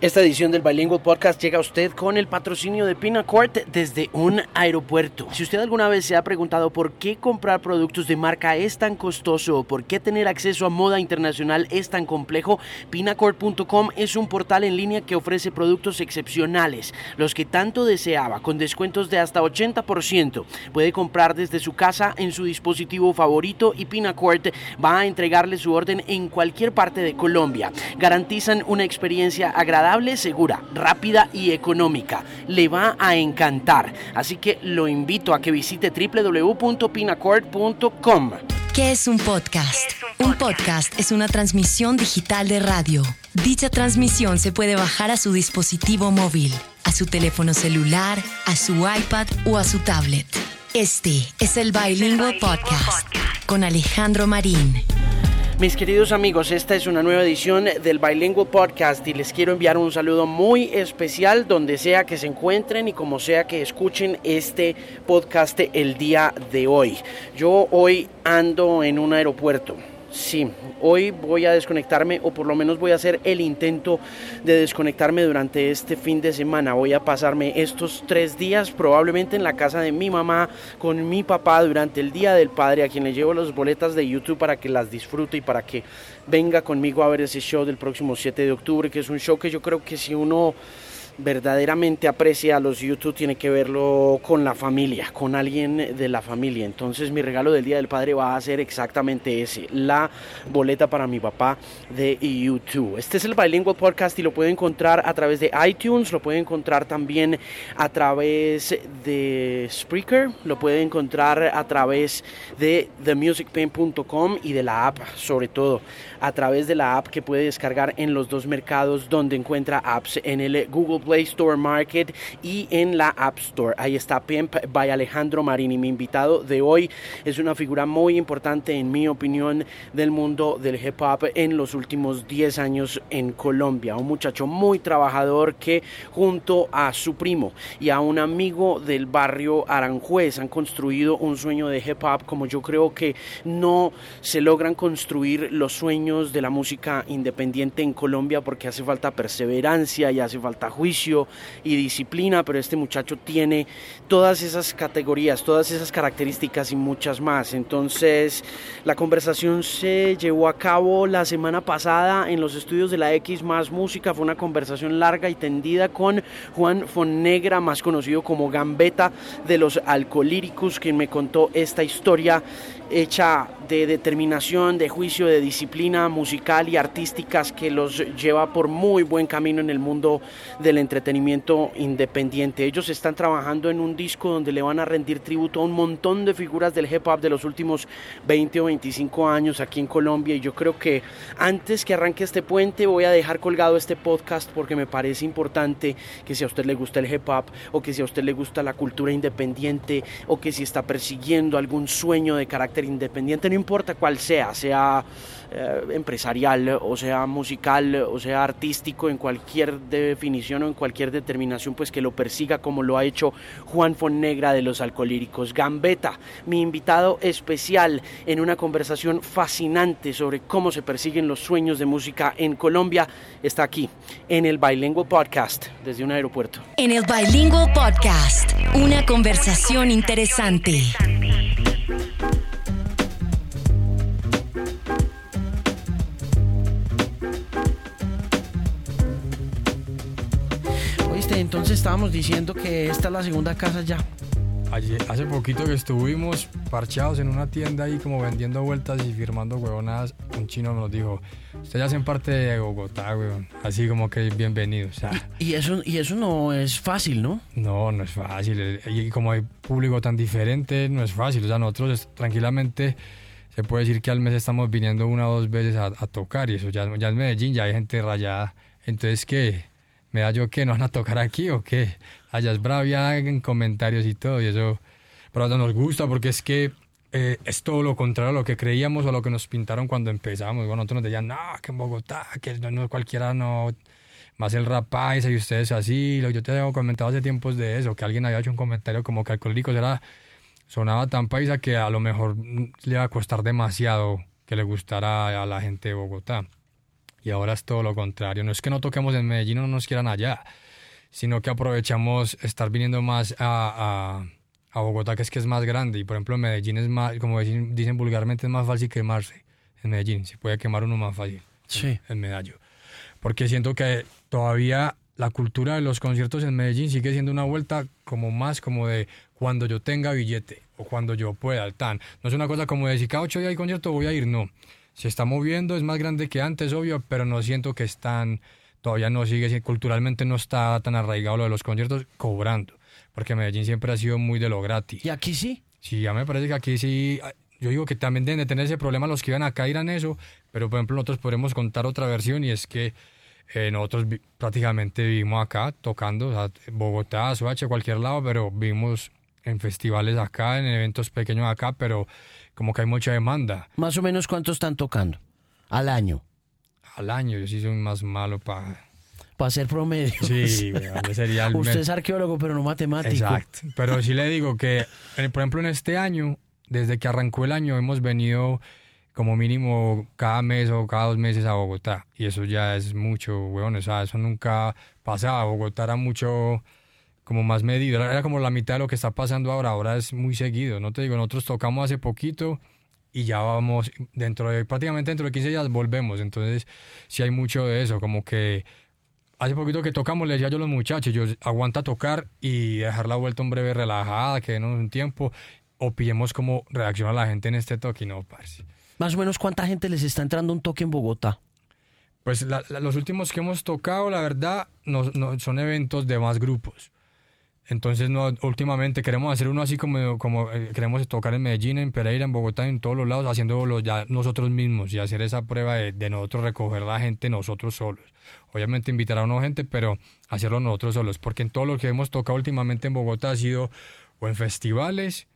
Esta edición del Bilingual Podcast llega a usted con el patrocinio de Pinacourt desde un aeropuerto. Si usted alguna vez se ha preguntado por qué comprar productos de marca es tan costoso o por qué tener acceso a moda internacional es tan complejo, Pinacourt.com es un portal en línea que ofrece productos excepcionales, los que tanto deseaba, con descuentos de hasta 80%. Puede comprar desde su casa en su dispositivo favorito y Pinacourt va a entregarle su orden en cualquier parte de Colombia. Garantizan una experiencia agradable segura, rápida y económica. Le va a encantar. Así que lo invito a que visite www.pinacord.com. ¿Qué es un podcast? Un podcast es una transmisión digital de radio. Dicha transmisión se puede bajar a su dispositivo móvil, a su teléfono celular, a su iPad o a su tablet. Este es el Bilingual Podcast con Alejandro Marín. Mis queridos amigos, esta es una nueva edición del Bilingual Podcast y les quiero enviar un saludo muy especial donde sea que se encuentren y como sea que escuchen este podcast el día de hoy. Yo hoy ando en un aeropuerto. Sí, hoy voy a desconectarme o por lo menos voy a hacer el intento de desconectarme durante este fin de semana. Voy a pasarme estos tres días probablemente en la casa de mi mamá con mi papá durante el Día del Padre a quien le llevo las boletas de YouTube para que las disfrute y para que venga conmigo a ver ese show del próximo 7 de octubre que es un show que yo creo que si uno verdaderamente aprecia a los YouTube tiene que verlo con la familia, con alguien de la familia. Entonces mi regalo del Día del Padre va a ser exactamente ese, la boleta para mi papá de YouTube. Este es el Bilingual Podcast y lo puede encontrar a través de iTunes, lo puede encontrar también a través de Spreaker, lo puede encontrar a través de themusicpain.com y de la app, sobre todo a través de la app que puede descargar en los dos mercados donde encuentra apps en el Google Play Store Market y en la App Store. Ahí está Pimp by Alejandro Marini. Mi invitado de hoy es una figura muy importante, en mi opinión, del mundo del hip hop en los últimos 10 años en Colombia. Un muchacho muy trabajador que junto a su primo y a un amigo del barrio Aranjuez han construido un sueño de hip hop como yo creo que no se logran construir los sueños de la música independiente en Colombia porque hace falta perseverancia y hace falta juicio y disciplina, pero este muchacho tiene todas esas categorías, todas esas características y muchas más. Entonces, la conversación se llevó a cabo la semana pasada en los estudios de la X más Música. Fue una conversación larga y tendida con Juan Fonnegra, más conocido como Gambetta de los Alcolíricos, quien me contó esta historia hecha de determinación, de juicio, de disciplina musical y artísticas que los lleva por muy buen camino en el mundo del entretenimiento independiente. Ellos están trabajando en un disco donde le van a rendir tributo a un montón de figuras del hip hop de los últimos 20 o 25 años aquí en Colombia y yo creo que antes que arranque este puente voy a dejar colgado este podcast porque me parece importante que si a usted le gusta el hip hop o que si a usted le gusta la cultura independiente o que si está persiguiendo algún sueño de carácter independiente, no importa cuál sea, sea eh, empresarial o sea musical o sea artístico, en cualquier definición o en cualquier determinación, pues que lo persiga como lo ha hecho Juan Fonnegra de los Alcolíricos. Gambetta, mi invitado especial en una conversación fascinante sobre cómo se persiguen los sueños de música en Colombia, está aquí en el Bilingual Podcast desde un aeropuerto. En el Bilingual Podcast, una conversación interesante. Entonces estábamos diciendo que esta es la segunda casa ya. hace poquito que estuvimos parchados en una tienda ahí como vendiendo vueltas y firmando huevonadas, un chino nos dijo, ustedes hacen parte de Bogotá, weón. Así como que bienvenidos. y, eso, y eso no es fácil, ¿no? No, no es fácil. Y como hay público tan diferente, no es fácil. O sea, nosotros tranquilamente se puede decir que al mes estamos viniendo una o dos veces a, tocar y eso ya, ya en Medellín ya hay gente rayada. Entonces, ¿qué? Me da yo que no van a tocar aquí o qué. Allá es bravia en comentarios y todo, y eso, pero nos gusta porque es que eh, es todo lo contrario a lo que creíamos o a lo que nos pintaron cuando empezamos. Bueno, nosotros nos decían, no, que en Bogotá, que no, cualquiera no, más el rap y ustedes así. Yo te había comentado hace tiempos de eso, que alguien había hecho un comentario como que Alcohólicos era, sonaba tan paisa que a lo mejor le iba a costar demasiado que le gustara a la gente de Bogotá. Y ahora es todo lo contrario. No es que no toquemos en Medellín o no nos quieran allá, sino que aprovechamos estar viniendo más a, a, Bogotá, que es que es más grande. Y por ejemplo, en Medellín es más, como dicen, dicen vulgarmente, es más fácil quemarse. En Medellín se puede quemar uno más fácil. Sí. En medallo. Porque siento que todavía la cultura de los conciertos en Medellín sigue siendo una vuelta como más como de cuando yo tenga billete o cuando yo pueda, tan. No es una cosa como de si cada ocho días hay concierto voy a ir, no. Se está moviendo, es más grande que antes, obvio, pero no siento que están, todavía no sigue, culturalmente no está tan arraigado lo de los conciertos cobrando, porque Medellín siempre ha sido muy de lo gratis. ¿Y aquí sí? Sí, ya me parece que aquí sí, yo digo que también deben de tener ese problema los que iban acá irán eso, pero por ejemplo nosotros podemos contar otra versión y es que eh, nosotros prácticamente vivimos acá tocando, o sea, Bogotá, Soache, cualquier lado, pero vivimos en festivales acá, en eventos pequeños acá, pero como que hay mucha demanda. Más o menos cuánto están tocando al año. Al año, yo sí soy más malo para... Para hacer promedio. Sí, sería el Usted es arqueólogo, pero no matemático. Exacto. Pero sí le digo que, por ejemplo, en este año, desde que arrancó el año, hemos venido como mínimo cada mes o cada dos meses a Bogotá. Y eso ya es mucho, weón. O sea, eso nunca pasaba. Bogotá era mucho como más medido. Era como la mitad de lo que está pasando ahora. Ahora es muy seguido. No te digo, nosotros tocamos hace poquito y ya vamos, dentro de, prácticamente dentro de 15 días volvemos. Entonces, sí hay mucho de eso. Como que hace poquito que tocamos, le decía yo a los muchachos, yo aguanta tocar y dejar la vuelta un breve relajada, que no un tiempo, o pillemos como reacciona la gente en este toque no, parce. Más o menos cuánta gente les está entrando un toque en Bogotá. Pues los últimos que hemos tocado, la verdad, no, son eventos de más grupos. Entonces, no, últimamente queremos hacer uno así como, como eh, queremos tocar en Medellín, en Pereira, en Bogotá, en todos los lados, haciéndolo ya nosotros mismos y hacer esa prueba de, nosotros recoger la gente nosotros solos. Obviamente invitar a una gente, pero hacerlo nosotros solos, porque en todo lo que hemos tocado últimamente en Bogotá ha sido o en festivales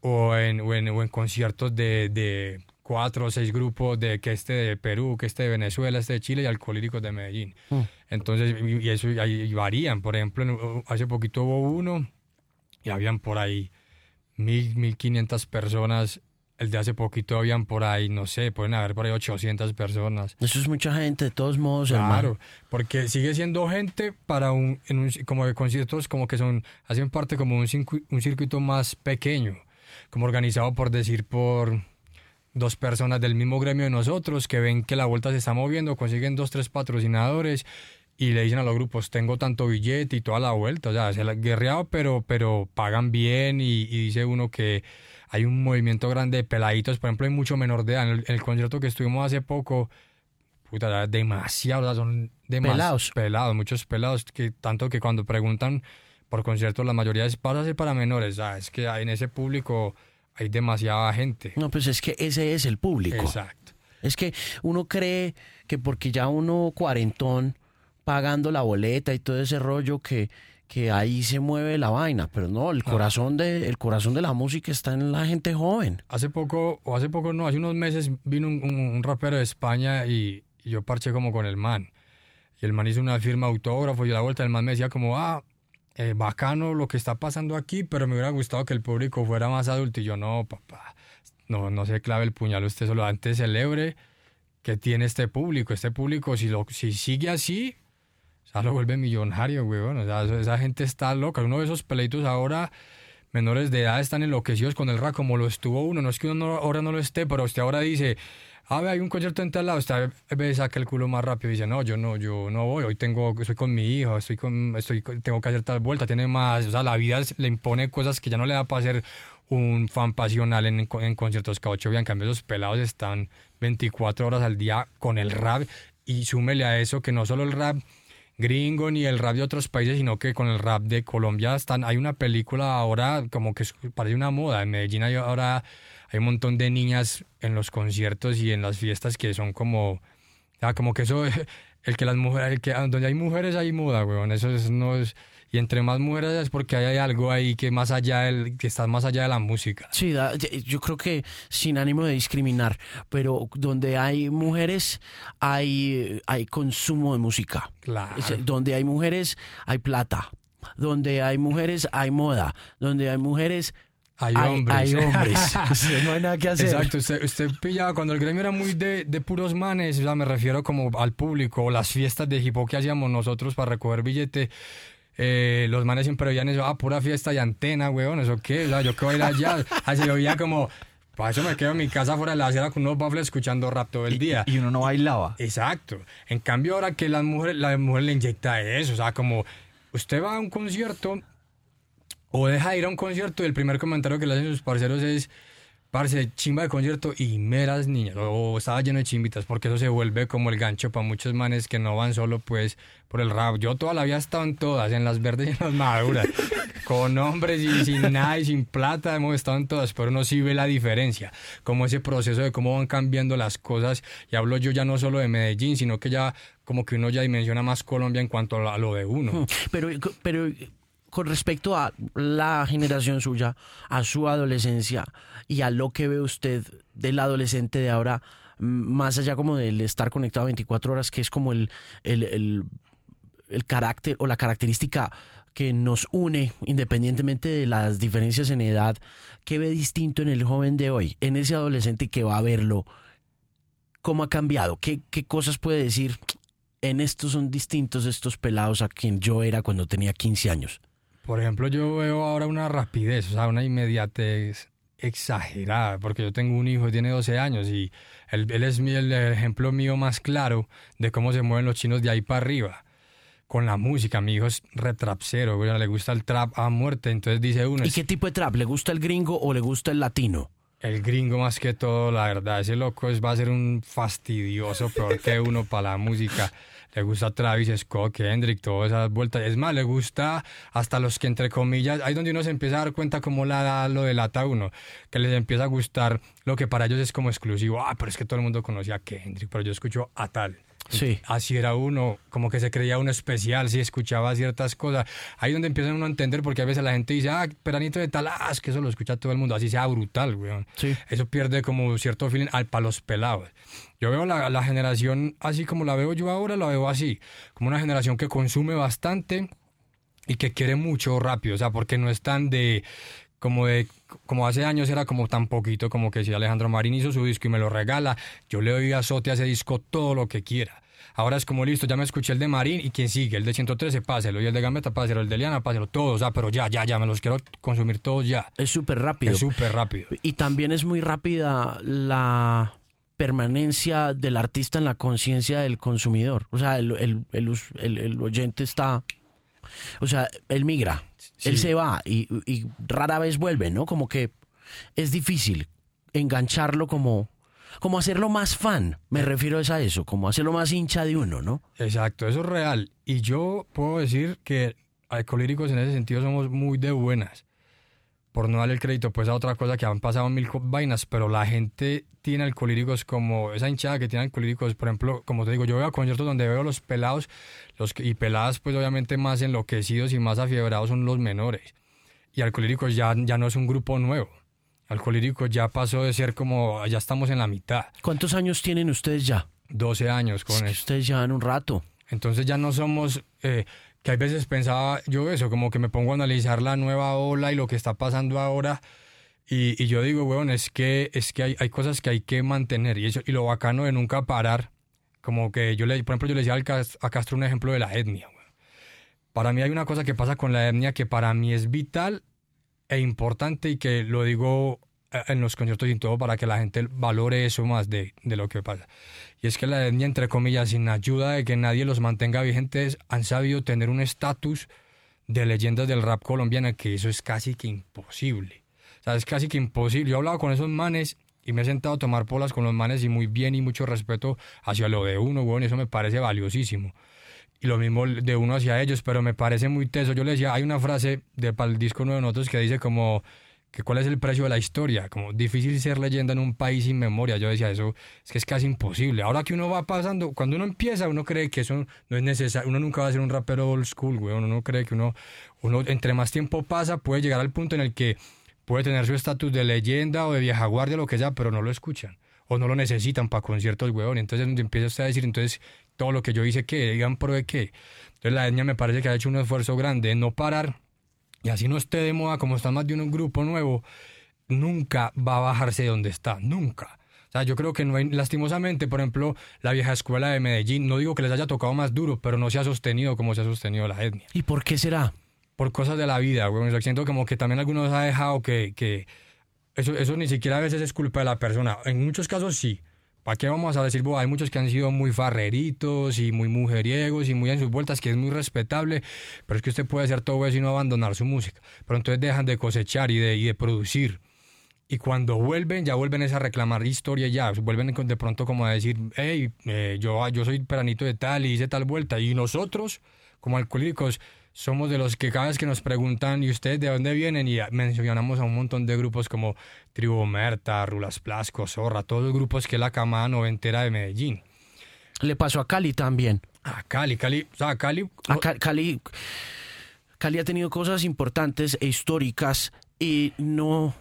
o en, o en, conciertos de cuatro o seis grupos de que este de Perú, que este de Venezuela, este de Chile y alcohólicos de Medellín. Mm. Entonces, y eso y varían. Por ejemplo, hace poquito hubo uno y habían por ahí mil, mil quinientas personas. El de hace poquito habían por ahí, no sé, pueden haber por ahí 800 personas. Eso es mucha gente, de todos modos, Claro, porque sigue siendo gente para un, en un, como de conciertos como que son, hacen parte como un, un circuito más pequeño, como organizado por decir por dos personas del mismo gremio de nosotros que ven que la vuelta se está moviendo, consiguen dos, tres patrocinadores y le dicen a los grupos, tengo tanto billete y toda la vuelta. O sea, se ha guerreado, pero, pero pagan bien y, dice uno que hay un movimiento grande de peladitos. Por ejemplo, hay mucho menor de edad. En el, concierto que estuvimos hace poco, puta, demasiado, son demasiados pelados. pelados, muchos pelados, que tanto que cuando preguntan por conciertos, la mayoría es para ser para menores. O es que en ese público hay demasiada gente. No, pues es que ese es el público. Exacto. Es que uno cree que porque ya uno cuarentón pagando la boleta y todo ese rollo que, que ahí se mueve la vaina, pero no, el ah. corazón de el corazón de la música está en la gente joven. Hace poco o hace poco no, hace unos meses vino un, rapero de España y, y, yo parché como con el man. Y el man hizo una firma autógrafo y a la vuelta el man me decía como, "Ah, eh, bacano lo que está pasando aquí, pero me hubiera gustado que el público fuera más adulto. Y yo, no, papá, no, no se clave el puñal usted solo antes celebre que tiene este público. Este público, si, lo, si sigue así, ya lo vuelve millonario, güey. O sea, esa gente está loca. Uno de esos peleitos ahora menores de edad están enloquecidos con el rap como lo estuvo uno. No es que uno ahora no lo esté, pero usted ahora dice, a ver, hay un concierto en tal lado, esta vez saca el culo más rápido y dice, no, yo no, yo no voy, hoy tengo, estoy con mi hijo, estoy con, estoy, tengo que hacer tal vuelta, tiene más, o sea, la vida le impone cosas que ya no le da para hacer un fan pasional en, en conciertos caucho, en cambio los pelados están 24 horas al día con el rap y súmele a eso que no solo el rap gringo ni el rap de otros países, sino que con el rap de Colombia están, hay una película ahora como que parece una moda, en Medellín hay ahora hay un montón de niñas en los conciertos y en las fiestas que son como, ya, como que eso, el que las mujeres, el que donde hay mujeres hay moda, weón, eso no es, y entre más mujeres es porque hay algo ahí que más allá del, que está más allá de la música. Sí, yo creo que sin ánimo de discriminar, pero donde hay mujeres hay, hay consumo de música. Claro. Donde hay mujeres hay plata. Donde hay mujeres hay moda. Donde hay mujeres Hay hombres. Hay, hombres. no hay nada que hacer. Exacto. Usted, usted, pillaba cuando el gremio era muy de, de, puros manes, o sea, me refiero como al público, o las fiestas de hipo que hacíamos nosotros para recoger billete. Eh, los manes siempre veían eso, ah, pura fiesta y antena, weón, ¿eso qué? O sea, yo que voy a ir allá. Así yo veía como, para eso me quedo en mi casa fuera de la acera con unos baffles escuchando rap todo el día. Y, uno no bailaba. Exacto. En cambio, ahora que la mujer, la mujer le inyecta eso, o sea, como usted va a un concierto o deja ir a un concierto y el primer comentario que le hacen sus parceros es, parce, chimba de concierto y meras niñas, o estaba lleno de chimbitas, porque eso se vuelve como el gancho para muchos manes que no van solo pues por el rap. Yo toda la vida he estado en todas, en las verdes y en las maduras, con hombres y sin nada y sin plata, hemos estado en todas, pero uno sí ve la diferencia, como ese proceso de cómo van cambiando las cosas, y hablo yo ya no solo de Medellín, sino que ya como que uno ya dimensiona más Colombia en cuanto a lo de uno. Pero, pero con respecto a la generación suya, a su adolescencia y a lo que ve usted del adolescente de ahora, más allá como del estar conectado 24 horas, que es como el, el, el, carácter o la característica que nos une independientemente de las diferencias en edad, ¿qué ve distinto en el joven de hoy, en ese adolescente que va a verlo? ¿Cómo ha cambiado? ¿Qué, qué cosas puede decir? En estos son distintos estos pelados a quien yo era cuando tenía 15 años. Por ejemplo, yo veo ahora una rapidez, o sea, una inmediatez exagerada, porque yo tengo un hijo que tiene 12 años y él, es el ejemplo mío más claro de cómo se mueven los chinos de ahí para arriba. Con la música, mi hijo es retrapsero, le gusta el trap a muerte, entonces dice uno... ¿Y qué tipo de trap? ¿Le gusta el gringo o le gusta el latino? El gringo más que todo, la verdad, ese loco es, va a ser un fastidioso peor que uno para la música le gusta Travis Scott, Kendrick, todas esas vueltas. Es más, le gusta hasta los que, entre comillas, ahí donde uno se empieza a dar cuenta cómo la, lo delata uno, que les empieza a gustar lo que para ellos es como exclusivo. Ah, pero es que todo el mundo conocía a Kendrick, pero yo escucho a tal. Sí. Así era uno, como que se creía uno especial, si escuchaba ciertas cosas. Ahí donde empieza uno a entender, porque a veces la gente dice, ah, peranito de tal, ah, es que eso lo escucha todo el mundo, así sea brutal, weón. Sí. Eso pierde como cierto feeling al, para los pelados. Yo veo la, la generación así como la veo yo ahora, la veo así, como una generación que consume bastante y que quiere mucho rápido, o sea, porque no es tan de como de como hace años era como tan poquito como que si Alejandro Marín hizo su disco y me lo regala, yo le doy a Sote a ese disco todo lo que quiera. Ahora es como listo, ya me escuché el de Marín y quien sigue, el de 113, páselo, y el de Gambetta, páselo, el de Liana, páselo, todos, o sea, pero ya, ya, ya, me los quiero consumir todos ya. Es súper rápido. Es súper rápido. Y también es muy rápida la permanencia del artista en la conciencia del consumidor. O sea, el, el, el, el oyente está o sea, él migra, él se va y, rara vez vuelve, ¿no? Como que es difícil engancharlo como, como hacerlo más fan, me eh. refiero a eso, como hacerlo más hincha de uno, ¿no? Exacto, eso es real. Y yo puedo decir que alcohólicos en ese sentido somos muy de buenas por no darle el crédito pues a otra cosa que han pasado mil vainas, pero la gente tiene alcohólicos como esa hinchada que tiene alcohólicos, por ejemplo, como te digo, yo veo a conciertos donde veo los pelados los y peladas pues obviamente más enloquecidos y más afiebrados son los menores. Y alcohólicos ya, ya no es un grupo nuevo. Alcohólicos ya pasó de ser como, ya estamos en la mitad. ¿Cuántos años tienen ustedes ya? 12 años con es Ustedes ya en un rato. Entonces ya no somos... Eh, que hay veces pensaba yo eso, como que me pongo a analizar la nueva ola y lo que está pasando ahora. Y, yo digo, weón, es que, es que hay, hay, cosas que hay que mantener. Y, eso, y lo bacano de nunca parar. Como que yo le, por ejemplo, yo le decía a Castro un ejemplo de la etnia. Weón. Para mí hay una cosa que pasa con la etnia que para mí es vital e importante y que lo digo en los conciertos y todo para que la gente valore eso más de, de, lo que pasa. Y es que la etnia, entre comillas, sin ayuda de que nadie los mantenga vigentes, han sabido tener un estatus de leyendas del rap colombiano que eso es casi que imposible. O sea, es casi que imposible. Yo he hablado con esos manes y me he sentado a tomar polas con los manes y muy bien y mucho respeto hacia lo de uno, bueno, eso me parece valiosísimo. Y lo mismo de uno hacia ellos, pero me parece muy teso. Yo le decía, hay una frase de, para el disco nuevo de nosotros que dice como que cuál es el precio de la historia, como difícil ser leyenda en un país sin memoria. Yo decía, eso es que es casi imposible. Ahora que uno va pasando, cuando uno empieza, uno cree que eso no es necesario, uno nunca va a ser un rapero old school, güey, uno no cree que uno, uno entre más tiempo pasa puede llegar al punto en el que puede tener su estatus de leyenda o de vieja guardia, lo que sea, pero no lo escuchan o no lo necesitan para conciertos, weón. Entonces donde empieza usted a decir, entonces todo lo que yo hice, ¿qué? Digan, ¿por de qué? Entonces la etnia me parece que ha hecho un esfuerzo grande en no parar Y así no esté de moda como está más de un grupo nuevo, nunca va a bajarse de donde está, nunca. O sea, yo creo que no hay, lastimosamente, por ejemplo, la vieja escuela de Medellín, no digo que les haya tocado más duro, pero no se ha sostenido como se ha sostenido la etnia. ¿Y por qué será? Por cosas de la vida, güey. Yo siento como que también algunos ha dejado que, que eso, eso ni siquiera a veces es culpa de la persona. En muchos casos sí. ¿Para qué vamos a decir? hay muchos que han sido muy farreritos y muy mujeriegos y muy en sus vueltas, que es muy respetable, pero es que usted puede hacer todo eso y no abandonar su música. Pero entonces dejan de cosechar y de, y de producir. Y cuando vuelven, ya vuelven a reclamar historia ya, vuelven de pronto como a decir, hey, eh, yo, yo soy peranito de tal y hice tal vuelta. Y nosotros, como alcohólicos, somos de los que cada vez que nos preguntan, ¿y ustedes de dónde vienen? Y mencionamos a un montón de grupos como Tribu Merta, Rulas Plasco, Zorra, todos los grupos que es la camada noventera de Medellín. Le pasó a Cali también. A Cali, Cali, o sea, Cali... A Cali, Cali ha tenido cosas importantes e históricas y no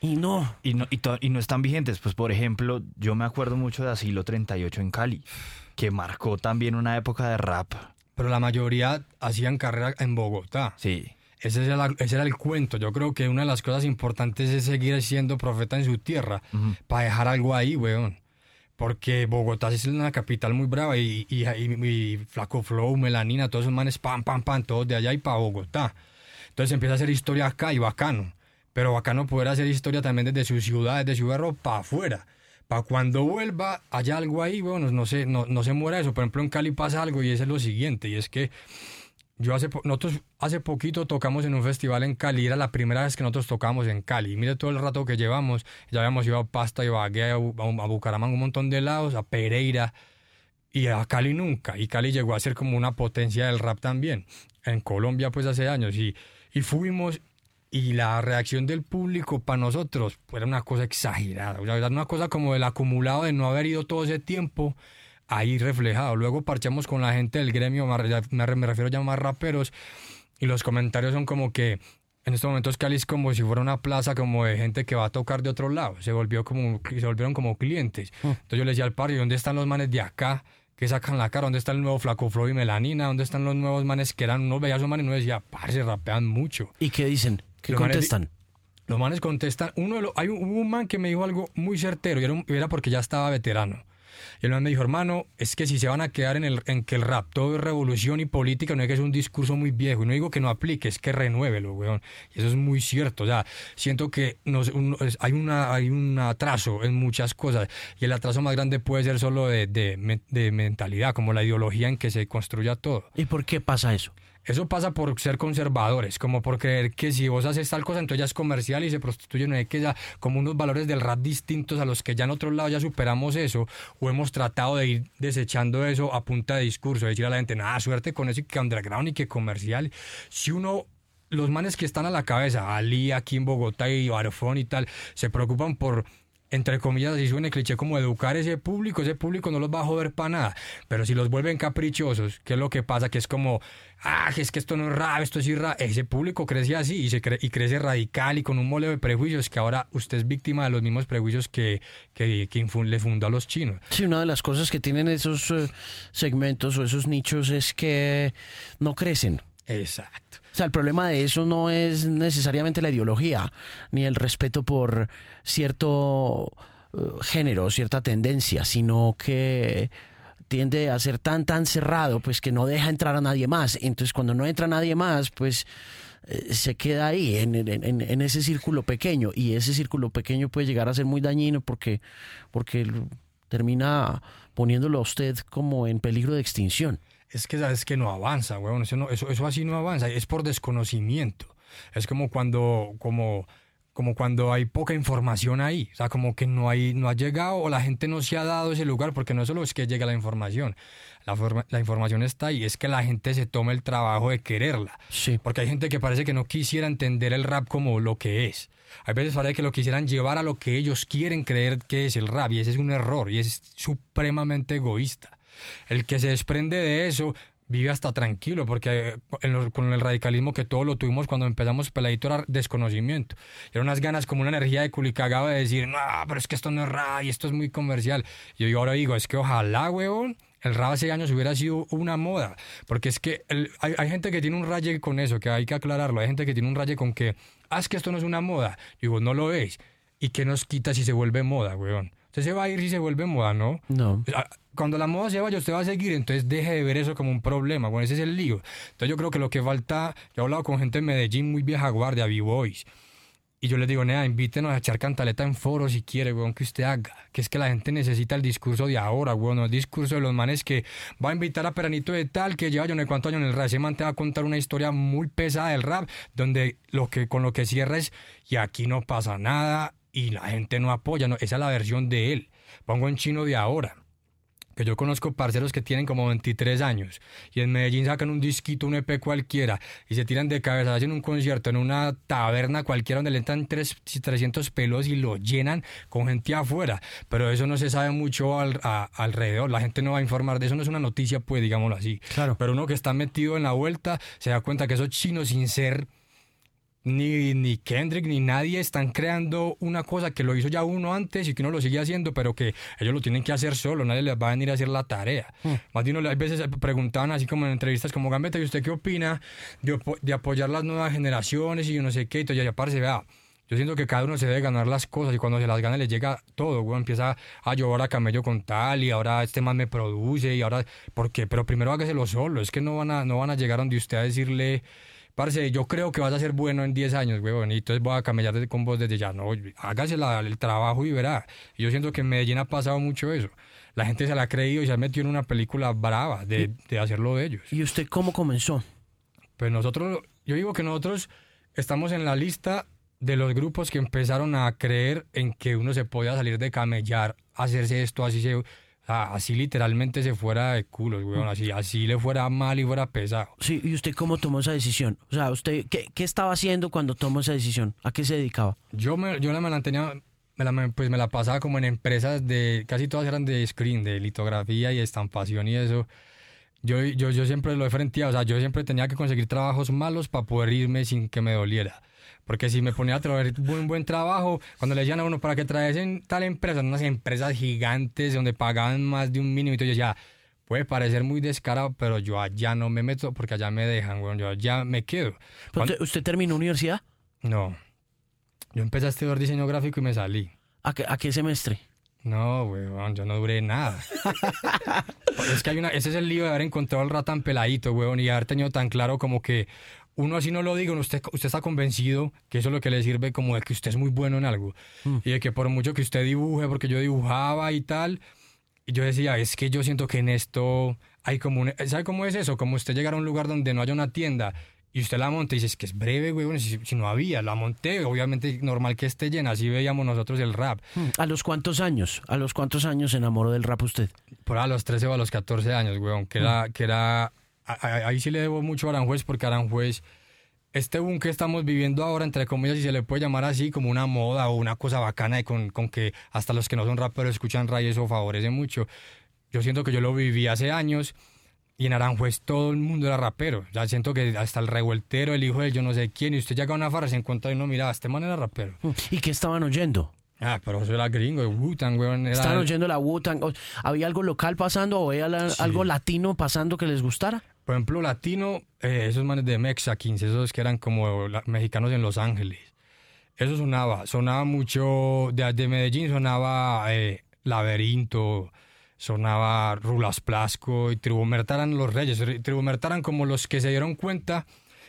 y no. Y no, y, no están vigentes. Pues, por ejemplo, yo me acuerdo mucho de Asilo 38 en Cali, que marcó también una época de rap. Pero la mayoría hacían carrera en Bogotá. Sí. Ese era, ese era el cuento. Yo creo que una de las cosas importantes es seguir siendo profeta en su tierra, para dejar algo ahí, weón. Porque Bogotá es una capital muy brava y, y, y, Flaco Flow, Melanina, todos esos manes, pam, pam, pam, todos de allá y para Bogotá. Entonces empieza a hacer historia acá y bacano pero bacano poder hacer historia también desde su ciudad, desde su barrio para afuera. Para cuando vuelva, haya algo ahí, bueno, no se, no, no se muera eso. Por ejemplo, en Cali pasa algo y es lo siguiente, y es que yo hace, nosotros hace poquito tocamos en un festival en Cali, era la primera vez que nosotros tocamos en Cali. mire todo el rato que llevamos, ya habíamos ido a Pasta, y a, a, Bucaramanga, un montón de lados, a Pereira, y a Cali nunca. Y Cali llegó a ser como una potencia del rap también. En Colombia, pues hace años. Y, y fuimos y la reacción del público para nosotros era una cosa exagerada, o sea, una cosa como el acumulado de no haber ido todo ese tiempo ahí reflejado. Luego parchamos con la gente del gremio, me refiero ya más raperos, y los comentarios son como que en estos momentos Cali es como si fuera una plaza como de gente que va a tocar de otro lado, se volvió como se volvieron como clientes. Mm. Entonces yo le decía al par, ¿dónde están los manes de acá? que sacan la cara, ¿dónde está el nuevo Flaco Flow y Melanina? ¿Dónde están los nuevos manes que eran unos bellazos manes? Y uno decía, parce, rapean mucho. ¿Y qué dicen? ¿Qué contestan? los manes contestan. Uno de los, hay un, man que me dijo algo muy certero y era, era porque ya estaba veterano. Y el man me dijo, hermano, es que si se van a quedar en, el, en que el rap todo es revolución y política, no es que es un discurso muy viejo. Y no digo que no aplique, es que renuévelo, weón. Y eso es muy cierto. O sea, siento que hay, una, hay un atraso en muchas cosas. Y el atraso más grande puede ser solo de, de, de mentalidad, como la ideología en que se construya todo. ¿Y por qué pasa eso? Eso pasa por ser conservadores, como por creer que si vos haces tal cosa, entonces ya es comercial y se prostituye, no que ya como unos valores del rap distintos a los que ya en otro lado ya superamos eso, o hemos tratado de ir desechando eso a punta de discurso, de decir a la gente, nada, suerte con eso y que underground y que comercial. Si uno los manes que están a la cabeza, Ali aquí en Bogotá y Barofón y tal, se preocupan por entre comillas, así suena cliché como educar ese público, ese público no los va a joder para nada, pero si los vuelven caprichosos, ¿qué es lo que pasa? Que es como, ah, es que esto no es rap, esto es rap, ese público crece así y, se y crece radical y con un moleo de prejuicios que ahora usted es víctima de los mismos prejuicios que, que, le fundó a los chinos. Sí, una de las cosas que tienen esos eh, segmentos o esos nichos es que no crecen. Exacto. El problema de eso no es necesariamente la ideología, ni el respeto por cierto uh, género, cierta tendencia, sino que tiende a ser tan, tan cerrado, pues que no deja entrar a nadie más. Entonces, cuando no entra nadie más, pues eh, se queda ahí, en, en, ese círculo pequeño. Y ese círculo pequeño puede llegar a ser muy dañino porque, porque termina poniéndolo a usted como en peligro de extinción es que sabes que no avanza, weón. Eso, eso, eso así no avanza. Es por desconocimiento. Es como cuando, como, como cuando hay poca información ahí. O sea, como que no, hay, no ha llegado o la gente no se ha dado ese lugar, porque no solo es que llega la información. La, la información está ahí. Es que la gente se tome el trabajo de quererla. Sí. Porque hay gente que parece que no quisiera entender el rap como lo que es. Hay veces parece que lo quisieran llevar a lo que ellos quieren creer que es el rap. Y ese es un error. Y es supremamente egoísta. El que se desprende de eso vive hasta tranquilo, porque con el radicalismo que todos lo tuvimos cuando empezamos peladito era desconocimiento. Era unas ganas como una energía de culicagado de decir, no, pero es que esto no es y esto es muy comercial. Y yo ahora digo, es que ojalá, weón, el rap hace años hubiera sido una moda. Porque es que hay, hay, gente que tiene un raye con eso, que hay que aclararlo. Hay gente que tiene un raye con que, ah, es que esto no es una moda. digo, no lo veis. ¿Y qué nos quita si se vuelve moda, weón? Usted se va a ir si se vuelve moda, ¿no? No. Cuando la moda se vaya, usted va a seguir, entonces deje de ver eso como un problema. Bueno, ese es el lío. Entonces yo creo que lo que falta, yo he hablado con gente en Medellín muy vieja guardia, B-Boys. Y yo les digo, nea, invítenos a echar cantaleta en foros si quiere, weón, que usted haga. Que es que la gente necesita el discurso de ahora, weón, el discurso de los manes que va a invitar a Peranito de tal, que lleva yo no sé cuántos en el rap. Ese man te va a contar una historia muy pesada del rap, donde lo que, con lo que cierra es, y aquí no pasa nada, y la gente no apoya. No, esa es la versión de él. Pongo en chino de ahora que yo conozco parceros que tienen como 23 años y en Medellín sacan un disquito, un EP cualquiera y se tiran de cabeza, hacen un concierto en una taberna cualquiera donde le entran 300 pelos y lo llenan con gente afuera. Pero eso no se sabe mucho alrededor, la gente no va a informar de eso, no es una noticia, pues digámoslo así. Claro. Pero uno que está metido en la vuelta se da cuenta que esos chinos sin ser ni, ni Kendrick ni nadie están creando una cosa que lo hizo ya uno antes y que uno lo sigue haciendo, pero que ellos lo tienen que hacer solo, nadie les va a venir a hacer la tarea. Hmm. Más de uno, a veces preguntaban así como en entrevistas como Gambetta, ¿y usted qué opina de, de apoyar las nuevas generaciones y yo no sé qué? Y entonces ya parece, vea, yo siento que cada uno se debe ganar las cosas y cuando se las gana le llega todo, güey. Empieza a llorar a camello con tal y ahora este más me produce y ahora... ¿Por qué? Pero primero hágaselo solo. Es que no van a, no van a llegar donde usted a decirle parce, yo creo que vas a ser bueno en 10 años, weón, y entonces voy a camellar con vos desde ya. No, hágase el trabajo y verá. Y yo siento que en Medellín ha pasado mucho eso. La gente se la ha creído y se ha metido en una película brava de, de hacerlo de ellos. ¿Y usted cómo comenzó? Pues nosotros, yo digo que nosotros estamos en la lista de los grupos que empezaron a creer en que uno se podía salir de camellar, hacerse esto, así se así literalmente se fuera de culo, weón, mm. así, así le fuera mal y fuera pesado. Sí, ¿y usted cómo tomó esa decisión? O sea, ¿usted qué, qué estaba haciendo cuando tomó esa decisión? ¿A qué se dedicaba? Yo me, yo la mantenía, me la, pues me la pasaba como en empresas de, casi todas eran de screen, de litografía y estampación y eso. Yo, yo, yo siempre lo he frenteado, o sea, yo siempre tenía que conseguir trabajos malos para poder irme sin que me doliera. Porque si me ponía a traer un buen trabajo, cuando le decían a uno para que traes en tal empresa, unas empresas gigantes donde pagaban más de un mínimo, y yo decía, puede parecer muy descarado, pero yo allá no me meto porque allá me dejan, bueno, yo allá me quedo. ¿Usted, terminó universidad? No. Yo empecé a estudiar diseño gráfico y me salí. ¿A qué, a qué semestre? No, weón, yo no duré nada. es que hay una, ese es el lío de haber encontrado el ratán peladito, weón, y haber tenido tan claro como que uno así no lo diga, usted, usted está convencido que eso es lo que le sirve como de que usted es muy bueno en algo. Mm. Y de que por mucho que usted dibuje, porque yo dibujaba y tal, y yo decía, es que yo siento que en esto hay como un... ¿Sabe cómo es eso? Como usted llegar a un lugar donde no haya una tienda y usted la monta y dice, es que es breve, güey, si, si, no había, la monté, obviamente normal que esté llena, así veíamos nosotros el rap. Mm. ¿A los cuántos años? ¿A los cuántos años se enamoró del rap usted? Por a los 13 o a los 14 años, güey, que era... Mm. Que era ahí sí le debo mucho a Aranjuez porque Aranjuez, este boom que estamos viviendo ahora, entre comillas, si se le puede llamar así, como una moda o una cosa bacana y con, con que hasta los que no son raperos escuchan rap eso favorece mucho. Yo siento que yo lo viví hace años y en Aranjuez todo el mundo era rapero. Ya siento que hasta el revueltero, el hijo de yo no sé quién, y usted llega a una farra se encuentra y no, mira, este man era rapero. ¿Y qué estaban oyendo? Ah, pero eso era gringo, Wu-Tang, weón. ¿Estaban oyendo la Wu-Tang? ¿Había algo local pasando o había algo latino pasando que les gustara? Por ejemplo, latino, eh, esos manes de Mexa 15, esos que eran como mexicanos en Los Ángeles. Eso sonaba, sonaba mucho, de, de Medellín sonaba eh, Laberinto, sonaba Rulas Plasco y Tribu eran los reyes. Tribu eran como los que se dieron cuenta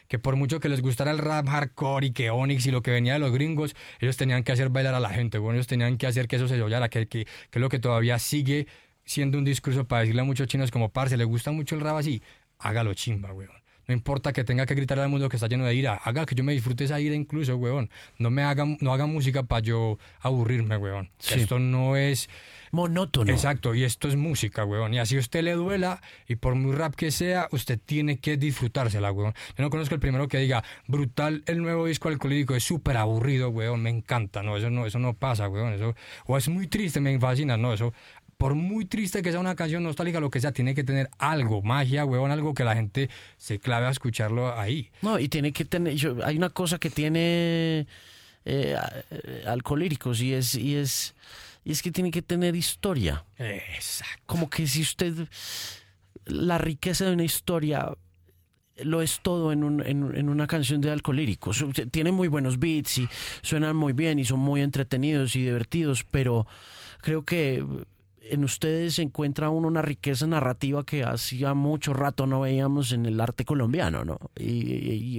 que por mucho que les gustara el rap hardcore y que Onyx y lo que venía de los gringos, ellos tenían que hacer bailar a la gente, bueno, ellos tenían que hacer que eso se oyera, que, que, que es lo que todavía sigue siendo un discurso para decirle a muchos chinos como, parce, le gusta mucho el rap así, hágalo chimba, weón. No importa que tenga que gritarle al mundo que está lleno de ira. Haga que yo me disfrute esa ira incluso, weón. No me haga, no haga música para yo aburrirme, weón. Esto no es... Monótono. Exacto, y esto es música, weón. Y así a usted le duela, y por muy rap que sea, usted tiene que disfrutársela, weón. Yo no conozco el primero que diga, brutal el nuevo disco alcohólico, es súper aburrido, weón, me encanta. No, eso no, eso no pasa, weón. Eso, o es muy triste, me fascina, no, eso por muy triste que sea una canción nostálgica, lo que sea, tiene que tener algo, magia, huevón, algo que la gente se clave a escucharlo ahí. No, y tiene que tener, hay una cosa que tiene eh, alcohólicos y es, y es, y es que tiene que tener historia. Exacto. Como que si usted, la riqueza de una historia lo es todo en, un- en- en una canción de alcolíricos. Su- Tiene muy buenos beats y suenan muy bien y son muy entretenidos y divertidos, pero creo que en ustedes se encuentra uno una riqueza narrativa que hacía mucho rato no veíamos en el arte colombiano, ¿no? Y,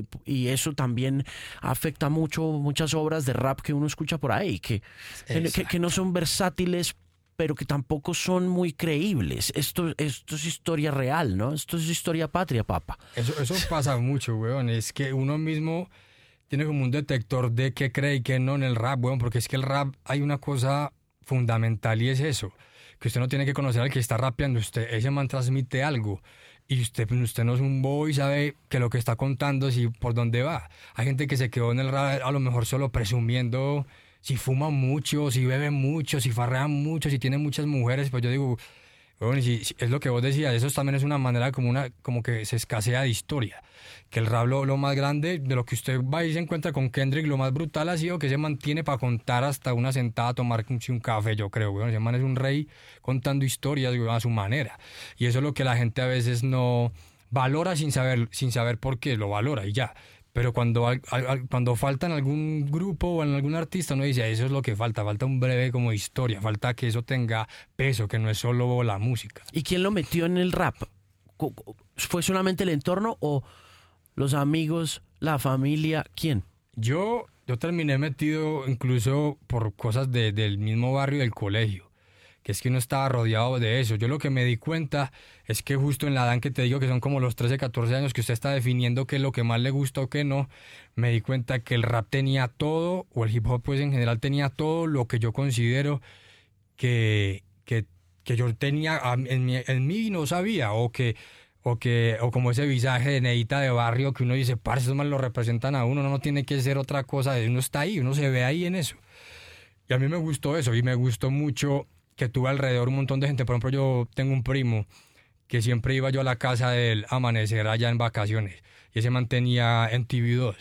y- y eso también afecta mucho muchas obras de rap que uno escucha por ahí, que, que, que- que no son versátiles pero que tampoco son muy creíbles. Esto, esto es historia real, ¿no? Esto es historia patria, papa. Eso, eso pasa mucho, weón. Es que uno mismo tiene como un detector de qué cree y qué no en el rap, weón. Porque es que el rap hay una cosa fundamental y es eso. Que usted no tiene que conocer al que está rapeando. Usted, ese man transmite algo. Y usted, pues, usted no es un boy y sabe que lo que está contando, si por dónde va. Hay gente que se quedó en el rap a lo mejor solo presumiendo si fuma mucho, si bebe mucho, si farrea mucho, si tiene muchas mujeres. Pues yo digo, bueno, y es lo que vos decías, eso también es una manera como una como que se escasea de historia. Que el rap lo, más grande de lo que usted va y se encuentra con Kendrick, lo más brutal ha sido que se mantiene para contar hasta una sentada tomar un, un café, yo creo, weón. Ese man es un rey contando historias weón, a su manera. Y eso es lo que la gente a veces no valora sin saber, sin saber por qué, lo valora y ya. Pero cuando, al- al- al- cuando falta en algún grupo o en algún artista, uno dice, eso es lo que falta, falta un breve como historia, falta que eso tenga peso, que no es solo la música. ¿Y quién lo metió en el rap? ¿Fue solamente el entorno o los amigos, la familia? ¿Quién? Yo, yo terminé metido incluso por cosas de- del mismo barrio del colegio, que es que uno estaba rodeado de eso. Yo lo que me di cuenta es que justo en la edad que te digo que son como los 13, 14 años que usted está definiendo qué es lo que más le gusta o qué no, me di cuenta que el rap tenía todo, o el hip hop pues en general tenía todo lo que yo considero que, que, que yo tenía en mí, en no sabía, o que, o que, o como ese visaje de neita de barrio que uno dice, parce, esos más lo representan a uno, uno no tiene que ser otra cosa, uno está ahí, uno se ve ahí en eso. Y a mí me gustó eso, y me gustó mucho que tuve alrededor un montón de gente. Por ejemplo, yo tengo un primo que siempre iba yo a la casa del amanecer allá en vacaciones, y ese mantenía en TV2.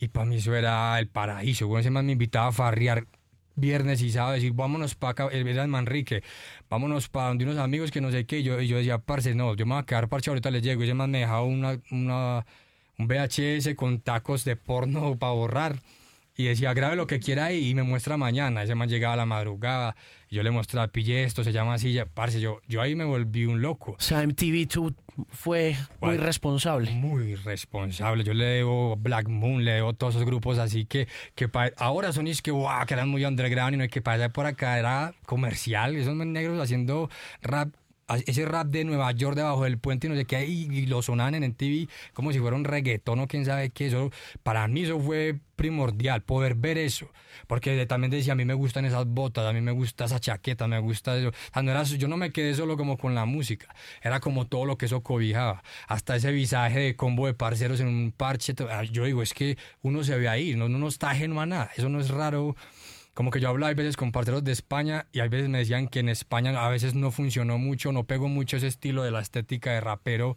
Y para mí eso era el paraíso. Bueno, ese man me invitaba a farrear viernes y sábado, decir, vámonos para acá, el Manrique, vámonos para donde unos amigos que no sé qué. Y yo, y yo decía, parce, no, yo me voy a quedar parche, ahorita les llego. Y ese man me dejaba una, una, un VHS con tacos de porno para borrar. Y decía, grabe lo que quiera ahí y me muestra mañana. Ese man llegaba a la madrugada y yo le mostraba, pille esto, se llama así. Ya, parce, yo, yo ahí me volví un loco. O sea, MTV2 fue muy responsable. Muy responsable. Yo le debo Black Moon, le debo todos esos grupos así que, que ahora son es que, wow, que eran muy underground y no hay que pasar por acá, era comercial. Esos negros haciendo rap, ese rap de Nueva York debajo del puente y no sé qué, y, lo sonaban en TV como si fuera un reggaetón o quién sabe qué. Eso, para mí eso fue primordial, poder ver eso. Porque también decía, a mí me gustan esas botas, a mí me gusta esa chaqueta, me gusta eso. O sea, no era, yo no me quedé solo como con la música, era como todo lo que eso cobijaba. Hasta ese visaje de combo de parceros en un parche. ah, Yo digo, es que uno se ve ahí, no, no está ajeno a nada. Eso no es raro. Como que yo hablaba a veces con parceros de España y a veces me decían que en España a veces no funcionó mucho, no pegó mucho ese estilo de la estética de rapero,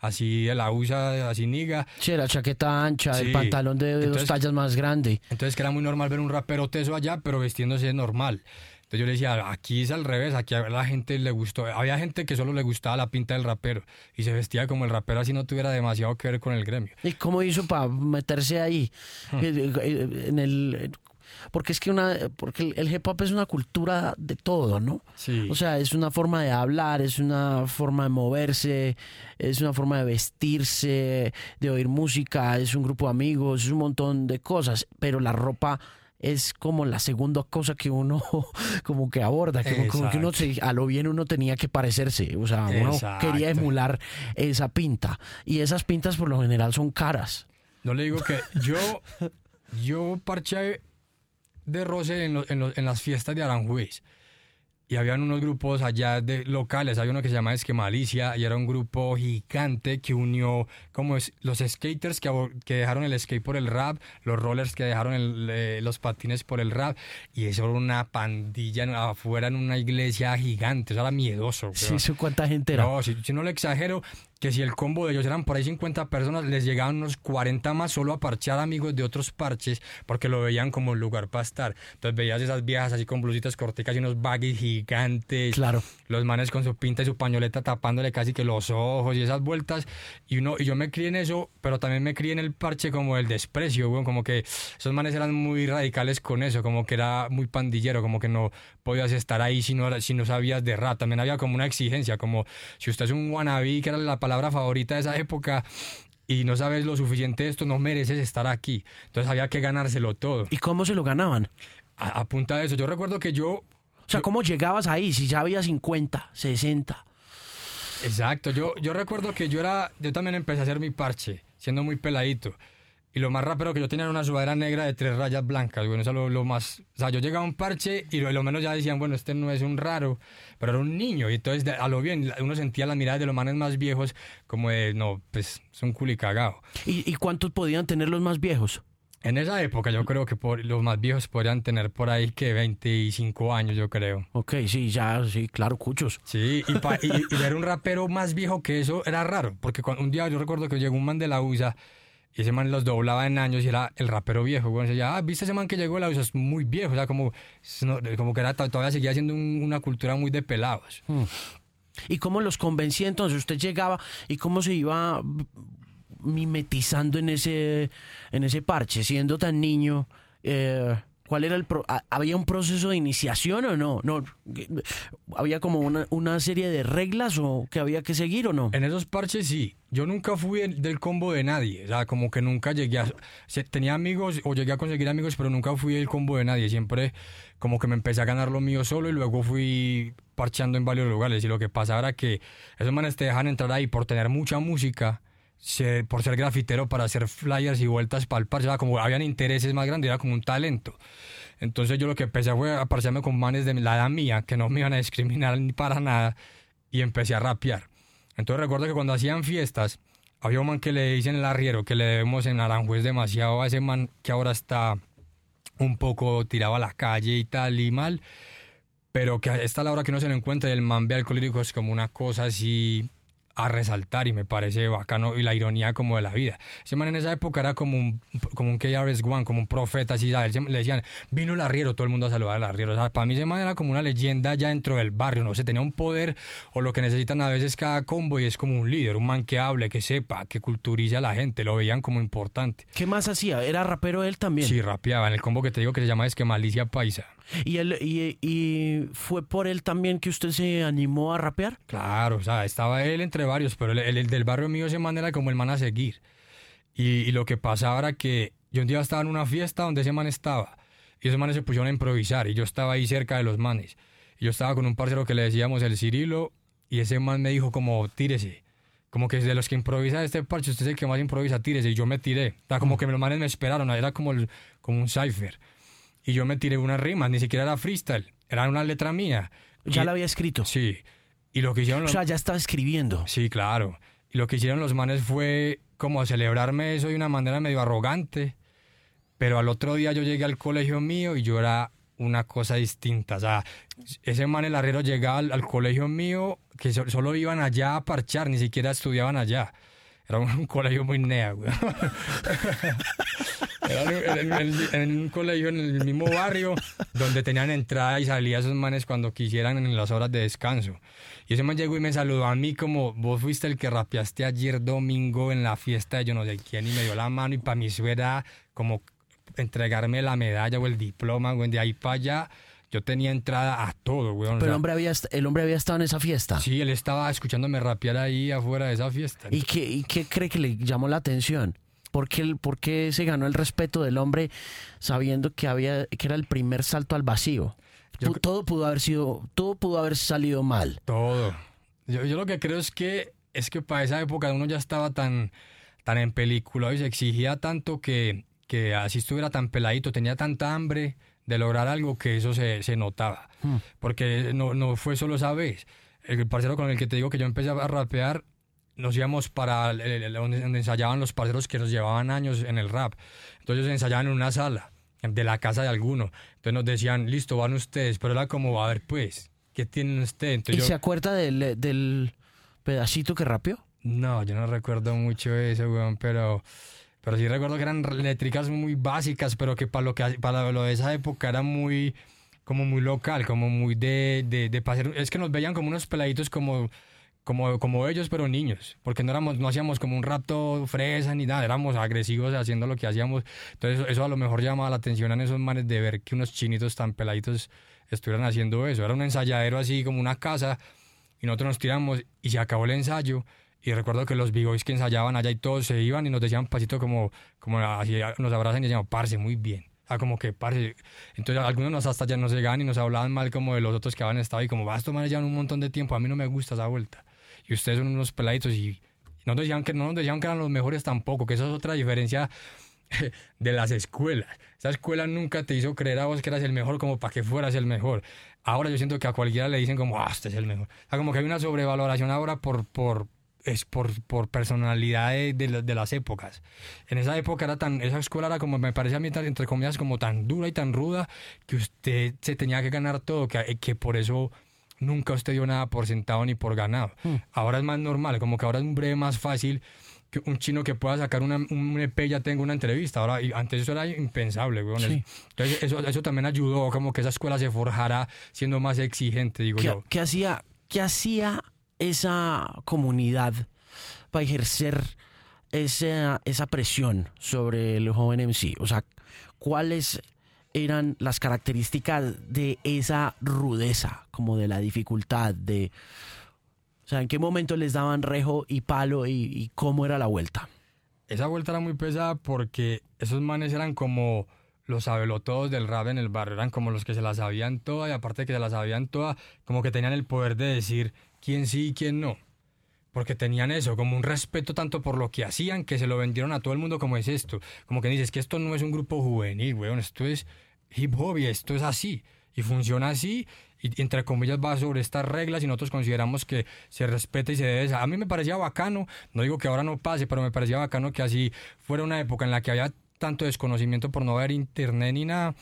así de la usa, así niga. Sí, la chaqueta ancha, el Sí. pantalón de dos tallas más grande. Entonces que era muy normal ver un rapero teso allá, pero vestiéndose normal. Entonces yo le decía, aquí es al revés, aquí a la gente le gustó. Había gente que solo le gustaba la pinta del rapero y se vestía como el rapero así no tuviera demasiado que ver con el gremio. ¿Y cómo hizo para meterse ahí? Eh, eh, En el porque es que una porque el, hip hop es una cultura de todo, ¿no? Sí. O sea, es una forma de hablar, es una forma de moverse, es una forma de vestirse, de oír música, es un grupo de amigos, es un montón de cosas, pero la ropa es como la segunda cosa que uno como que aborda, que, como que uno se- a lo bien uno tenía que parecerse, o sea, uno Exacto. quería emular esa pinta y esas pintas por lo general son caras. No le digo que yo, yo parché de roce en, lo- en, lo- en las fiestas de Aranjuez. Y habían unos grupos allá de locales, había uno que se llama Esquemalicia y era un grupo gigante que unió como es, los skaters que, que dejaron el skate por el rap, los rollers que dejaron el, eh, los patines por el rap y eso era una pandilla afuera en una iglesia gigante, eso era miedoso. Sí, eso cuánta gente era. No, si, si no lo exagero, que si el combo de ellos eran por ahí 50 personas, les llegaban unos 40 más solo a parchar amigos de otros parches, porque lo veían como un lugar para estar. Entonces veías esas viejas así con blusitas corticas y unos baggies gigantes. Claro. Los manes con su pinta y su pañoleta tapándole casi que los ojos y esas vueltas. Y uno y yo me crié en eso, pero también me crié en el parche como el desprecio, weón, como que esos manes eran muy radicales con eso, como que era muy pandillero, como que no podías estar ahí si no, si no sabías de rap. También había como una exigencia, como si usted es un wannabe, que era la palabra favorita de esa época y no sabes lo suficiente de esto, no mereces estar aquí. Entonces había que ganárselo todo. ¿Y cómo se lo ganaban? A, punta de eso. Yo recuerdo que yo... O sea, ¿cómo llegabas ahí si ya había 50, 60? Exacto. Yo, yo recuerdo que yo era... Yo también empecé a hacer mi parche, siendo muy peladito. Y lo más rápido que yo tenía era una sudadera negra de tres rayas blancas. Bueno, eso es lo, más. O sea, yo llegaba a un parche y lo, lo, menos ya decían, bueno, este no es un raro, pero era un niño. Y entonces, a lo bien, uno sentía las miradas de los manes más viejos como de, no, pues es un culicagado. ¿Y, ¿Y cuántos podían tener los más viejos? En esa época yo creo que por, los más viejos podrían tener por ahí que 25 años, yo creo. Ok, sí, ya, sí, claro, cuchos. Sí, y, y, ver un rapero más viejo que eso era raro, porque un día yo recuerdo que llegó un man de la USA y ese man los doblaba en años y era el rapero viejo. Bueno, decía, ah, ¿viste ese man que llegó? La es muy viejo. O sea, como, como que era, todavía seguía siendo una cultura muy de pelados. Hmm. ¿Y cómo los convencía entonces? Usted llegaba y cómo se iba mimetizando en ese, en ese parche, siendo tan niño. Eh, ¿Cuál era el había un proceso de iniciación o no? No había como una, una, serie de reglas o que había que seguir o no? En esos parches sí. Yo nunca fui del combo de nadie, o sea, como que nunca llegué a tenía amigos o llegué a conseguir amigos, pero nunca fui del combo de nadie, siempre como que me empecé a ganar lo mío solo y luego fui parchando en varios lugares y lo que pasa era que esos manes te dejan entrar ahí por tener mucha música por ser grafitero para hacer flyers y vueltas para el parche, como habían intereses más grandes, era como un talento. Entonces yo lo que empecé fue a aparecerme con manes de la edad mía, que no me iban a discriminar ni para nada, y empecé a rapear. Entonces recuerdo que cuando hacían fiestas, había un man que le dicen el arriero, que le debemos en Naranjo, demasiado a ese man que ahora está un poco tirado a la calle y tal y mal, pero que a esta la hora que no se lo encuentra y el man ve alcohólico es como una cosa así a resaltar y me parece bacano y la ironía como de la vida. Ese man en esa época era como un, como un KRS-One, como un profeta, así, ¿sabes? le decían, vino el arriero, todo el mundo a saludar al arriero. para mí ese man era como una leyenda ya dentro del barrio, no sé, tenía un poder o lo que necesitan a veces cada combo y es como un líder, un man que hable, que sepa, que culturice a la gente, lo veían como importante. ¿Qué más hacía? ¿Era rapero él también? Sí, rapeaba, en el combo que te digo que se llama es que Malicia Paisa. ¿Y, él, y, y, fue por él también que usted se animó a rapear? Claro, o sea, estaba él entre varios, pero el, del barrio mío ese man era como el man a seguir. Y, lo que pasaba era que yo un día estaba en una fiesta donde ese man estaba, y esos manes se pusieron a improvisar, y yo estaba ahí cerca de los manes. Y yo estaba con un parcero que le decíamos el Cirilo, y ese man me dijo como, tírese. Como que de los que improvisa este parche, usted es el que más improvisa, tírese. Y yo me tiré. O sea, como que los manes me esperaron, era como, como un cipher y yo me tiré una rima, ni siquiera era freestyle, era una letra mía. ¿Ya la había escrito? Sí. Y lo que hicieron... O sea, ya estaba escribiendo. Sí, claro. Y lo que hicieron los manes fue como celebrarme eso de una manera medio arrogante. Pero al otro día yo llegué al colegio mío y yo era una cosa distinta. O sea, ese man el arriero llegaba al, colegio mío que solo iban allá a parchar, ni siquiera estudiaban allá. Era un, colegio muy nea, güey. Era en, un colegio en el mismo barrio donde tenían entrada y salida esos manes cuando quisieran en las horas de descanso. Y ese man llegó y me saludó a mí como vos fuiste el que rapeaste ayer domingo en la fiesta de yo no sé quién y me dio la mano y para mí eso era como entregarme la medalla o el diploma, güey, de ahí para allá yo tenía entrada a todo, güey. Pero el, hombre había, el hombre había estado en esa fiesta. Sí, él estaba escuchándome rapear ahí afuera de esa fiesta. ¿Y qué, ¿Y qué cree que le llamó la atención? ¿Por qué, se ganó el respeto del hombre sabiendo que, había, que era el primer salto al vacío? todo pudo haber sido, todo pudo haber salido mal. Todo. Yo, yo lo que creo es que es que para esa época uno ya estaba tan, tan en película y se exigía tanto que, que así estuviera tan peladito, tenía tanta hambre de lograr algo que eso se, se notaba. Hmm. Porque no, no fue solo esa vez. El parcero con el que te digo que yo empecé a rapear, nos íbamos para donde, ensayaban los parceros que nos llevaban años en el rap. Entonces ensayaban en una sala de la casa de alguno. Entonces nos decían, listo, van ustedes. Pero era como, a ver, pues, ¿qué tienen ustedes? ¿Y se acuerda del, del pedacito que rapeó? No, yo no recuerdo mucho eso, weón, pero, pero sí recuerdo que eran eléctricas muy básicas, pero que para lo, que, para lo de esa época era muy, como muy local, como muy de, de, de. Es que nos veían como unos peladitos como como, como ellos, pero niños, porque no, éramos, no hacíamos como un rapto fresa ni nada, éramos agresivos haciendo lo que hacíamos. Entonces, eso a lo mejor llamaba la atención en esos manes de ver que unos chinitos tan peladitos estuvieran haciendo eso. Era un ensayadero así como una casa, y nosotros nos tiramos y se acabó el ensayo. Y recuerdo que los b que ensayaban allá y todos se iban y nos decían pasito como, como así, nos abrazan y decían, parce, muy bien. O sea, como que, parce. Entonces, algunos nos hasta ya nos llegaban y nos hablaban mal como de los otros que habían estado y como, vas a tomar ya un montón de tiempo, a mí no me gusta esa vuelta y ustedes son unos peladitos y no nos decían que, no nos decían que eran los mejores tampoco, que esa es otra diferencia de las escuelas. Esa escuela nunca te hizo creer a vos que eras el mejor como para que fueras el mejor. Ahora yo siento que a cualquiera le dicen como, ah, este es el mejor. O sea, como que hay una sobrevaloración ahora por, por, es por, por personalidad de, de, las épocas. En esa época era tan, esa escuela era como, me parece a mí, entre comillas, como tan dura y tan ruda que usted se tenía que ganar todo, que, que por eso nunca usted dio nada por sentado ni por ganado. Hmm. Ahora es más normal, como que ahora es un breve más fácil que un chino que pueda sacar una, un EP ya tenga una entrevista. Ahora, y antes eso era impensable, güey. Entonces, eso, eso también ayudó como que esa escuela se forjara siendo más exigente, digo yo. ¿Qué hacía, qué hacía esa comunidad para ejercer esa, esa presión sobre el joven MC? O sea, ¿cuáles eran las características de esa rudeza, como de la dificultad, de... O sea, ¿en qué momento les daban rejo y palo y, cómo era la vuelta? Esa vuelta era muy pesada porque esos manes eran como los sabelotodos del rap en el barrio, eran como los que se la sabían toda y aparte de que se la sabían toda, como que tenían el poder de decir quién sí y quién no. Porque tenían eso, como un respeto tanto por lo que hacían, que se lo vendieron a todo el mundo como es esto. Como que dices que esto no es un grupo juvenil, weón, esto es hip hop y esto es así. Y funciona así, y entre comillas va sobre estas reglas y nosotros consideramos que se respeta y se debe. A mí me parecía bacano, no digo que ahora no pase, pero me parecía bacano que así fuera una época en la que había tanto desconocimiento por no haber internet ni nada.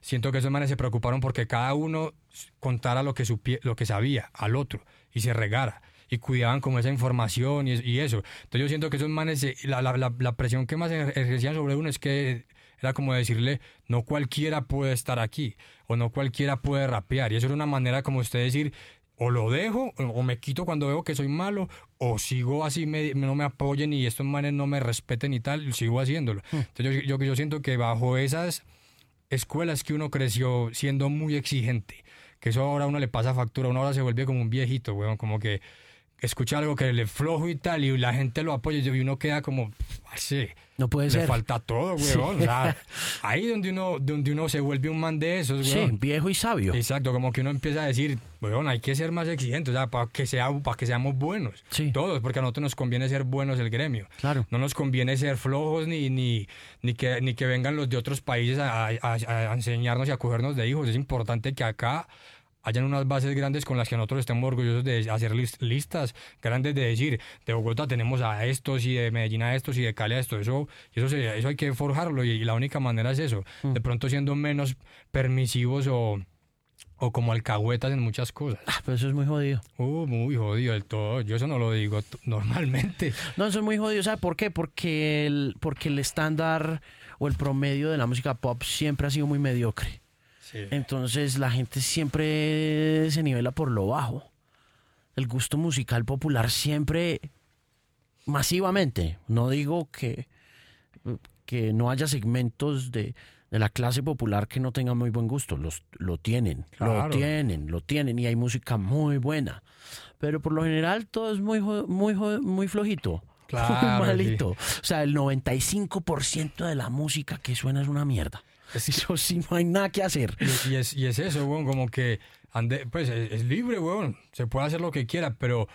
Siento que esos manes se preocuparon porque cada uno contara lo que, lo que sabía al otro y se regara y cuidaban como esa información y, eso. Entonces yo siento que esos manes, la, la, la, presión que más ejercían sobre uno es que era como decirle, no cualquiera puede estar aquí, o no cualquiera puede rapear. Y eso era una manera como usted decir, o lo dejo, o me quito cuando veo que soy malo, o sigo así, me, no me apoyen y estos manes no me respeten y tal, sigo haciéndolo. Hmm. Entonces yo, yo, yo siento que bajo esas escuelas que uno creció siendo muy exigente, que eso ahora uno le pasa factura, uno ahora se vuelve como un viejito, weón, como que escucha algo que le flojo y tal, y la gente lo apoya y uno queda como, así. No puede le Le falta todo, weón. O sea, ahí donde uno, donde uno se vuelve un man de esos, weón. Sí, viejo y sabio. Exacto, como que uno empieza a decir, weón, hay que ser más exigente, o sea, para que, sea, para que seamos buenos. Sí. Todos, porque a nosotros nos conviene ser buenos el gremio. Claro. No nos conviene ser flojos ni, ni, ni, que, ni que vengan los de otros países a, a enseñarnos y a cogernos de hijos. Es importante que acá hayan unas bases grandes con las que nosotros estemos orgullosos de hacer listas grandes de decir, de Bogotá tenemos a estos y de Medellín a estos y de Cali a estos, eso, eso, eso hay que forjarlo y, la única manera es eso, mm. de pronto siendo menos permisivos o, o como alcahuetas en muchas cosas. Ah, pero eso es muy jodido. Uh, muy jodido del todo. Yo eso no lo digo normalmente. No, eso es muy jodido. ¿Sabe por qué? Porque el, porque el estándar o el promedio de la música pop siempre ha sido muy mediocre. Entonces la gente siempre se nivela por lo bajo. El gusto musical popular siempre masivamente. No digo que, que no haya segmentos de, la clase popular que no tengan muy buen gusto. Los, lo tienen, lo tienen, lo tienen y hay música muy buena. Pero por lo general todo es muy, muy, muy flojito. Claro, malito. O sea, el 95% de la música que suena es una mierda. Eso sí, no hay nada que hacer. Y, es, y es eso, weón, como que ande, pues es, libre, weón. Se puede hacer lo que quiera, pero,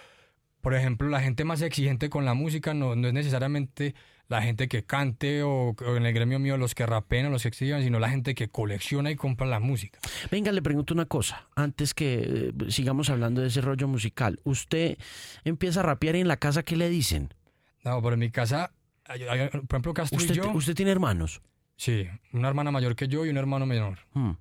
por ejemplo, la gente más exigente con la música no, no es necesariamente la gente que cante o, en el gremio mío los que rapean o los que exhiben, sino la gente que colecciona y compra la música. Venga, le pregunto una cosa, antes que eh, sigamos hablando de ese rollo musical. ¿Usted empieza a rapear y en la casa qué le dicen? No, pero en mi casa, por ejemplo, Castro ¿Usted, y yo... ¿Usted tiene hermanos? Sí, una hermana mayor que yo y un hermano menor. Hmm.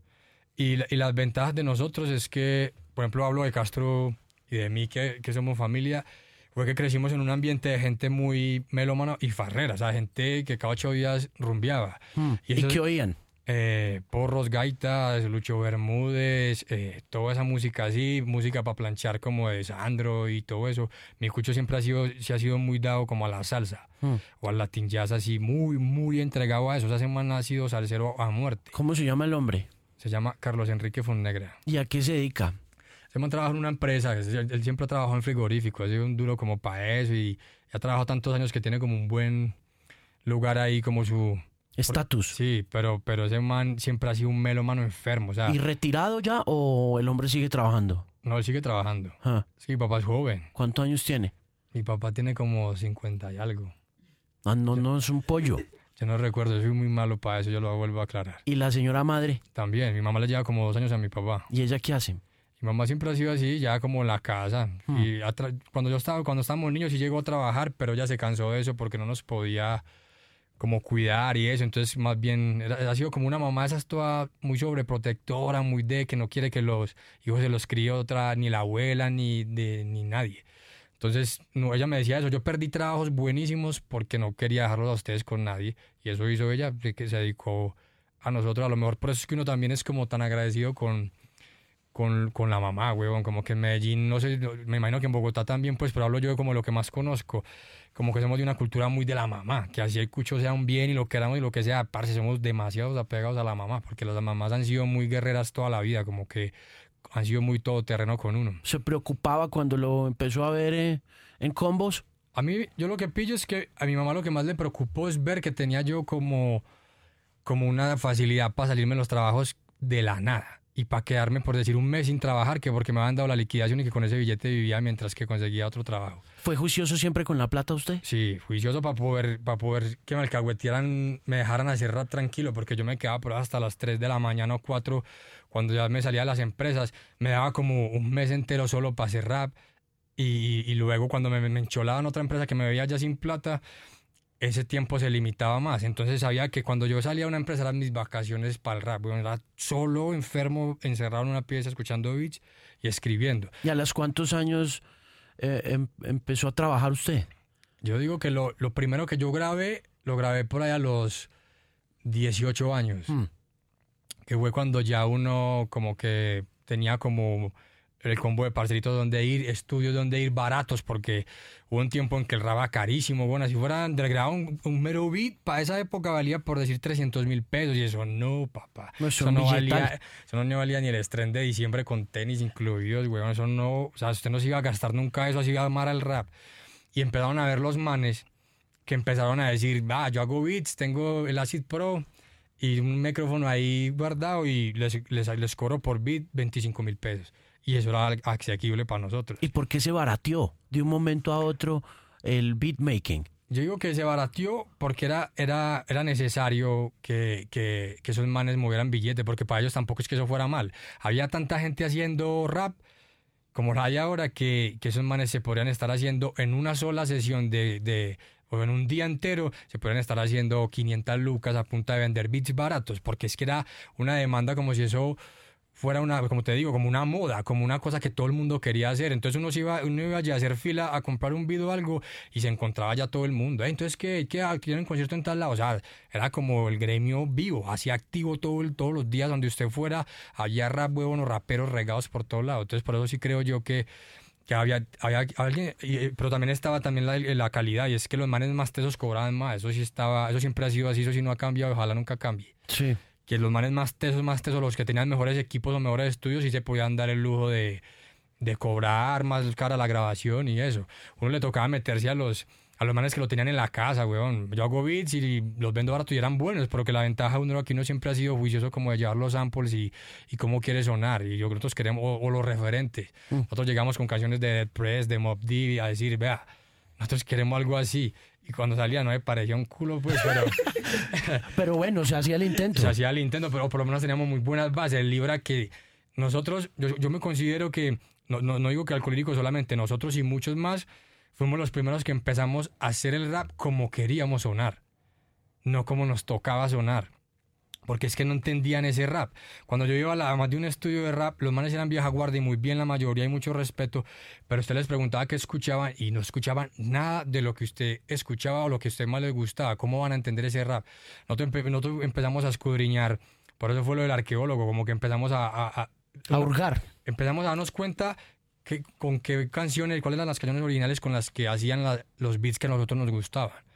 Y, y, las ventajas de nosotros es que, por ejemplo, hablo de Castro y de mí, que, que somos familia. fue que crecimos en un ambiente de gente muy melómano y farrera, o sea, gente que cada ocho días rumbeaba. Hmm. ¿Y, eso- qué oían? Eh, porros, gaitas, Lucho Bermúdez, eh, toda esa música así, música para planchar como de Sandro y todo eso. Mi cucho siempre ha sido, se ha sido muy dado como a la salsa Hmm. o al latin jazz así, muy, muy entregado a eso. Esa semana ha sido salsero a muerte. ¿Cómo se llama el hombre? Se llama Carlos Enrique Fonnegra. ¿Y a qué se dedica? Se man trabaja en una empresa, él, él siempre ha trabajado en frigorífico, ha sido un duro como para eso y ha trabajado tantos años que tiene como un buen lugar ahí como su... Estatus. Sí, pero, pero ese man siempre ha sido un melómano enfermo, o sea, ¿Y retirado ya o el hombre sigue trabajando? no, él sigue trabajando. Ah, Sí, mi papá es joven, ¿Cuántos años tiene? mi papá tiene como 50 y algo. Ah, no, no es un pollo. Yo no recuerdo, yo soy muy malo para eso, yo lo vuelvo a aclarar. ¿Y la señora madre? También, mi mamá le lleva como dos años a mi papá. ¿Y ella qué hace? Mi mamá siempre ha sido así, ya como en la casa. Y ha tra- cuando yo estaba, cuando estábamos niños sí llegó a trabajar, pero ella se cansó de eso porque no nos podía como cuidar y eso. Entonces, más bien, ha sido como una mamá, esa es toda muy sobreprotectora, muy de que no quiere que los hijos se los críe otra, ni la abuela, ni, de, ni nadie. Entonces, no, ella me decía eso. Yo perdí trabajos buenísimos porque no quería dejarlos a ustedes con nadie. Y eso hizo ella, que se dedicó a nosotros. A lo mejor por eso es que uno también es como tan agradecido con, con, con la mamá, huevón. Como que en Medellín, no sé, me imagino que en Bogotá también, pues, pero hablo yo de como lo que más conozco. Como que somos de una cultura muy de la mamá, que así el cucho sea un bien y lo queramos y lo que sea, parce, somos demasiados apegados a la mamá, porque las mamás han sido muy guerreras toda la vida, como que han sido muy todoterreno con uno. ¿Se preocupaba cuando lo empezó a ver eh, en combos? A mí, yo lo que pillo es que a mi mamá lo que más le preocupó es ver que tenía yo como, como una facilidad para salirme de los trabajos de la nada y para quedarme, por decir, un mes sin trabajar, que porque me habían dado la liquidación y que con ese billete vivía mientras que conseguía otro trabajo. ¿Fue juicioso siempre con la plata usted? Sí, juicioso para poder, para poder que me alcahuetearan, me dejaran hacer rap tranquilo, porque yo me quedaba por hasta las 3 de la mañana o 4, cuando ya me salía de las empresas, me daba como un mes entero solo para hacer rap, y, y luego cuando me, me encholaban otra empresa que me veía ya sin plata, ese tiempo se limitaba más. Entonces sabía que cuando yo salía a una empresa eran mis vacaciones para el rap. Bueno, era solo enfermo, encerrado en una pieza, escuchando beats y escribiendo. ¿Y a los cuántos años eh, em- empezó a trabajar usted? Yo digo que lo, lo primero que yo grabé, lo grabé por ahí a los 18 años. Hmm. Que fue cuando ya uno como que tenía como el combo de parceritos donde ir, estudios donde ir baratos, porque hubo un tiempo en que el rap era carísimo. Bueno, si fuera de grabar un, un mero beat, para esa época valía por decir 300 mil pesos. Y eso no, papá. No, eso no valía, eso no valía ni el estreno de diciembre con tenis incluidos, weón. Eso no, o sea, usted no se iba a gastar nunca eso, así iba a amar al rap. Y empezaron a ver los manes que empezaron a decir, ah, yo hago beats, tengo el Acid Pro y un micrófono ahí guardado y les, les, les cobro por beat 25 mil pesos. Y eso era asequible para nosotros. ¿Y por qué se barateó de un momento a otro el beatmaking? Yo digo que se barateó porque era, era, era necesario que, que, que esos manes movieran billete, porque para ellos tampoco es que eso fuera mal. Había tanta gente haciendo rap como la hay ahora que, que esos manes se podrían estar haciendo en una sola sesión de, de o en un día entero se podrían estar haciendo 500 lucas a punta de vender beats baratos, porque es que era una demanda como si eso fuera una, como te digo, como una moda, como una cosa que todo el mundo quería hacer. Entonces uno se iba, uno iba allá a hacer fila a comprar un video o algo y se encontraba ya todo el mundo. "Eh, Entonces, ¿qué? ¿Qué? Ah, ¿Quieren un concierto en tal lado? O sea, era como el gremio vivo, así activo todo el- todos los días donde usted fuera, había rap, huevos, raperos regados por todos lados. Entonces, por eso sí creo yo que que había, había alguien, y- pero también estaba también la, la calidad, y es que los manes más tesos cobraban más, eso sí estaba, eso siempre ha sido así, eso sí no ha cambiado, ojalá nunca cambie. Sí. Que los manes más tesos, más tesos, los que tenían mejores equipos o mejores estudios, sí se podían dar el lujo de, de cobrar más cara la grabación y eso. Uno le tocaba meterse a los, a los manes que lo tenían en la casa, weón. Yo hago beats y los vendo barato y eran buenos, pero que la ventaja de uno aquí no siempre ha sido juicioso como de llevar los samples y, y cómo quiere sonar. Y yo creo que nosotros queremos, o, o los referentes. Nosotros llegamos con canciones de Dead Press, de Mob Deep, a decir, vea, nosotros queremos algo así. Y cuando salía no me parecía un culo, pues, pero Pero bueno, se hacía el intento. se hacía el intento, pero por lo menos teníamos muy buenas bases. El libro que nosotros, yo, yo me considero que, no, no, no digo que alcohólico solamente, nosotros y muchos más, fuimos los primeros que empezamos a hacer el rap como queríamos sonar, no como nos tocaba sonar. Porque es que no entendían ese rap. Cuando yo iba a, la, más de un estudio de rap, los manes eran vieja guardia y muy bien la mayoría y mucho respeto, pero usted les preguntaba qué escuchaban y no escuchaban nada de lo que usted escuchaba o lo que a usted más les gustaba. ¿Cómo van a entender ese rap? Nosotros, empezamos a escudriñar, por eso fue lo del arqueólogo, como que empezamos a... A, a, hurgar. Empezamos a darnos cuenta que, con qué canciones, cuáles eran las canciones originales con las que hacían los beats que a nosotros nos gustaban.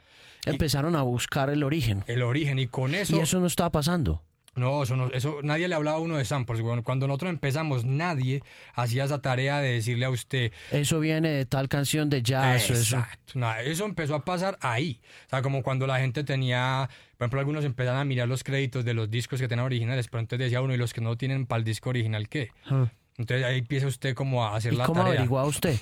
Empezaron a buscar el origen. El origen, y con eso. Y eso no estaba pasando. No, eso no, eso nadie le hablaba a uno de samples. Cuando nosotros empezamos, nadie hacía esa tarea de decirle a usted. Eso viene de tal canción de jazz. Exacto. Eso. eso empezó a pasar ahí. O sea, como cuando la gente tenía, por ejemplo, algunos empezaban a mirar los créditos de los discos que tenían originales, pero entonces decía uno, y los que no tienen para el disco original, ¿qué? Ah. Entonces ahí empieza usted como a hacer ¿Y la cómo tarea. averiguaba usted?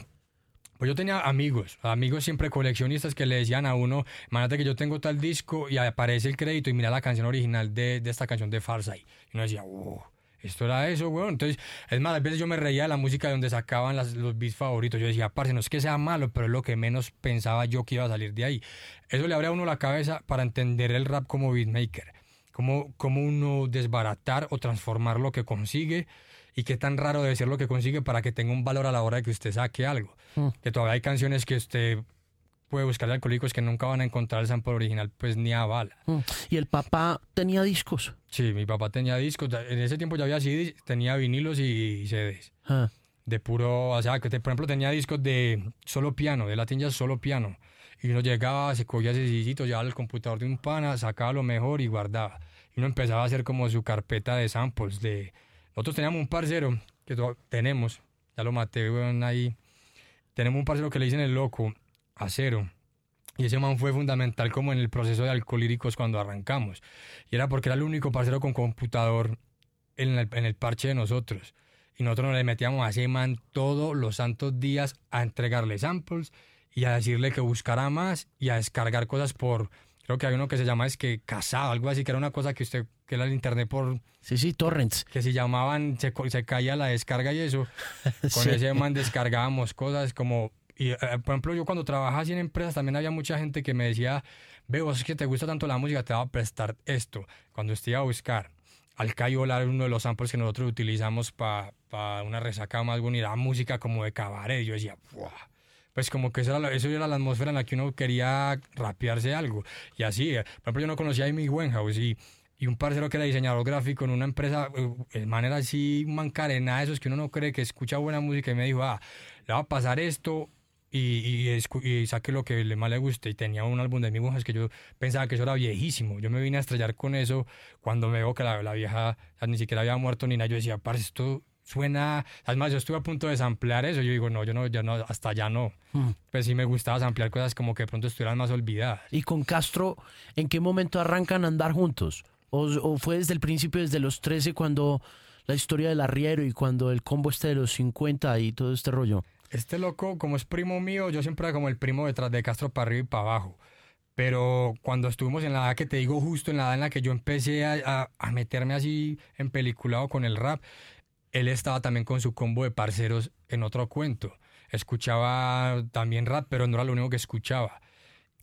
Pues yo tenía amigos, amigos siempre coleccionistas que le decían a uno, imagínate que yo tengo tal disco y aparece el crédito y mira la canción original de, de esta canción de Farsa. Y uno decía, oh, esto era eso, weón. Entonces, es más, a veces yo me reía de la música de donde sacaban los beats favoritos. Yo decía, parce, no es que sea malo, pero es lo que menos pensaba yo que iba a salir de ahí. Eso le abre a uno la cabeza para entender el rap como beatmaker. Cómo, cómo uno desbaratar o transformar lo que consigue y qué tan raro debe ser lo que consigue para que tenga un valor a la hora de que usted saque algo. Mm. Que todavía hay canciones que usted puede buscar alcohólicos que nunca van a encontrar el sample original, pues ni a bala. Mm. ¿Y el papá tenía discos? Sí, mi papá tenía discos. En ese tiempo ya había CDs, tenía vinilos y CDs. Ah. De puro, o sea, que por ejemplo tenía discos de solo piano, de Latin Jazz solo piano. Y uno llegaba, se cogía ese sillito, llevaba el computador de un pana, sacaba lo mejor y guardaba. Y uno empezaba a hacer como su carpeta de samples, de nosotros teníamos un parcero, que tenemos, ya lo maté, ahí. Tenemos un parcero que le dicen el loco, acero. Y ese man fue fundamental como en el proceso de alcohólicos cuando arrancamos. Y era porque era el único parcero con computador en el, en el parche de nosotros. Y nosotros nos le metíamos a ese man todos los santos días a entregarle samples y a decirle que buscara más y a descargar cosas por creo que hay uno que se llama es que casado, algo así, que era una cosa que usted, que era el internet por... Sí, sí, torrents. Que se llamaban, se, se caía la descarga y eso. Con ese man descargábamos cosas como... Y, eh, por ejemplo, yo cuando trabajaba así en empresas también había mucha gente que me decía, veo, es que te gusta tanto la música, te va a prestar esto. Cuando iba a buscar al Cayola, uno de los samples que nosotros utilizamos para una resaca más bonita, música como de cabaret, yo decía, ¡buah! pues como que eso era, la, eso era la atmósfera en la que uno quería rapearse algo. Y así, eh, por ejemplo, yo no conocía a Amy Winehouse y, y un parcero que era diseñador gráfico en una empresa, de eh, manera así mancarena, de esos que uno no cree que escucha buena música y me dijo, ah, le va a pasar esto y, y, saque lo que le más le guste. Y tenía un álbum de Amy Winehouse que yo pensaba que eso era viejísimo. Yo me vine a estrellar con eso cuando me veo que la, la vieja ni siquiera había muerto ni nada. Yo decía, parce, esto suena. Además, yo estuve a punto de samplear eso. Yo digo, no, yo no, ya no, hasta allá no. Hmm. Pues sí me gustaba samplear cosas como que de pronto estuvieran más olvidadas. ¿Y con Castro, en qué momento arrancan a andar juntos? ¿O, fue desde el principio, desde los 13, cuando la historia del arriero y cuando el combo este de los 50 y todo este rollo? Este loco, como es primo mío, yo siempre era como el primo detrás de Castro para arriba y para abajo. Pero cuando estuvimos en la edad que te digo, justo en la edad en la que yo empecé a, a meterme así en peliculado con el rap, él estaba también con su combo de parceros en otro cuento. Escuchaba también rap, pero no era lo único que escuchaba.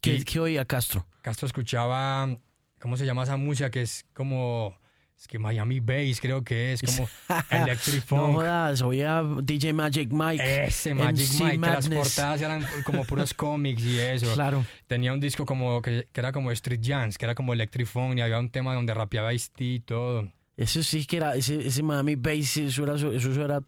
¿Qué, ¿qué oía Castro? Castro escuchaba, ¿cómo se llama esa música? Que es como... Es que Miami Bass creo que es como Electric Funk. No jodas, oía DJ Magic Mike. Ese Magic Mike, que las portadas eran como puros cómics y eso. Claro. Tenía un disco como que, que, era como Street Jams, que era como Electric Funk y había un tema donde rapeaba ice y todo. Eso sí que era, ese, ese Miami Bass, eso era, eso era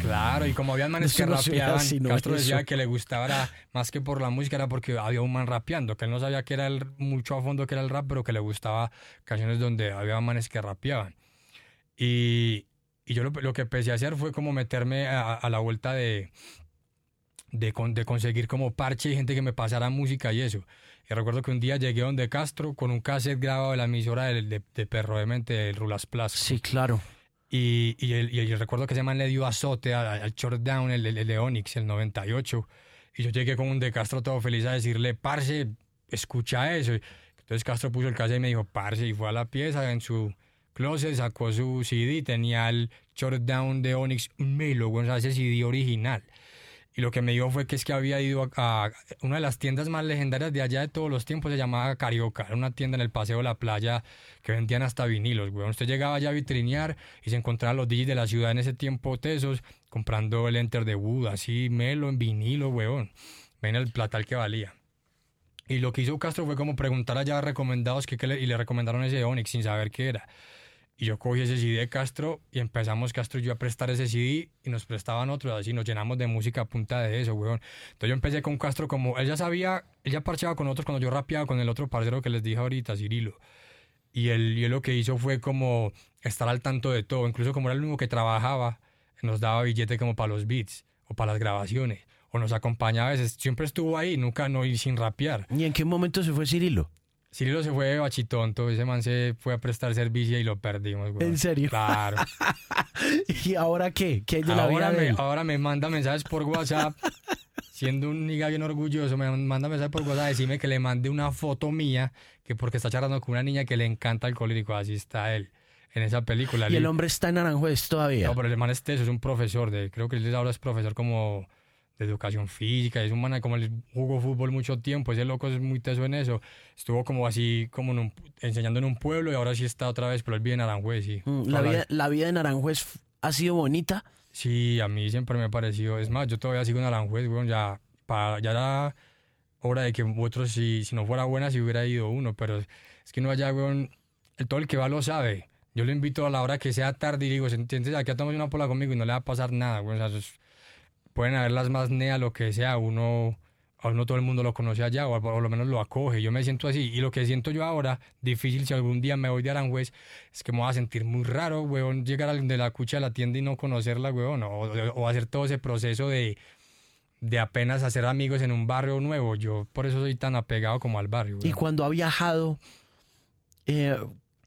Claro, y como había manes que rapeaban, Castro decía que le gustaba más que por la música, era porque había un man rapeando, que él no sabía que era el, mucho a fondo que era el rap, pero que le gustaba canciones donde había manes que rapeaban. Y, y yo lo, lo, que empecé a hacer fue como meterme a, a la vuelta de, de, de, conseguir como parche y gente que me pasara música y eso. Y recuerdo que un día llegué donde Castro con un cassette grabado de la emisora de, de, de Perro de Mente, el Rulas Plus. Sí, claro. Y, y, el, y el recuerdo que ese man le dio azote al, al short down, el, el, de Onyx, el 98. Y yo llegué con un de Castro todo feliz a decirle, parce, escucha eso. Entonces Castro puso el cassette y me dijo, parce, y fue a la pieza en su closet, sacó su CD, tenía el short down de Onyx Melo, o sea, ese CD original. Y lo que me dijo fue que es que había ido a, una de las tiendas más legendarias de allá de todos los tiempos, se llamaba Carioca. Era una tienda en el Paseo de la Playa que vendían hasta vinilos, weón. Usted llegaba allá a vitrinear y se encontraba los DJs de la ciudad en ese tiempo tesos comprando el Enter de Wood, así, melo en vinilo, weón. Ven el platal que valía. Y lo que hizo Castro fue como preguntar allá recomendados que, y le recomendaron ese Onyx sin saber qué era. Y yo cogí ese CD de Castro y empezamos Castro y yo a prestar ese CD y nos prestaban otros, así nos llenamos de música a punta de eso, weón. Entonces yo empecé con Castro como, él ya sabía, él ya parcheaba con otros cuando yo rapeaba con el otro parcero que les dije ahorita, Cirilo. Y él, y lo que hizo fue como estar al tanto de todo, incluso como era el único que trabajaba, nos daba billete como para los beats o para las grabaciones, o nos acompañaba a veces, siempre estuvo ahí, nunca no y sin rapear. ¿Y en qué momento se fue Cirilo? Cirilo se fue de bachitonto, ese man se fue a prestar servicio y lo perdimos, güey. ¿En serio? Claro. ¿Y ahora qué? ¿Qué hay de la ahora de me, él? ahora me manda mensajes por WhatsApp, siendo un niga bien orgulloso, me manda mensajes por WhatsApp decirme que le mande una foto mía, que porque está charlando con una niña que le encanta el colírico, así está él en esa película. Y el hombre está en Aranjuez todavía. No, pero el man es teso, es un profesor de, creo que él ahora es profesor como de educación física, es un man como él jugó fútbol mucho tiempo, ese loco es muy teso en eso. Estuvo como así, como en un- enseñando en un pueblo y ahora sí está otra vez, pero él vive en Aranjuez, sí. Mm, la, vida, la vida en Aranjuez ha sido bonita. Sí, a mí siempre me ha parecido. Es más, yo todavía sigo en Aranjuez, weón. Ya, para, ya era hora de que otros, si, si no fuera buena, si hubiera ido uno. Pero es que no allá, weón. El, todo el que va lo sabe. Yo lo invito a la hora que sea tarde y digo, ¿entiendes? Aquí tomamos una pola conmigo y no le va a pasar nada, weón. O sea, eso es- pueden haber las más neas, lo que sea. Uno, a uno todo el mundo lo conoce allá o por lo menos lo acoge. Yo me siento así. Y lo que siento yo ahora, difícil si algún día me voy de Aranjuez, es que me voy a sentir muy raro, weón, llegar al de la cucha a la tienda y no conocerla, weón, o, o hacer todo ese proceso de, de apenas hacer amigos en un barrio nuevo. Yo por eso soy tan apegado como al barrio. Y weón. cuando ha viajado, eh,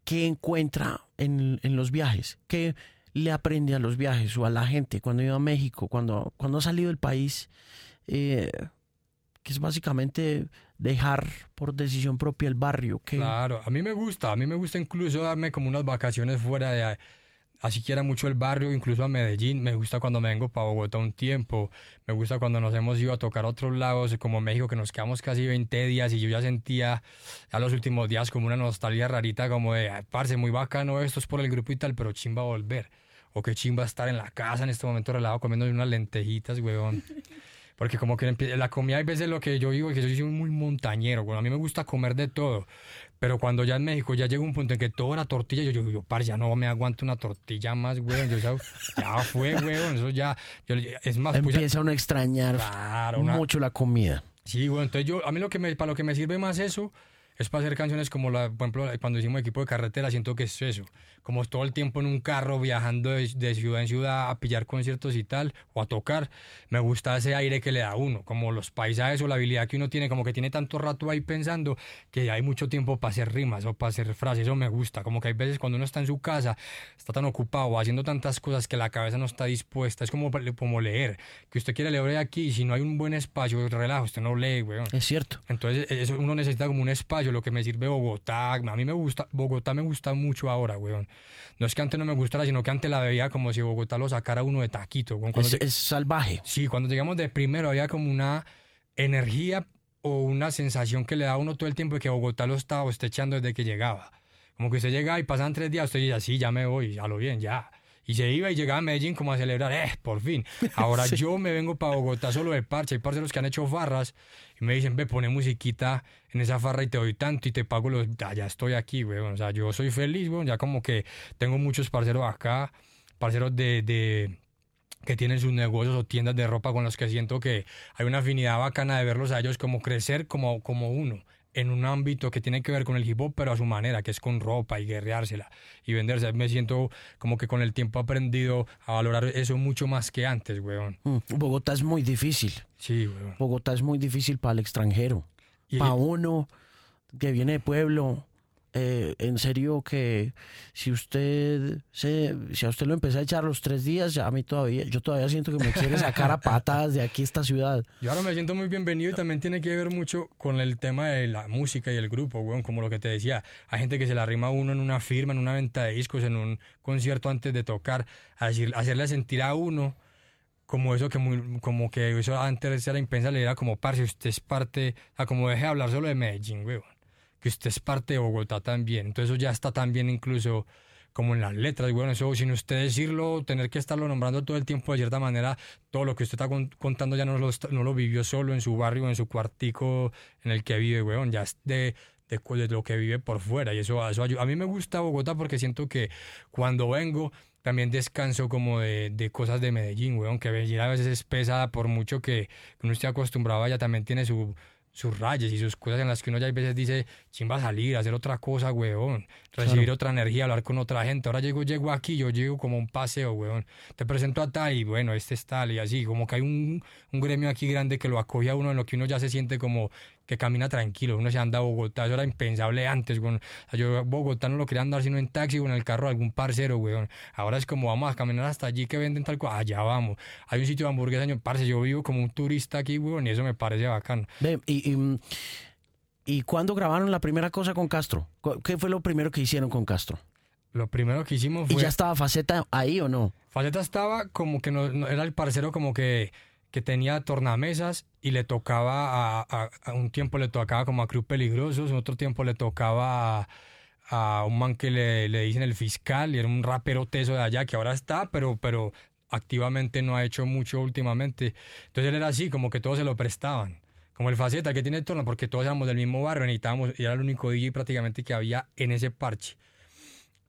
¿qué encuentra en, en los viajes? ¿Qué le aprende a los viajes o a la gente cuando iba a México, cuando, cuando ha salido del país? eh, que es básicamente dejar por decisión propia el barrio. Claro, a mí me gusta, a mí me gusta incluso darme como unas vacaciones fuera de así quiera mucho el barrio, incluso a Medellín, me gusta cuando me vengo para Bogotá un tiempo, me gusta cuando nos hemos ido a tocar otros lados, como México, que nos quedamos casi 20 días y yo ya sentía a los últimos días como una nostalgia rarita, como de, "Ay, parce, muy bacano esto es por el grupo y tal, pero chimba volver, o que chimba estar en la casa en este momento relajado comiendo unas lentejitas, weón. Porque como que la comida hay veces lo que yo digo, que yo soy muy montañero, bueno, a mí me gusta comer de todo, pero cuando ya en México ya llega un punto en que todo era tortilla, yo digo, yo, parce, ya no me aguanto una tortilla más, weón, yo ya, ya fue, weón, eso ya, yo- es más, puse- empieza uno a extrañar Claro, una- mucho la comida. Sí, bueno, entonces yo, a mí lo que me, para lo que me sirve más eso es para hacer canciones como, la, por ejemplo, cuando hicimos equipo de carretera, siento que es eso, como todo el tiempo en un carro viajando de, de ciudad en ciudad a pillar conciertos y tal, o a tocar, me gusta ese aire que le da a uno, como los paisajes o la habilidad que uno tiene, como que tiene tanto rato ahí pensando que hay mucho tiempo para hacer rimas o para hacer frases, eso me gusta, como que hay veces cuando uno está en su casa, está tan ocupado haciendo tantas cosas que la cabeza no está dispuesta, es como, como leer, que usted quiere leer aquí y si no hay un buen espacio, relajo, usted no lee, weón. Es cierto. Entonces, eso uno necesita como un espacio, lo que me sirve Bogotá. A mí me gusta, Bogotá me gusta mucho ahora, weón. No es que antes no me gustara, sino que antes la veía como si Bogotá lo sacara uno de taquito. weón. Es, lleg- es salvaje. Sí, cuando llegamos de primero había como una energía o una sensación que le da a uno todo el tiempo de que Bogotá lo estaba bostechando desde que llegaba. Como que usted llegaba y pasaban tres días, usted decía, sí, ya me voy, a lo bien, ya. Y se iba y llegaba a Medellín como a celebrar, eh, por fin. Ahora Sí. yo me vengo para Bogotá solo de parche. Hay parceros que han hecho farras y me dicen, ve, pone musiquita en esa farra y te doy tanto y te pago los... Ya, ya estoy aquí, weón. O sea, yo soy feliz, weón. Ya como que tengo muchos parceros acá, parceros de... de que tienen sus negocios o tiendas de ropa con los que siento que hay una afinidad bacana de verlos a ellos como crecer como, como uno en un ámbito que tiene que ver con el hip hop, pero a su manera, que es con ropa y guerreársela y venderse. Me siento como que con el tiempo he aprendido a valorar eso mucho más que antes, weón. Mm, Bogotá es muy difícil. Sí, weón. Bogotá es muy difícil para el extranjero. Para uno que viene de pueblo, eh, en serio que si usted se, si a usted lo empezó a echar los tres días, ya a mí todavía, yo todavía siento que me quiere sacar a patadas de aquí esta ciudad. Yo ahora me siento muy bienvenido y también tiene que ver mucho con el tema de la música y el grupo, weón, como lo que te decía. Hay gente que se la rima a uno en una firma, en una venta de discos, en un concierto antes de tocar, a hacerle sentir a uno como eso que muy, como que eso antes era impensable, era como, parce, usted es parte, o como deje de hablar solo de Medellín, weón, que usted es parte de Bogotá también, entonces eso ya está también incluso como en las letras, weón, eso sin usted decirlo, tener que estarlo nombrando todo el tiempo de cierta manera, todo lo que usted está contando ya no lo, no lo vivió solo en su barrio, en su cuartico en el que vive, weón, ya es de, de, lo que vive por fuera. Y eso, eso A mí me gusta Bogotá porque siento que cuando vengo también descanso como de, de cosas de Medellín, weón, que a veces es pesada por mucho que, uno esté acostumbrado, ya también tiene su, sus rayas y sus cosas en las que uno ya a veces dice, va a salir, hacer otra cosa, weón, recibir otra energía, hablar con otra gente. Ahora llego, llego aquí, yo llego como un paseo, weón. Te presento a tal y bueno, este es tal y así, como que hay un, un gremio aquí grande que lo acoge a uno en lo que uno ya se siente como que camina tranquilo. Uno se anda a Bogotá, eso era impensable antes, weón. yo a Bogotá no lo quería andar sino en taxi o en el carro de algún parcero, weón. Ahora es como vamos a caminar hasta allí que venden tal cosa. Allá vamos. Hay un sitio de hamburguesa, señor, parce, yo vivo como un turista aquí, weón, y eso me parece bacano. y, y, ¿Y cuándo grabaron la primera cosa con Castro? ¿Qué fue lo primero que hicieron con Castro? Lo primero que hicimos fue... ¿Y ya estaba Faceta ahí o no? Faceta estaba como que no era el parcero como que que tenía tornamesas y le tocaba a, un tiempo le tocaba como a Cruz Peligrosos, otro tiempo le tocaba a, un man que le, le, dicen el fiscal y era un rapero teso de allá que ahora está, pero, pero activamente no ha hecho mucho últimamente. Entonces él era así, como que todos se lo prestaban. Como el faceta que tiene torna, porque todos éramos del mismo barrio, necesitábamos, y era el único DJ prácticamente que había en ese parche.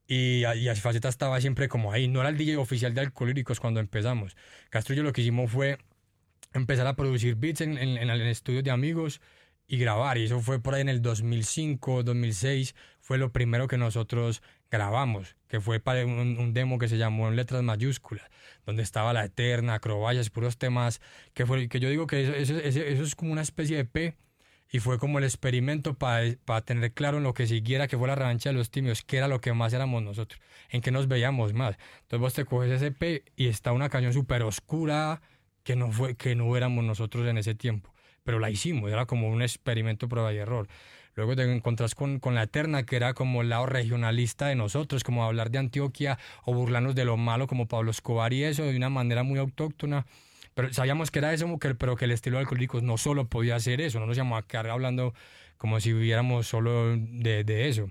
Y, y Faceta estaba siempre como ahí. No era el DJ oficial de Alcohólicos cuando empezamos. Yo lo que hicimos fue empezar a producir beats en, en, en el estudio de amigos y grabar. Y eso fue por ahí en el 2005, 2006. Fue lo primero que nosotros grabamos, que fue para un, demo que se llamó en letras mayúsculas, donde estaba la Eterna, Acrobayas, puros temas, que, fue, que yo digo que eso, eso, eso es como una especie de P. Y fue como el experimento para, para tener claro en lo que siguiera, que fue la revancha de los tímidos, que era lo que más éramos nosotros, en que nos veíamos más. Entonces vos te coges ese P y está una canción súper oscura, que no, fue, que no éramos nosotros en ese tiempo. Pero la hicimos, era como un experimento prueba y error. Luego te encontrás con, con, la Eterna, que era como el lado regionalista de nosotros, como hablar de Antioquia o burlarnos de lo malo como Pablo Escobar y eso, de una manera muy autóctona. Pero sabíamos que era eso, pero que el estilo de Alcohólicos no solo podía hacer eso, no nos llamaba a quedar hablando como si viviéramos solo de, de eso.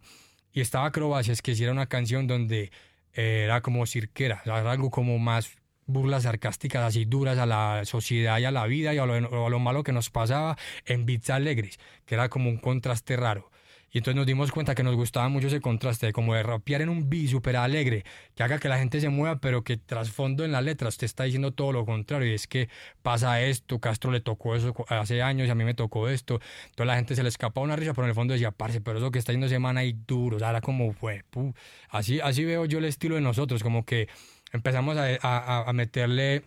Y estaba Acrobacias, que hiciera una canción donde era como cirquera, era algo como más burlas sarcásticas así duras a la sociedad y a la vida y a lo, malo que nos pasaba en beats alegres, que era como un contraste raro. Y entonces nos dimos cuenta que nos gustaba mucho ese contraste, como de rapear en un beat súper alegre, que haga que la gente se mueva, pero que trasfondo en la letra usted está diciendo todo lo contrario. Y es que pasa esto, Castro le tocó eso hace años y a mí me tocó esto. Entonces la gente se le escapa una risa, pero en el fondo decía, parce, pero eso que está yendo semana y duro, o sea, era como, fue, así, así veo yo el estilo de nosotros, como que empezamos a, meterle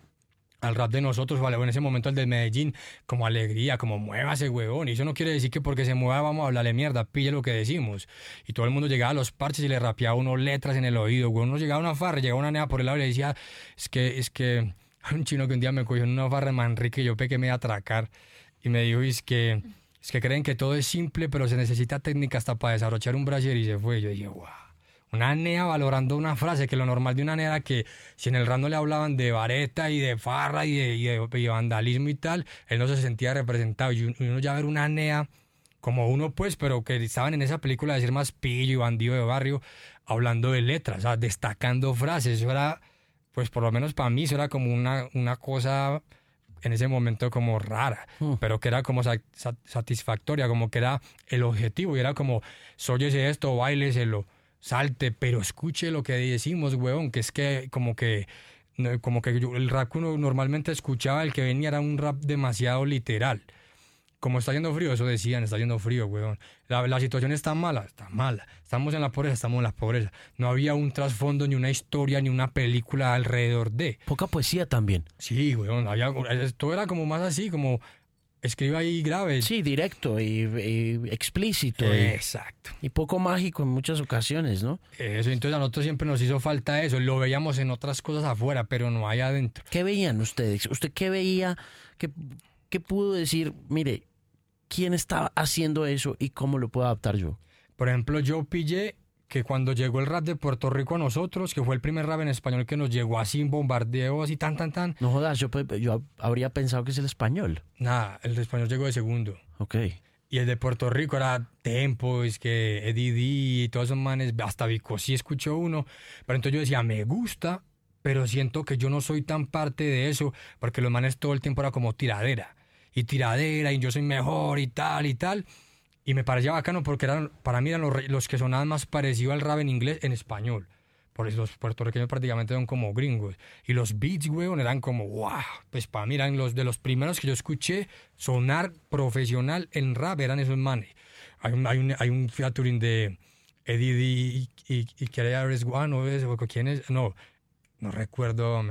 al rap de nosotros, vale, en ese momento el de Medellín, como alegría, como muévase, huevón. Y eso no quiere decir que porque se mueva vamos a hablarle mierda, pille lo que decimos. Y todo el mundo llegaba a los parches y le rapeaba unos letras en el oído, huevón. Uno llegaba a una farra, llegaba una nea por el lado y le decía, es que, es que, un chino que un día me cogió en una farra de Manrique y yo pequé me iba a atracar. Y me dijo, es que, es que creen que todo es simple, pero se necesita técnica hasta para desarrollar un brasier y se fue. Yo dije, guau una nea valorando una frase que lo normal de una nea era que si en el rando le hablaban de vareta y de farra y de, vandalismo y tal, él no se sentía representado. Y uno ya ver una nea como uno pues, pero que estaban en esa película de ser más pillo y bandido de barrio, hablando de letras, o sea, destacando frases. Eso era, pues por lo menos para mí, eso era como una, una cosa en ese momento como rara, hmm. pero que era como satisfactoria, como que era el objetivo y era como, sóyese esto, baileselo salte, pero escuche lo que decimos, weón, que es que como que como que el rap que uno normalmente escuchaba, el que venía era un rap demasiado literal. Como está yendo frío, eso decían, está yendo frío, weón. La, la, situación está mala, está mala. Estamos en la pobreza, estamos en la pobreza. No había un trasfondo, ni una historia, ni una película alrededor de. Poca poesía también. Sí, weón. Había, todo era como más así, como escriba ahí grave. Sí, directo y, explícito. Exacto. Y, poco mágico en muchas ocasiones, ¿no? Eso, entonces a nosotros siempre nos hizo falta eso. Lo veíamos en otras cosas afuera, pero no allá adentro. ¿Qué veían ustedes? ¿Usted qué veía? ¿Qué, qué pudo decir? Mire, ¿quién estaba haciendo eso y cómo lo puedo adaptar yo? Por ejemplo, yo pillé que cuando llegó el rap de Puerto Rico a nosotros, que fue el primer rap en español que nos llegó así en bombardeo, así tan, tan, tan. No jodas, yo, yo habría pensado que es el español. Nada, el español llegó de segundo. Ok. Y el de Puerto Rico era Tempo, es que Eddie D y todos esos manes, hasta Vico sí escuchó uno. Pero entonces yo decía, me gusta, pero siento que yo no soy tan parte de eso, porque los manes todo el tiempo era como tiradera. Y tiradera, y yo soy mejor, y tal, y tal. Y me parecía bacano porque eran, para mí eran los, los que sonaban más parecidos al rap en inglés en español. Por eso los puertorriqueños prácticamente son como gringos. Y los beats, weón, eran como, wow. Pues para mí eran los de los primeros que yo escuché sonar profesional en rap, eran esos manes. Hay un, hay un, hay un featuring de Eddie D y, y, y One, o, quién es, no, no recuerdo.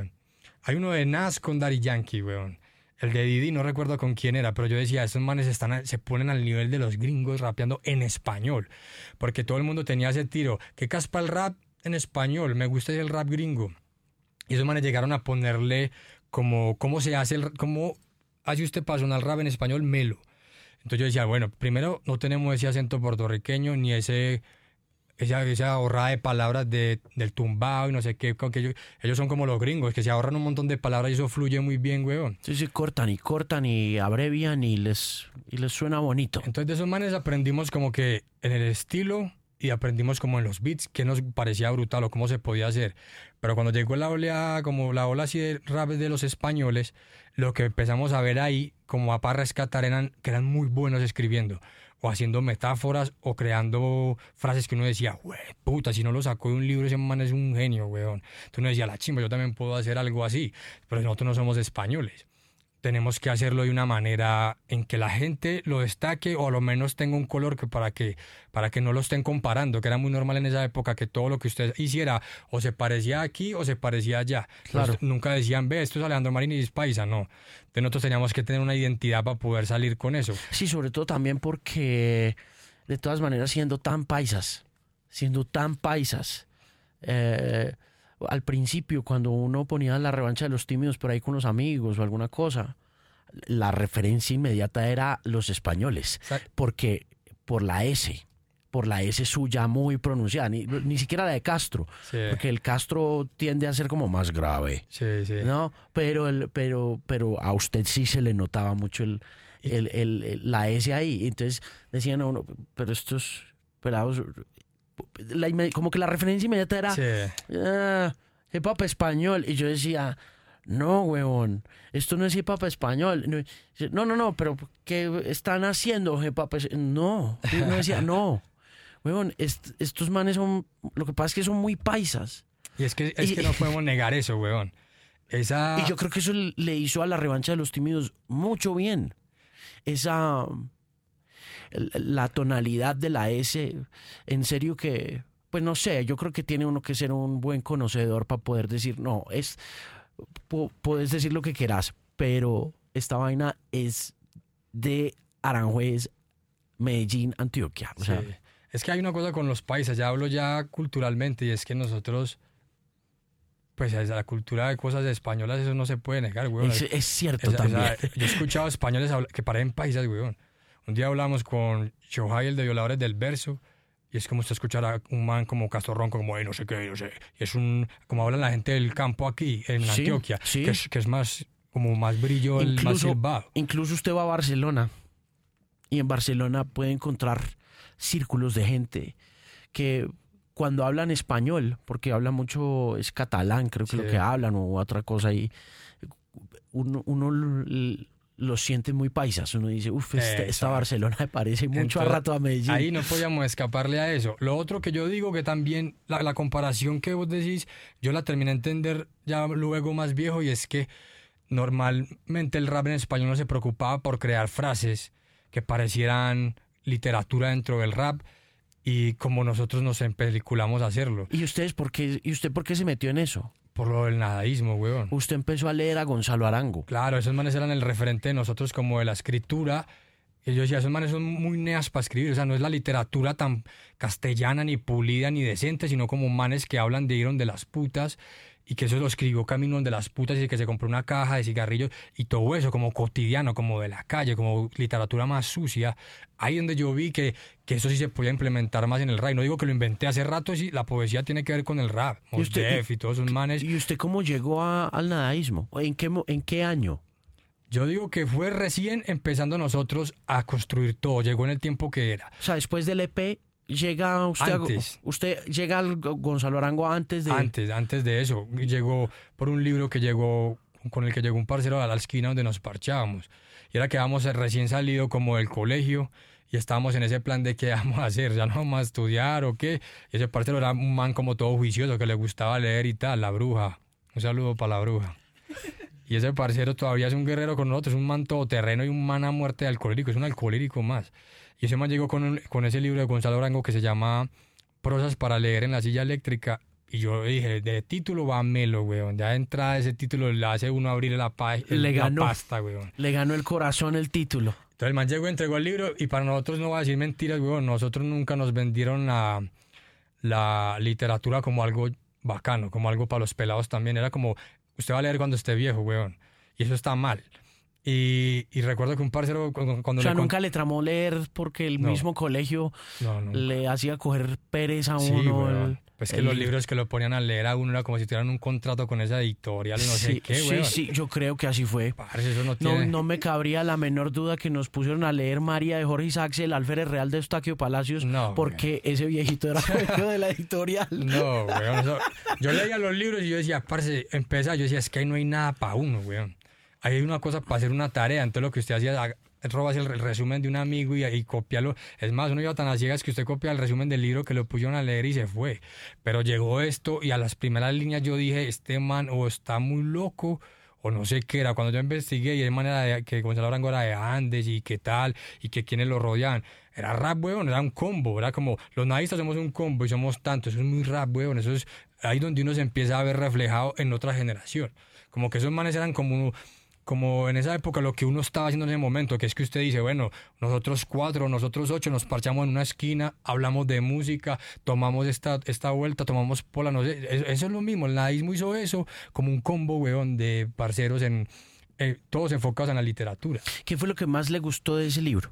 Hay uno de Nas con Daddy Yankee, weón. El de Didi no recuerdo con quién era, pero yo decía, esos manes están, se ponen al nivel de los gringos rapeando en español. Porque todo el mundo tenía ese tiro. ¿Qué caspa el rap en español? Me gusta el rap gringo. Y esos manes llegaron a ponerle como, ¿cómo se hace el, cómo hace usted para sonar rap en español? Melo. Entonces yo decía, bueno, primero no tenemos ese acento puertorriqueño ni ese esa, esa ahorrada de palabras de, del tumbado y no sé qué, que ellos, ellos, son como los gringos, que se ahorran un montón de palabras y eso fluye muy bien, weón. Sí, sí, cortan y cortan y abrevian y les, y les suena bonito. Entonces de esos manes aprendimos como que en el estilo y aprendimos como en los beats que nos parecía brutal o cómo se podía hacer. Pero cuando llegó la ola, como la ola así de rap de los españoles, lo que empezamos a ver ahí, como a para rescatar, eran que eran muy buenos escribiendo o haciendo metáforas o creando frases que uno decía, güey, puta, si no lo sacó de un libro, ese man es un genio, weón. Entonces uno decía, la chimba, yo también puedo hacer algo así, pero nosotros no somos españoles tenemos que hacerlo de una manera en que la gente lo destaque o a lo menos tenga un color que para que para que no lo estén comparando, que era muy normal en esa época que todo lo que usted hiciera o se parecía aquí o se parecía allá. Claro. nunca decían, ve, esto es Alejandro Marín y es paisa, no. Entonces nosotros teníamos que tener una identidad para poder salir con eso. Sí, sobre todo también porque de todas maneras siendo tan paisas, siendo tan paisas, eh, al principio, cuando uno ponía la revancha de los tímidos por ahí con los amigos o alguna cosa, la referencia inmediata era los españoles, porque por la S, por la S suya muy pronunciada, ni, siquiera la de Castro, porque el Castro tiende a ser como más grave, sí, sí. ¿no? Pero, el, pero, pero a usted sí se le notaba mucho el, el, la S ahí, entonces decían, no, pero estos pelados como que la referencia inmediata era sí. Ah, hip hop español. Y yo decía, no, huevón, esto no es hip hop español. No, no, no, pero ¿qué están haciendo hip hop? No, yo no decía, no, huevón, estos manes son, lo que pasa es que son muy paisas. Y es que, es que no podemos negar eso, huevón. Esa... Y yo creo que eso le hizo a la revancha de los tímidos mucho bien. Esa la tonalidad de la S, en serio que, pues no sé, yo creo que tiene uno que ser un buen conocedor para poder decir, no, es, puedes decir lo que quieras, pero esta vaina es de Aranjuez, Medellín, Antioquia. O sea, Es que hay una cosa con los países, ya hablo ya culturalmente, y es que nosotros pues la cultura de cosas españolas, eso no se puede negar, güey. Es, cierto también. yo he escuchado españoles que parecen países, güey. Un día hablamos con Shohai, el de Violadores del Verso, y es como usted escuchar a un man como Castorrón, como, no sé qué, no sé. Y es un, como habla la gente del campo aquí, en Antioquia, Que, es, que es más, como más brillo, el más silbado. Incluso usted va a Barcelona, y en Barcelona puede encontrar círculos de gente que cuando hablan español, porque habla mucho, es catalán, creo que lo que hablan, o otra cosa ahí, uno, uno lo siente muy paisas. Uno dice, uff, este, esta, Barcelona me parece mucho a rato a Medellín. Ahí no podíamos escaparle a eso. Lo otro que yo digo que también, la, comparación que vos decís, yo la terminé a entender ya luego más viejo y es que normalmente el rap en español no se preocupaba por crear frases que parecieran literatura dentro del rap y como nosotros nos empeliculamos a hacerlo. ¿Y ustedes por qué, y usted por qué se metió en eso? Por lo del nadaísmo, weón. Usted empezó a leer a Gonzalo Arango. Claro, esos manes eran el referente de nosotros como de la escritura. Y yo decía, esos manes son muy neas para escribir. O sea, no es la literatura tan castellana, ni pulida, ni decente, sino como manes que hablan de ir de las putas y que eso lo escribió Camino de las putas y que se compró una caja de cigarrillos y todo eso como cotidiano, como de la calle, como literatura más sucia, ahí donde yo vi que, que eso sí se podía implementar más en el rap. No digo que lo inventé hace rato, sí, la poesía tiene que ver con el rap, ¿Y usted- Def y todos esos manes. ¿Y usted cómo llegó a- al nadaísmo? ¿En qué, ¿En qué año? Yo digo que fue recién empezando nosotros a construir todo, llegó en el tiempo que era. O sea, después del EP llega usted, a- Antes. usted llega al Go- Gonzalo Arango antes de Antes, antes de eso, llegó por un libro que llegó, con el que llegó un parcero a la esquina donde nos parchábamos. Y era que íbamos recién salido como del colegio y estábamos en ese plan de qué vamos a hacer, ya no vamos a estudiar o qué. Y ese parcero era un man como todo juicioso que le gustaba leer y tal, la bruja. Un saludo para la bruja. Y ese parcero todavía es un guerrero con nosotros, un man todoterreno y un man a muerte de alcohólico, es un alcohólico más. Y ese man llegó con, un- con ese libro de Gonzalo Arango que se llama Prosas para leer en la silla eléctrica. Y yo dije, de título va melo, weón. Ya de entrada ese título le hace uno abrir la, pa- Le la ganó. pasta, weón. le ganó el corazón el título. Entonces el man llegó, entregó el libro y para nosotros no va a decir mentiras, weón. Nosotros nunca nos vendieron la, la literatura como algo bacano, como algo para los pelados también. Era como, usted va a leer cuando esté viejo, weón. Y eso está mal. Y, y recuerdo que un parcero cu- cuando O sea, le nunca le tramó leer porque el No. mismo colegio No, le hacía coger pereza a Sí, uno. el- Pues que los libro. libros que lo ponían a leer a uno era como si tuvieran un contrato con esa editorial y no sé sí, qué, sí, weón. sí, yo creo que así fue. Parce, eso no No, tiene... no me cabría la menor duda que nos pusieron a leer María de Jorge Isaacs, el alférez real de Eustaquio Palacios, No, porque ese viejito era dueño de la editorial. No, weón. eso- Yo leía los libros y yo decía, parce, empezaba, yo decía, es que ahí no hay nada para uno, weón. Ahí hay una cosa para hacer una tarea. Entonces lo que usted hacía, robas el, resumen de un amigo y, y copiarlo. Es más, uno iba tan a ciegas que usted copia el resumen del libro que lo pusieron a leer y se fue. Pero llegó esto y a las primeras líneas yo dije, este man o está muy loco o no sé qué era. Cuando yo investigué y el man era de, que Gonzalo Arango era de Andes y qué tal y que quienes lo rodeaban. Era rap, weón, era un combo, era como los nadistas somos un combo y somos tantos, eso es muy rap, weón, eso es ahí donde uno se empieza a ver reflejado en otra generación. Como que esos manes eran como como en esa época lo que uno estaba haciendo en ese momento, que es que usted dice, bueno, nosotros cuatro, nosotros ocho nos parchamos en una esquina, hablamos de música, tomamos esta, esta vuelta, tomamos pola, no sé, eso, eso es lo mismo, el nadismo hizo eso como un combo, weón, de parceros en, eh, todos enfocados en la literatura. ¿Qué fue lo que más le gustó de ese libro?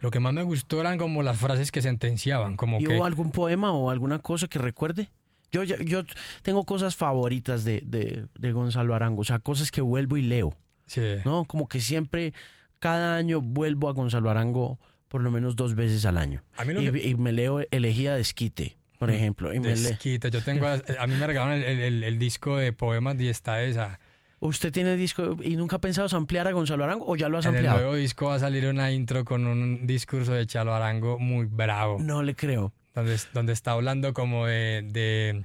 Lo que más me gustó eran como las frases que sentenciaban, como ¿Y que... hubo algún poema o alguna cosa que recuerde? Yo, ya- yo tengo cosas favoritas de, de, de Gonzalo Arango, o sea, cosas que vuelvo y leo, Sí. ¿no? Como que siempre, cada año vuelvo a Gonzalo Arango por lo menos dos veces al año. A mí lo y, que- y me leo Elegía de Esquite, por ejemplo. Y me le- Desquita, yo tengo, a mí me regalaron el, el- el disco de poemas y está esa. ¿Usted tiene disco y nunca ha pensado ampliar a Gonzalo Arango o ya lo has En el ampliado? nuevo disco va a salir una intro con un discurso de Chalo Arango muy bravo, No le creo. donde, donde está hablando como de, de,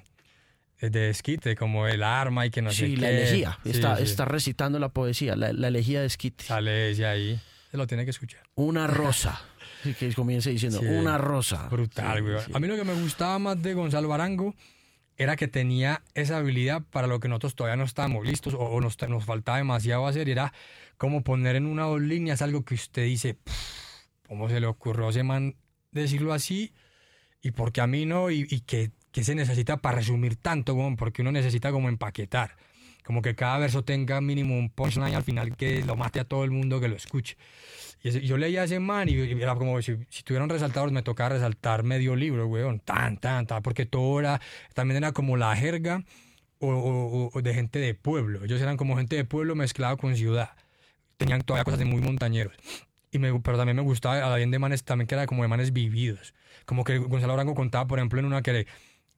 de desquite, como el arma y que no sé sí, qué. la elegía. Sí, está, sí. está recitando la poesía, la, la elegía de Esquite. Sale ese ahí, se lo tiene que escuchar. Una rosa. Que comience diciendo, Sí. una rosa. Brutal, güey. A mí lo que me gustaba más de Gonzalo Arango era que tenía esa habilidad para lo que nosotros todavía no estábamos listos o, o nos, nos faltaba demasiado hacer. Era como poner en una o dos líneas algo que usted dice, "Pff, ¿cómo se le ocurrió a ese man decirlo así? ¿Y por qué a mí no? ¿Y, y qué, qué se necesita para resumir tanto, güey? Porque uno necesita como empaquetar. Como que cada verso tenga mínimo un punchline al final que lo mate a todo el mundo que lo escuche. Y yo leía ese man y, y era como si, si tuvieran resaltadores me tocaba resaltar medio libro, weón, tan, tan, tan, porque todo era, también era como la jerga o de gente de pueblo. Ellos eran como gente de pueblo mezclado con ciudad. Tenían todavía cosas de muy montañeros. Y me, pero también me gustaba, a la bien de manes, también que era como de manes vividos. Como que Gonzalo Arango contaba, por ejemplo, en una que, le-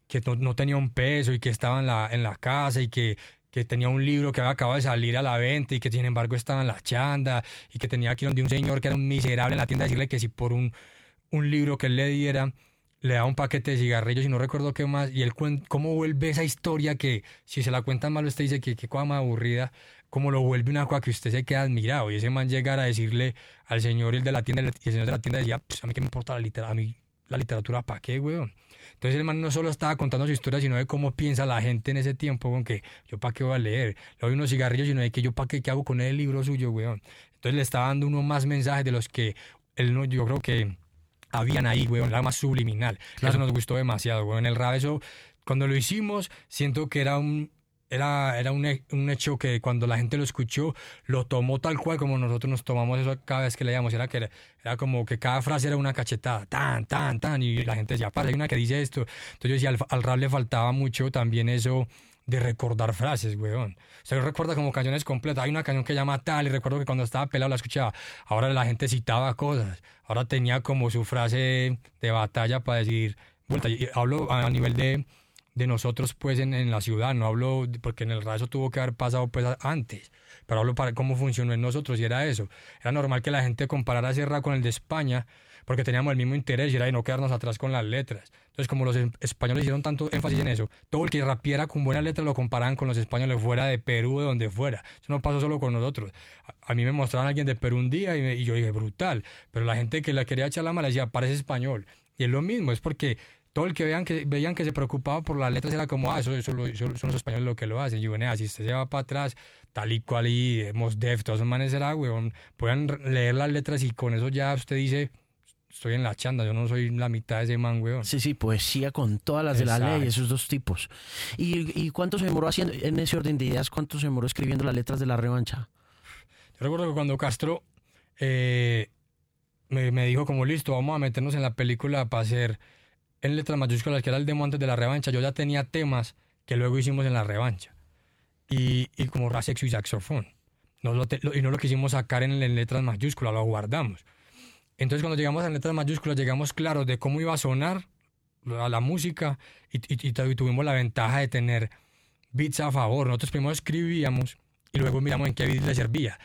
que no, no tenía un peso y que estaba en la, en la casa y que, que tenía un libro que había acabado de salir a la venta y que sin embargo estaba en la chanda y que tenía que ir donde un señor que era un miserable en la tienda decirle que si por un, un libro que él le diera le daba un paquete de cigarrillos y no recuerdo qué más. Y él cómo vuelve esa historia que si se la cuentan mal usted dice que qué cosa más aburrida cómo lo vuelve una cosa que usted se queda admirado y ese man llegar a decirle al señor el de la tienda y el señor de la tienda decía pues a mí qué me importa la literatura a mí la literatura para qué weón entonces el man no solo estaba contando su historia, sino de cómo piensa la gente en ese tiempo, con que yo para qué voy a leer, le doy unos cigarrillos, sino de que yo para qué, qué hago con el libro suyo, weón. Entonces le estaba dando uno más mensajes de los que él no, yo creo que habían ahí, weón, era más subliminal. Eso nos gustó demasiado, weón. El rap, eso, cuando lo hicimos, siento que era un, era, era un, un, hecho que cuando la gente lo escuchó, lo tomó tal cual como nosotros nos tomamos eso cada vez que leíamos. Era, que era, como que cada frase era una cachetada, tan, tan, tan, y la gente decía, para, hay una que dice esto. Entonces yo decía, al, al rap le faltaba mucho también eso de recordar frases, weón. O sea, yo recuerdo como canciones completas. Hay una canción que llama tal y recuerdo que cuando estaba pelado la escuchaba. Ahora la gente citaba cosas. Ahora tenía como su frase de batalla para decir, vuelta. Y hablo a nivel de de nosotros pues en, en, la ciudad, no hablo porque en el raso tuvo que haber pasado pues antes, pero hablo para cómo funcionó en nosotros y era eso. Era normal que la gente comparara rap con el de España porque teníamos el mismo interés y era de no quedarnos atrás con las letras. Entonces como los em, españoles hicieron tanto énfasis en eso, todo el que rapiera con buenas letras lo comparaban con los españoles fuera de Perú, de donde fuera. Eso no pasó solo con nosotros. A, mí me mostraron a alguien de Perú un día y, y, yo dije, brutal, pero la gente que la quería echar la mala decía, parece español. Y es lo mismo, es porque todo el que vean que veían que se preocupaba por las letras era como, ah, eso, eso, son los españoles lo que lo hacen. Y bueno, si usted se va para atrás, tal y cual, y hemos def, todos manes era, weón, puedan leer las letras y con eso ya usted dice, estoy en la chanda, yo no soy la mitad de ese man, weón. Sí, sí, poesía con todas las de la ley, esos dos tipos. ¿Y, ¿Y cuánto se demoró haciendo, en ese orden de ideas, cuánto se demoró escribiendo las letras de la revancha? Yo recuerdo que cuando Castro eh, me, me dijo como, listo, vamos a meternos en la película para hacer en letras mayúsculas, que era el demo antes de la revancha, yo ya tenía temas que luego hicimos en la revancha. Y, y como sexo y saxofón. No lo y no lo quisimos sacar en, letras mayúsculas, lo guardamos. Entonces cuando llegamos a letras mayúsculas, llegamos claros de cómo iba a sonar a la música y, y, tuvimos la ventaja de tener beats a favor. Nosotros primero escribíamos y luego miramos en qué beat le servía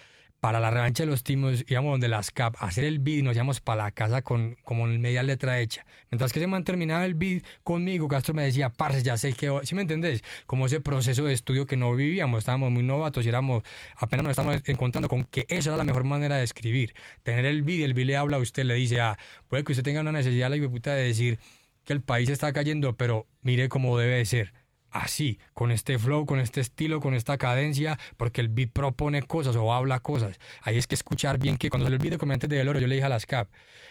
para la revancha de los timos íbamos donde las CAP hacer el beat y nos íbamos para la casa con como media letra hecha. Mientras que se man terminaba el beat conmigo, Castro me decía, parce, ya sé que, ¿sí me entendés? Como ese proceso de estudio que no vivíamos, estábamos muy novatos y éramos, apenas nos estábamos encontrando con que esa era la mejor manera de escribir. Tener el beat, el beat le habla a usted, le dice, ah, puede que usted tenga una necesidad, la puta, de decir que el país está cayendo, pero mire cómo debe ser así, con este flow, con este estilo, con esta cadencia, porque el beat propone cosas o habla cosas. Ahí es que escuchar bien que cuando salió el video comediante de Oro, yo le dije a las CAP,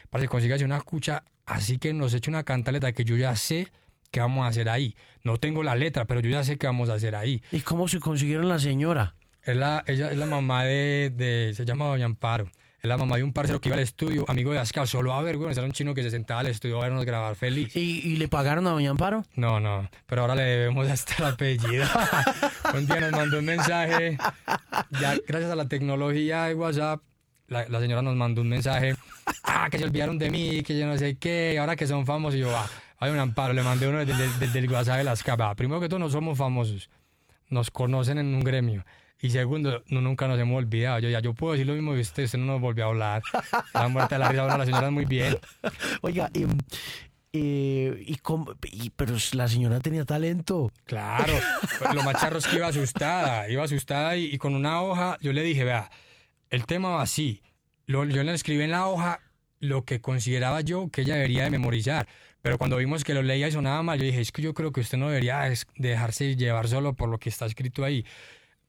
para que consigas una escucha así que nos eche una cantaleta que yo ya sé qué vamos a hacer ahí. No tengo la letra, pero yo ya sé qué vamos a hacer ahí. ¿Y cómo se consiguieron la señora? Es la, ella es la mamá de, de se llama Doña Amparo la mamá de un parcero que iba al estudio, amigo de Ascar, solo a ver, güey, era un chino que se sentaba al estudio a vernos grabar feliz. ¿Y, le pagaron a Doña Amparo? No, no, pero ahora le debemos hasta el apellido. un día nos mandó un mensaje, ya gracias a la tecnología de WhatsApp, la, señora nos mandó un mensaje, ah, que se olvidaron de mí, que yo no sé qué, ahora que son famosos, y yo, ah, hay un amparo, le mandé uno del, del, WhatsApp de las capas. Primero que todo, no somos famosos, nos conocen en un gremio. Y segundo, no, nunca nos hemos olvidado. Yo ya yo puedo decir lo mismo que usted, usted no nos volvió a hablar. La muerte de la risa, la señora muy bien. Oiga, y, y, y, pero la señora tenía talento. Claro, lo más charro es que iba asustada, iba asustada y, con una hoja yo le dije, vea, el tema va así. Lo, yo le escribí en la hoja lo que consideraba yo que ella debería de memorizar. Pero cuando vimos que lo leía y sonaba mal, yo dije, es que yo creo que usted no debería dejarse llevar solo por lo que está escrito ahí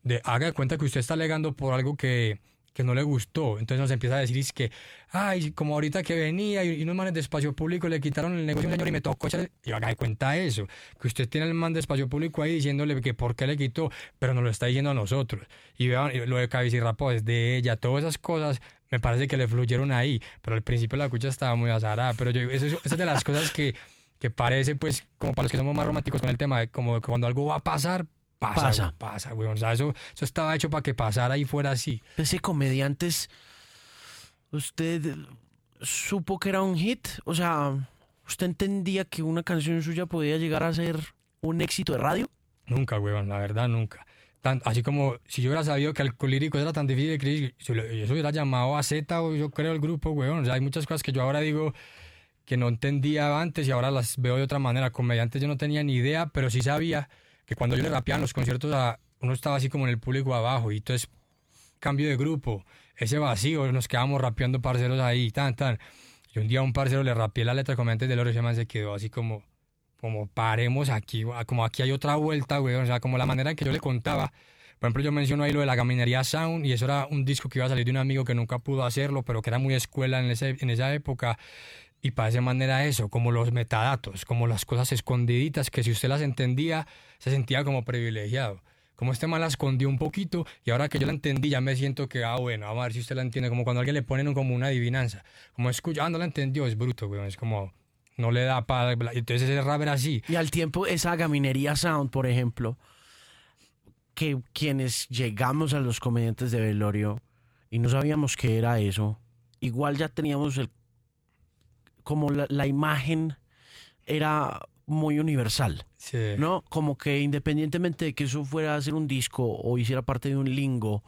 de haga de cuenta que usted está alegando por algo que, que no le gustó. Entonces nos empieza a decir es que, ay, como ahorita que venía y, unos manes de espacio público le quitaron el negocio señor y me tocó echar. Y haga de cuenta eso, que usted tiene el man de espacio público ahí diciéndole que por qué le quitó, pero nos lo está diciendo a nosotros. Y vean, lo de cabecirrapo es de ella, todas esas cosas me parece que le fluyeron ahí, pero al principio la cucha estaba muy azarada. Pero yo, eso, eso es de las cosas que, que parece, pues, como para los que somos más románticos con el tema, como cuando algo va a pasar, pasa. Pasa, güey. O sea, eso, eso estaba hecho para que pasara y fuera así. Ese comediantes, ¿usted supo que era un hit? O sea, ¿usted entendía que una canción suya podía llegar a ser un éxito de radio? Nunca, weón, la verdad, nunca. así como si yo hubiera sabido que Alcolírico era tan difícil de escribir, yo hubiera llamado a Z o yo creo el grupo, weón. O sea, hay muchas cosas que yo ahora digo que no entendía antes y ahora las veo de otra manera. Comediantes yo no tenía ni idea, pero sí sabía que cuando yo le rapeaba en los conciertos, a, uno estaba así como en el público abajo y entonces cambio de grupo, ese vacío, nos quedábamos rapeando parceros ahí, tan, tan. Y un día a un parcero le rapeé la letra antes del oro y se se quedó así como, como paremos aquí, como aquí hay otra vuelta, güey, o sea, como la manera en que yo le contaba. Por ejemplo, yo menciono ahí lo de la gaminería Sound y eso era un disco que iba a salir de un amigo que nunca pudo hacerlo, pero que era muy escuela en, ese, en esa época. Y para esa manera eso, como los metadatos, como las cosas escondiditas que si usted las entendía, se sentía como privilegiado. como este mal la escondió un poquito y ahora que yo la entendí ya me siento que, ah, bueno, vamos a ver si usted la entiende, como cuando alguien le ponen como una adivinanza, como escucha, ah, no la entendió, es bruto, weón, es como, no le da para, entonces ese rap era así. Y al tiempo esa gaminería sound, por ejemplo, que quienes llegamos a los comediantes de velorio y no sabíamos qué era eso, igual ya teníamos el, como la, la imagen era muy universal. Sí. ¿No? Como que independientemente de que eso fuera a ser un disco o hiciera parte de un lingo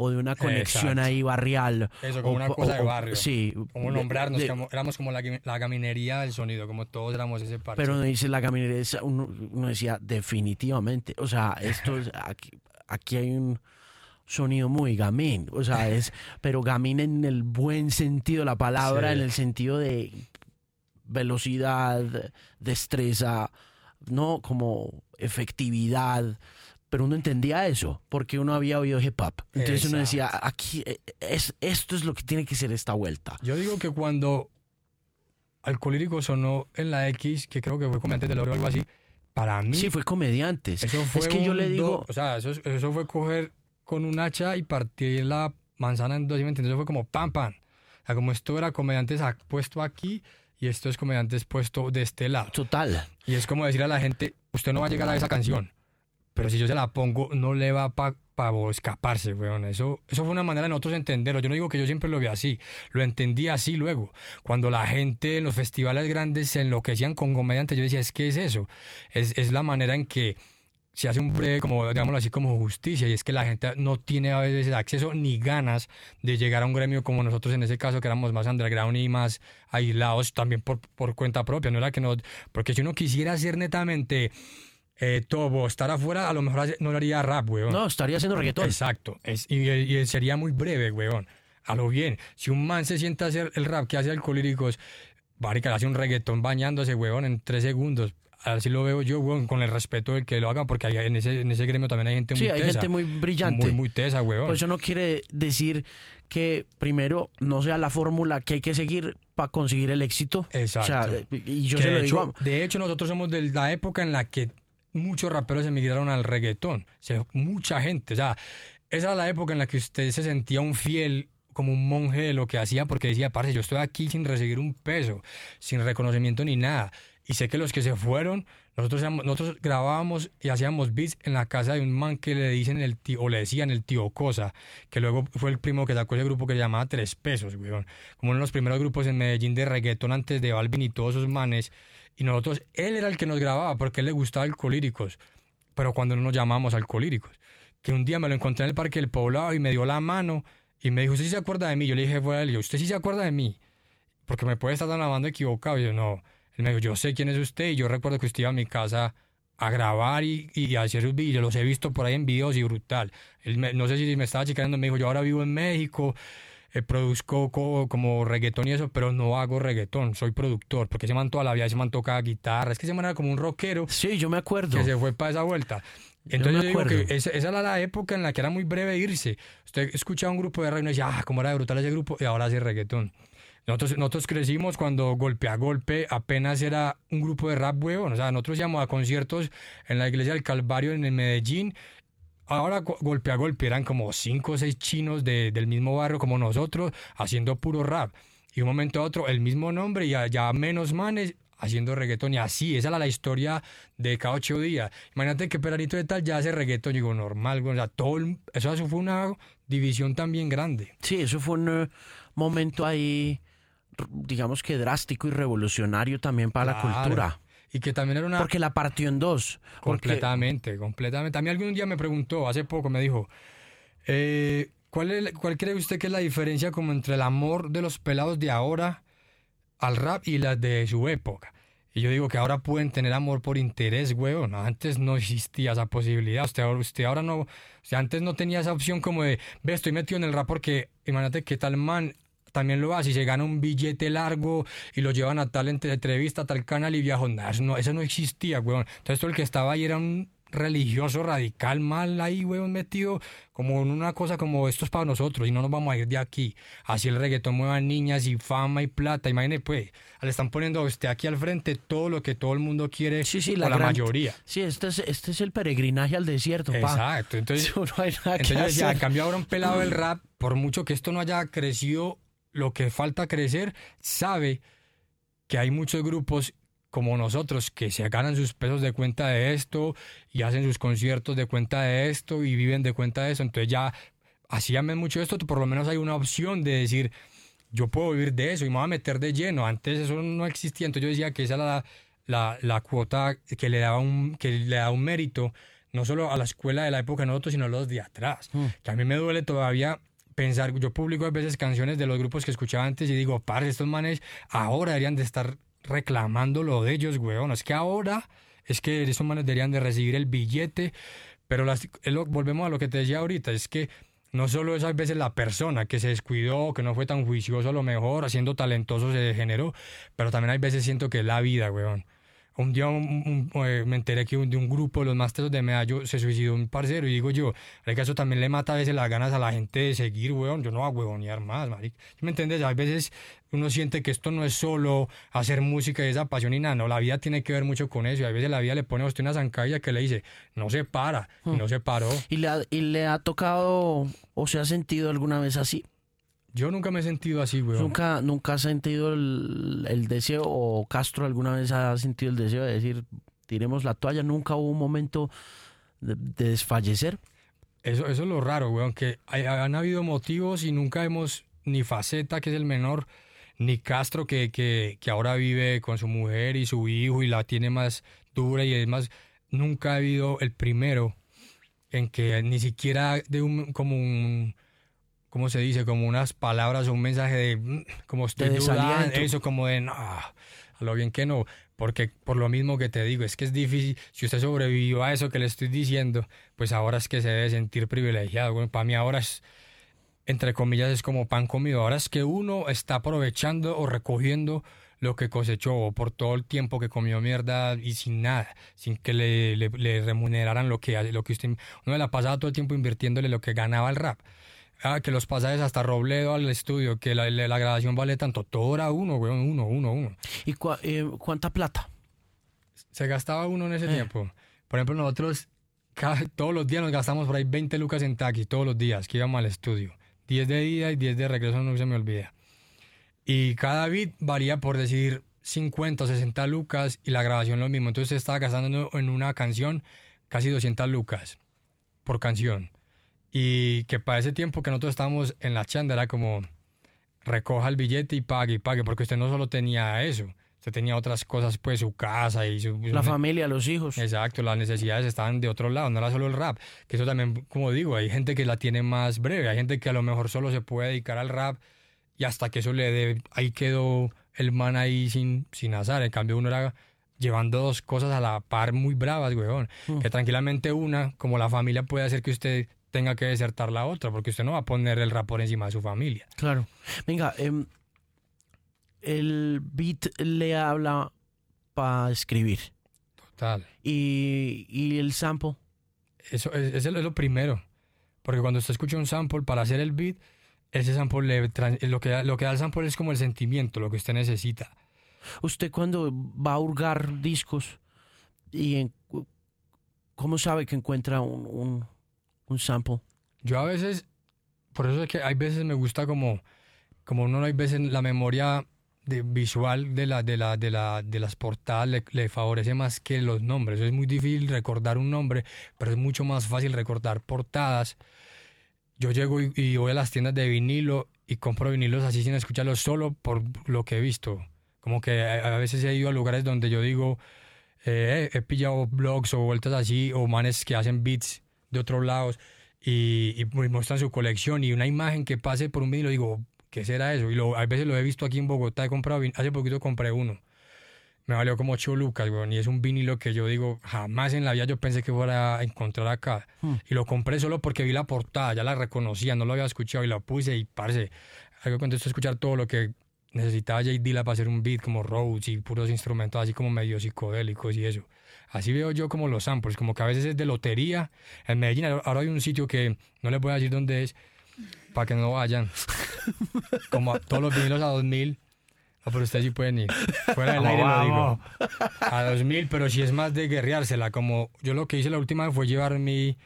o de una conexión Exacto. ahí barrial. Eso, como o- una cosa de barrio. Sí. Como nombrarnos, de- como- éramos como la, la gaminería del sonido, como todos éramos ese parche. Pero uno dice la gaminería, uno, uno decía definitivamente. O sea, esto es, aquí, aquí hay un sonido muy gamín. O sea, es, pero gamín en el buen sentido de la palabra, Sí. en el sentido de velocidad, destreza, no como efectividad. Pero uno entendía eso, porque uno había oído hip hop. Entonces uno decía, aquí, eh, es, esto es lo que tiene que ser esta vuelta. Yo digo que cuando Alcolírico sonó en la X, que creo que fue como antes del oro o algo así, para mí. Sí, fue comediantes. Eso fue es que yo le do- digo, o sea, eso, eso fue coger con un hacha y partir la manzana en dos, ¿sí me entiendes? Eso fue como pam, pam. O sea, como esto era comediantes puesto aquí y esto es comediantes puesto de este lado. total. Y es como decir a la gente, usted no va a llegar a esa canción, pero si yo se la pongo, no le va para pa escaparse, weón. Eso, eso fue una manera de nosotros entenderlo. Yo no digo que yo siempre lo vi así, lo entendí así luego. Cuando la gente en los festivales grandes se enloquecían con comediantes, yo decía, es que es eso. Es, es la manera en que se hace un breve, como digámoslo así, como justicia, y es que la gente no tiene a veces acceso ni ganas de llegar a un gremio como nosotros en ese caso, que éramos más underground y más aislados también por, por cuenta propia, no era que no, porque si uno quisiera ser netamente eh, todo, estar afuera, a lo mejor no lo haría rap, weón. No, estaría haciendo reggaetón. Exacto, es, y, y sería muy breve, weón. A lo bien, si un man se sienta a hacer el rap que hace Alcolíricos, Marica, le hace un reggaetón bañándose, weón, en tres segundos. Así lo veo yo, weón, con el respeto del que lo haga, porque hay- en ese, en ese gremio también hay gente Sí, muy hay tesa. gente muy brillante. Muy, muy tesa, weón. Pues eso no quiere decir que primero no sea la fórmula que hay que seguir para conseguir el éxito. Exacto. O sea, y yo Que se lo de, digo. hecho, de hecho, nosotros somos de la época en la que muchos raperos emigraron al reggaetón. O sea, mucha gente. O sea, esa era la época en la que usted se sentía un fiel como un monje de lo que hacía porque decía, parce, yo estoy aquí sin recibir un peso, sin reconocimiento ni nada. Y sé que los que se fueron, nosotros, nosotros grabábamos y hacíamos beats en la casa de un man que le dicen el tío, o le decían el tío Cosa, que luego fue el primo que sacó ese grupo que se llamaba Tres Pesos, weón. Como uno de los primeros grupos en Medellín de reggaetón antes de Balvin y todos esos manes. Y nosotros, él era el que nos grababa porque él le gustaba Alcolíricos. Pero cuando no nos llamamos Alcolíricos. Que un día me lo encontré en el Parque del Poblado y me dio la mano y me dijo, ¿usted sí se acuerda de mí? Yo le dije, fue él, yo, ¿usted sí se acuerda de mí? Porque me puede estar dando la banda equivocado. Y yo, no. Él me dijo, yo sé quién es usted y yo recuerdo que usted iba a mi casa a grabar y, y a hacer sus videos. Los he visto por ahí en videos y brutal. Él me- no sé si me estaba chicando, me dijo, yo ahora vivo en México, eh, produzco co- como reggaetón y eso, pero no hago reggaetón, soy productor. Porque ese man toda la vida, ese man toca guitarra. Es que ese man era como un rockero Sí, yo me acuerdo. que se fue para esa vuelta. Entonces yo, digo que esa, esa era la época en la que era muy breve irse. Usted escuchaba un grupo de rap y decía, ah, cómo era de brutal ese grupo, y ahora hace reggaetón. Nosotros, nosotros crecimos cuando golpe a golpe apenas era un grupo de rap huevón. O sea, nosotros íbamos a conciertos en la iglesia del Calvario en el Medellín. Ahora go- golpe a golpe eran como cinco o seis chinos de- del mismo barrio como nosotros haciendo puro rap. Y un momento a otro el mismo nombre y ya menos manes haciendo reggaetón. Y así, esa era la historia de cada ocho días. Imagínate que Perarito de tal ya hace reggaetón. Digo, normal, o sea, todo el- eso, eso fue una división también grande. Sí, eso fue un eh, momento ahí, digamos que drástico y revolucionario también para la cultura. Y que también era una... Porque la partió en dos. Porque- Completamente, completamente. A mí algún día me preguntó, hace poco me dijo, eh, ¿cuál, es- ¿cuál cree usted que es la diferencia como entre el amor de los pelados de ahora al rap y las de su época? Y yo digo que ahora pueden tener amor por interés, weón. Antes no existía esa posibilidad. Usted, ahora- usted ahora no... O sea, antes no tenía esa opción como de, ve, estoy metido en el rap porque, imagínate que tal man también lo hace y se gana un billete largo y lo llevan a tal entre- entrevista, a tal canal y viaja. No, eso no, eso no existía, weón. Entonces todo el que estaba ahí era un religioso radical mal ahí, weón, metido como en una cosa como esto es para nosotros y no nos vamos a ir de aquí. Así el reggaetón mueva niñas y fama y plata. Imagínate, pues, le están poniendo a usted aquí al frente todo lo que todo el mundo quiere, sí, sí, la, mayoría. Sí, este es, este es el peregrinaje al desierto, Exacto. Entonces, no hay nada entonces decía, cambio ahora un pelado del rap, por mucho que esto no haya crecido lo que falta crecer, sabe que hay muchos grupos como nosotros que se ganan sus pesos de cuenta de esto y hacen sus conciertos de cuenta de esto y viven de cuenta de eso. Entonces ya así mucho esto, por lo menos hay una opción de decir, yo puedo vivir de eso y me voy a meter de lleno. Antes eso no existía, entonces yo decía que esa era la, la, cuota que le, daba un, que le da un mérito no solo a la escuela de la época de nosotros, sino a los de atrás. Mm. Que a mí me duele todavía pensar, yo publico a veces canciones de los grupos que escuchaba antes y digo, par, estos manes ahora deberían de estar reclamando lo de ellos, weón. Es que ahora es que esos manes deberían de recibir el billete, pero las, volvemos a lo que te decía ahorita, es que no solo es a veces la persona que se descuidó, que no fue tan juicioso a lo mejor, haciendo talentoso se degeneró, pero también hay veces siento que es la vida, weón. Un día eh, me enteré que de un grupo de los másteres de medallo se suicidó un parcero y digo yo, que eso también le mata a veces las ganas a la gente de seguir, weón. Yo no voy a huevonear más, maric. ¿Me entiendes? A veces uno siente que esto no es solo hacer música y esa pasión y nada, no, la vida tiene que ver mucho con eso. Y a veces la vida le pone a usted una zancadilla que le dice, no se para, y no se paró. ¿Y le, ¿Y le ha tocado o se ha sentido alguna vez así? Yo nunca me he sentido así, güey. ¿Nunca, ¿Nunca has sentido el, deseo, o Castro alguna vez ha sentido el deseo de decir, tiremos la toalla? ¿Nunca hubo un momento de, desfallecer? Eso, eso es lo raro, güey. Aunque han habido motivos y nunca hemos, ni Faceta, que es el menor, ni Castro, que, que, que ahora vive con su mujer y su hijo y la tiene más dura y es más, nunca ha habido el primero en que ni siquiera de un, como un ¿cómo se dice? Como unas palabras o un mensaje de, mm, como estoy dudando, eso como de, no, a lo bien que no, porque por lo mismo que te digo, es que es difícil, si usted sobrevivió a eso que le estoy diciendo, pues ahora es que se debe sentir privilegiado, bueno, para mí ahora es, entre comillas, es como pan comido, ahora es que uno está aprovechando o recogiendo lo que cosechó por todo el tiempo que comió mierda y sin nada, sin que le, le, remuneraran lo que, lo que usted, uno le ha pasado todo el tiempo invirtiéndole lo que ganaba el rap. Ah, que los pasajes hasta Robledo al estudio, que la, la grabación vale tanto. Todo era uno, weón, uno, uno, uno. ¿Y eh, cuánta plata? Se gastaba uno en ese eh. tiempo. Por ejemplo, nosotros todos los días nos gastamos por ahí 20 lucas en taxi, todos los días que íbamos al estudio. 10 de ida y 10 de regreso, no se me olvida. Y cada beat varía por decir 50 o 60 lucas y la grabación lo mismo. Entonces estaba gastando en una canción casi 200 lucas por canción. Y que para ese tiempo que nosotros estábamos en la chanda era como recoja el billete y pague y pague, porque usted no solo tenía eso, usted tenía otras cosas, pues su casa y su... La familia, los hijos. Exacto, las necesidades estaban de otro lado, no era solo el rap, que eso también, como digo, hay gente que la tiene más breve, hay gente que a lo mejor solo se puede dedicar al rap y hasta que eso le dé, ahí quedó el man ahí sin, sin azar, en cambio uno era llevando dos cosas a la par muy bravas, weón. Mm. Que tranquilamente una, como la familia puede hacer que usted tenga que desertar la otra, porque usted no va a poner el rap por encima de su familia. Claro. Venga, em, el beat le habla para escribir. Total. ¿Y, y el sample? Eso es, es, lo primero. Porque cuando usted escucha un sample para hacer el beat, ese sample le, lo, que, lo que da el sample es como el sentimiento, lo que usted necesita. Usted cuando va a hurgar discos, y ¿cómo sabe que encuentra un un sample? Yo a veces, por eso es que hay veces me gusta como, como uno hay veces la memoria de, visual de, la, de, la, de, la, de las portadas le, favorece más que los nombres. Es muy difícil recordar un nombre, pero es mucho más fácil recordar portadas. Yo llego y, voy a las tiendas de vinilo y compro vinilos así sin escucharlos solo por lo que he visto. Como que a, veces he ido a lugares donde yo digo, eh, he pillado blogs o vueltas así, o manes que hacen beats de otros lados y, y muestran su colección y una imagen que pase por un vinilo, digo, ¿qué será eso? Y lo, a veces lo he visto aquí en Bogotá, he comprado, hace poquito compré uno. Me valió como 8 lucas, weón, y es un vinilo que yo digo, jamás en la vida yo pensé que fuera a encontrar acá. Hmm. Y lo compré solo porque vi la portada, ya la reconocía, no lo había escuchado y lo puse y parce, algo contento escuchar todo lo que necesitaba J. Dilla para hacer un beat como Rhodes y puros instrumentos así como medio psicodélicos y eso. Así veo yo como los samples, como que a veces es de lotería. En Medellín ahora hay un sitio que no les voy a decir dónde es, para que no vayan. Como todos los vinilos a 2000. No, pero ustedes sí pueden ir. Fuera del aire lo digo. A 2000, pero si es más de guerreársela. Como yo lo que hice la última vez fue llevar mi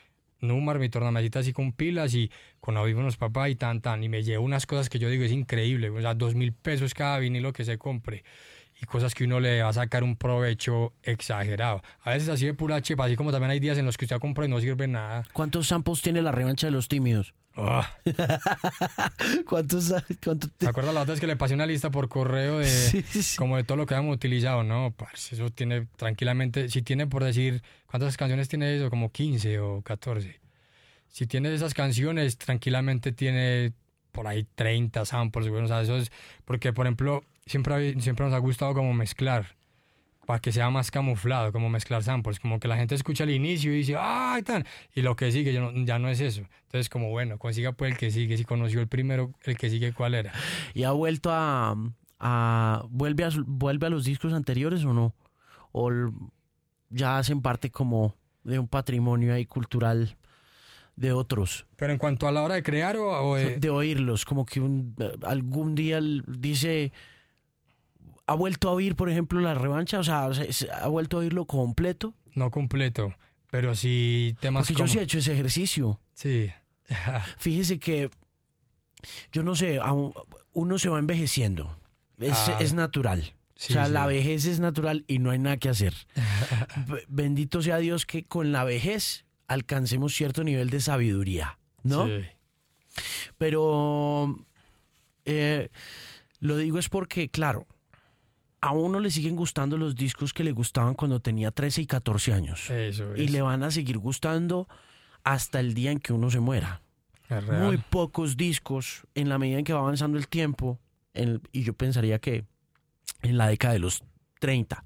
Numar, mi tornamesita así con pilas y con audífonos papá y tan tan. Y me llevo unas cosas que yo digo es increíble. O sea, dos mil pesos cada vinilo que se compre y cosas que uno le va a sacar un provecho exagerado. A veces así de pura chepa, así como también hay días en los que usted compra y no sirve nada. ¿Cuántos samples tiene la revancha de los tímidos? Ah. ¿Cuántos? Cuánto te... acuerdas la otra vez que le pasé una lista por correo de como de todo lo que habíamos utilizado? No, eso tiene tranquilamente, si tiene por decir, ¿cuántas canciones tiene eso? Como 15 o 14. Si tiene esas canciones, tranquilamente tiene por ahí 30 samples, bueno, o sea, eso es porque, por ejemplo, siempre, siempre nos ha gustado como mezclar para que sea más camuflado, como mezclar samples, como que la gente escucha al inicio y dice, ¡ay, tan! Y lo que sigue ya no, ya no es eso. Entonces, como bueno, consiga pues el que sigue, si conoció el primero, el que sigue, ¿cuál era? ¿Y ha vuelto a. a ¿vuelve, a ¿Vuelve a los discos anteriores o no? ¿O ya hacen parte como de un patrimonio ahí cultural de otros. Pero en cuanto a la hora de crear o, de... oírlos, como que un, algún día dice, ¿Ha vuelto a oír, por ejemplo, la revancha? O sea, ¿ha vuelto a oírlo completo? No completo, pero sí temas Porque yo sí he hecho ese ejercicio. Sí. Fíjese que, yo no sé, uno se va envejeciendo. Es, ah. es natural. o sea, la vejez es natural y no hay nada que hacer. Bendito sea Dios que con la vejez alcancemos cierto nivel de sabiduría, ¿no? Sí. Pero eh, lo digo es porque, claro, a uno le siguen gustando los discos que le gustaban cuando tenía 13 y 14 años. Eso Y le van a seguir gustando hasta el día en que uno se muera. Muy pocos discos en la medida en que va avanzando el tiempo, y yo pensaría que en la década de los 30,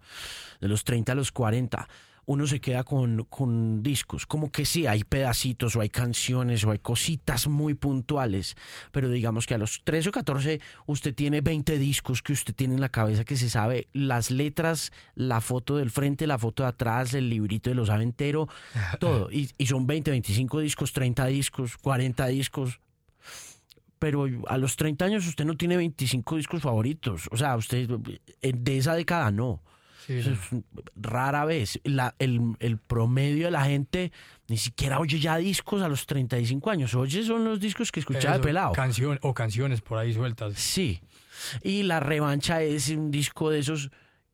de los 30 a los 40, uno se queda con, con discos. Como que sí, hay pedacitos o hay canciones o hay cositas muy puntuales, pero digamos que a los 13 o 14 usted tiene 20 discos que usted tiene en la cabeza que se sabe las letras, la foto del frente, la foto de atrás, el librito de lo sabe entero, todo. Y, y son 20, 25 discos, 30 discos, 40 discos, pero a los 30 años usted no tiene 25 discos favoritos. O sea, usted de esa década no es rara vez. La, el, el, promedio de la gente ni siquiera oye ya discos a los 35 años. Oye, son los discos que escuchaba de pelado. Canción, o canciones por ahí sueltas. Sí. Y la revancha es un disco de esos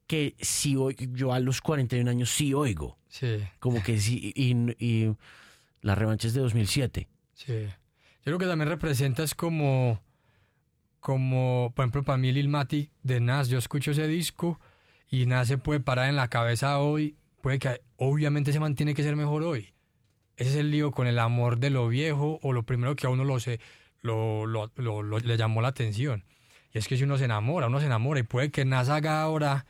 que sí yo a los 41 años sí oigo. Sí. Como que sí. Y, y la revancha es de 2007. Sí. Yo creo que también representa es como, como, por ejemplo, para mí Lil Mati de Nas, yo escucho ese disco y nada se puede parar en la cabeza hoy, puede que obviamente se mantiene que ser mejor hoy. Ese es el lío con el amor de lo viejo o lo primero que a uno lo, se, lo, lo, lo, le llamó la atención. Y es que si uno se enamora, uno se enamora y puede que Nas haga ahora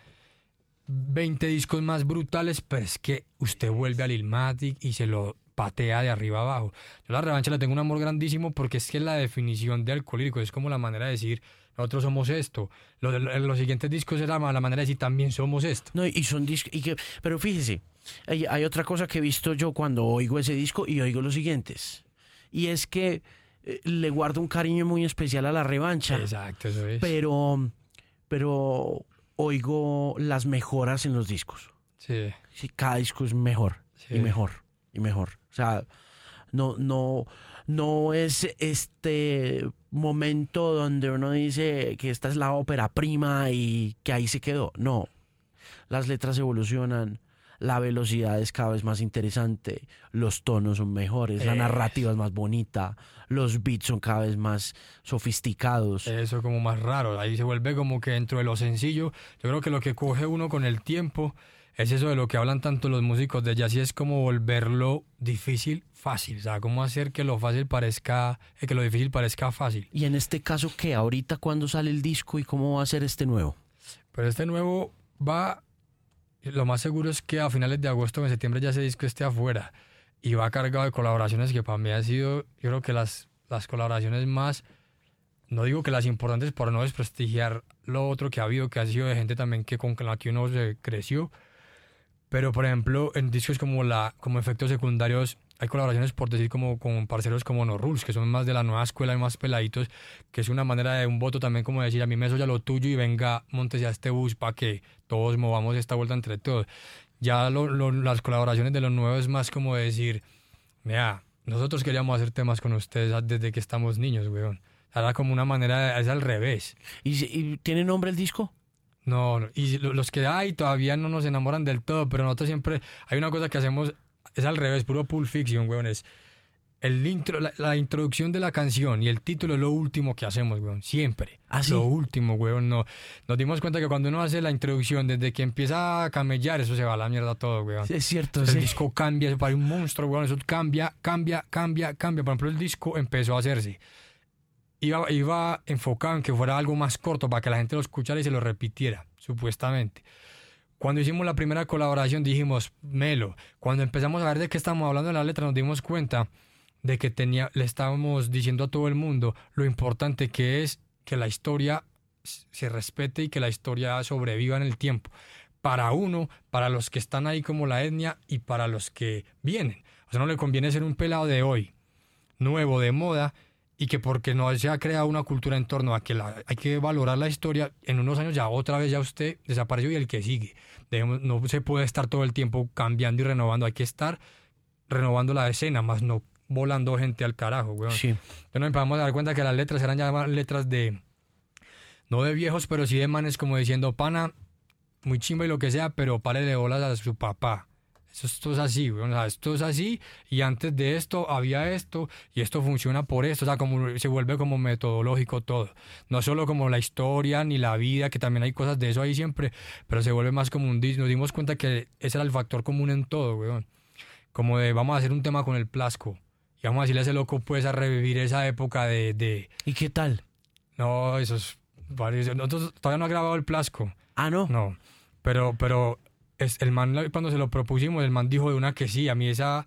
20 discos más brutales, pero es que usted vuelve al Ilmatic y se lo patea de arriba abajo. Yo la revancha le tengo un amor grandísimo porque es que es la definición de alcohólico, es como la manera de decir, nosotros somos esto. Lo de, los siguientes discos era la manera de decir también somos esto. No, y son discos, pero fíjese, hay, hay, otra cosa que he visto yo cuando oigo ese disco y oigo los siguientes. Y es que eh, le guardo un cariño muy especial a la revancha. Exacto, eso es. Pero, pero oigo las mejoras en los discos. Sí. sí cada disco es mejor y mejor y mejor. O sea, no, no, no es este momento donde uno dice que esta es la ópera prima y que ahí se quedó. No, las letras evolucionan, la velocidad es cada vez más interesante, los tonos son mejores, la narrativa es más bonita, los beats son cada vez más sofisticados. Eso como más raro, ahí se vuelve como que dentro de lo sencillo, yo creo que lo que coge uno con el tiempo es eso de lo que hablan tanto los músicos de jazz y es como volverlo difícil fácil, o sea, cómo hacer que lo fácil parezca, eh, que lo difícil parezca fácil. Y en este caso, ¿qué? ¿Ahorita cuándo sale el disco y cómo va a ser este nuevo? Pues este nuevo va, lo más seguro es que a finales de agosto o en septiembre ya ese disco esté afuera y va cargado de colaboraciones que para mí ha sido, yo creo que las, las colaboraciones más, no digo que las importantes por no desprestigiar lo otro que ha habido, que ha sido de gente también que con la que uno se creció, Pero, por ejemplo, en discos como, la, como efectos secundarios, hay colaboraciones, por decir, como con parceros como No Rules, que son más de la nueva escuela y más peladitos, que es una manera de un voto también como decir, a mí me ya lo tuyo y venga, montese a este bus para que todos movamos esta vuelta entre todos. Ya las colaboraciones de los nuevos es más como decir, mira, nosotros queríamos hacer temas con ustedes desde que estamos niños, weón. Era como una manera, es al revés. ¿Y, tiene nombre el disco? No, y los que hay todavía no nos enamoran del todo, pero nosotros siempre, hay una cosa que hacemos, es al revés, puro Pulp Fiction, weón, es el intro, la, introducción de la canción y el título es lo último que hacemos, weón. Siempre. ¿Ah, Lo último, weón. No. Nos dimos cuenta que cuando uno hace la introducción, desde que empieza a camellar, eso se va a la mierda todo, weón. es cierto, El disco cambia, eso parece un monstruo, weón. Eso cambia, cambia, cambia, cambia. Por ejemplo, el disco empezó a hacerse. Iba, iba enfocado en que fuera algo más corto para que la gente lo escuchara y se lo repitiera, supuestamente. Cuando hicimos la primera colaboración dijimos, Melo. Cuando empezamos a ver de qué estamos hablando en la letra, nos dimos cuenta de que tenía, le estábamos diciendo a todo el mundo lo importante que es que la historia se respete y que la historia sobreviva en el tiempo. Para uno, para los que están ahí como la etnia y para los que vienen. O sea, no le conviene ser un pelado de hoy, nuevo, de moda, y que porque no se ha creado una cultura en torno a que la, hay que valorar la historia, en unos años ya otra vez ya usted desapareció y el que sigue. no se puede estar todo el tiempo cambiando y renovando, hay que estar renovando la escena, más no volando gente al carajo, weón. Sí. Entonces nos empezamos a dar cuenta que las letras eran ya letras de, no de viejos, pero sí de manes como diciendo, pana, muy chimba y lo que sea, pero párele bolas a su papá. Esto es así. O sea, esto es así y antes de esto había esto y esto funciona por esto. O sea, como se vuelve como metodológico todo. No solo como la historia ni la vida, que también hay cosas de eso ahí siempre, pero se vuelve más como un. Nos dimos cuenta que ese era el factor común en todo, weón. Como de vamos a hacer un tema con el plasco y vamos a decirle a ese loco, pues, a revivir esa época de... de... ¿Y qué tal? No, eso es... Nosotros todavía no ha grabado el Plasco. Ah, ¿no? No. Pero, pero es, el man, cuando se lo propusimos, el man dijo de una que sí. A mí esa...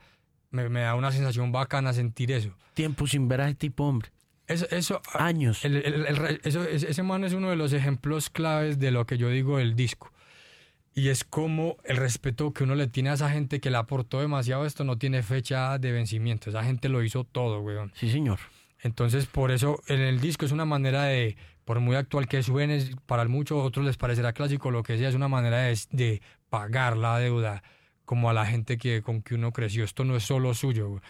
Me, da una sensación bacana sentir eso. Tiempo sin ver a ese tipo, hombre. Eso, eso, Años. eso, ese man es uno de los ejemplos claves de lo que yo digo del disco. Y es como el respeto que uno le tiene a esa gente que le aportó demasiado esto no tiene fecha de vencimiento. Esa gente lo hizo todo, weón. Sí, señor. Entonces, por eso en el disco es una manera de, por muy actual que suene, para muchos otros les parecerá clásico, lo que sea, es una manera de, de pagar la deuda como a la gente que, con que uno creció. Esto no es solo suyo.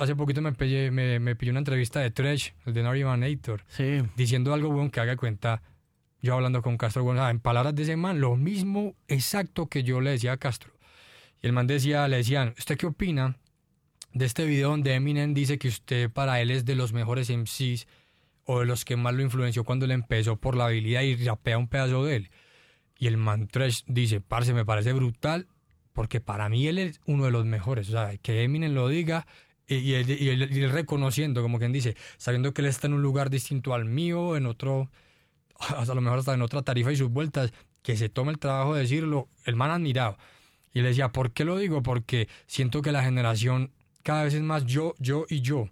hace poquito me, pillé, me, me pillé una entrevista de Tresh, el de Nori sí. diciendo algo bueno que haga cuenta yo hablando con Castro en palabras de ese man, lo mismo exacto que yo le decía a Castro. Y el man decía, le decían, ¿usted qué opina de este video donde Eminem dice que usted para él es de los mejores MCs o de los que más lo influenció cuando le empezó por la habilidad y rapea un pedazo de él? Y el man Trash dice, parce, me parece brutal porque para mí él es uno de los mejores. O sea, que Eminem lo diga y, él, y él reconociendo, como quien dice, sabiendo que él está en un lugar distinto al mío, en otro a lo mejor hasta en otra tarifa y sus vueltas, que se tome el trabajo de decirlo, el man admirado. Y le decía, ¿por qué lo digo? Porque siento que la generación cada vez es más yo, yo y yo.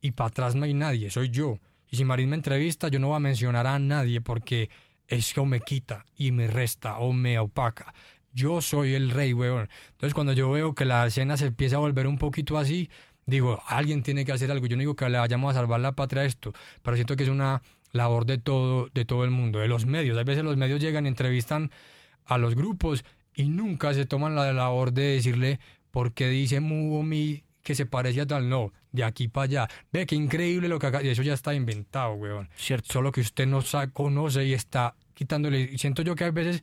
Y para atrás no hay nadie, soy yo. Y si Marín me entrevista, yo no voy a mencionar a nadie porque eso me quita y me resta o me opaca. Yo soy el rey, weón. Entonces cuando yo veo que la escena se empieza a volver un poquito así, digo, alguien tiene que hacer algo. Yo no digo que le vayamos a salvar la patria a esto, pero siento que es una labor de todo, de todo el mundo, de los medios. A veces los medios llegan y entrevistan a los grupos y nunca se toman la labor de decirle por qué dice Mumi que se parece a tal. No, de aquí para allá. Ve qué increíble lo que acá. Y eso ya está inventado, weón. Cierto. Solo que usted no conoce y está quitándole. Siento yo que a veces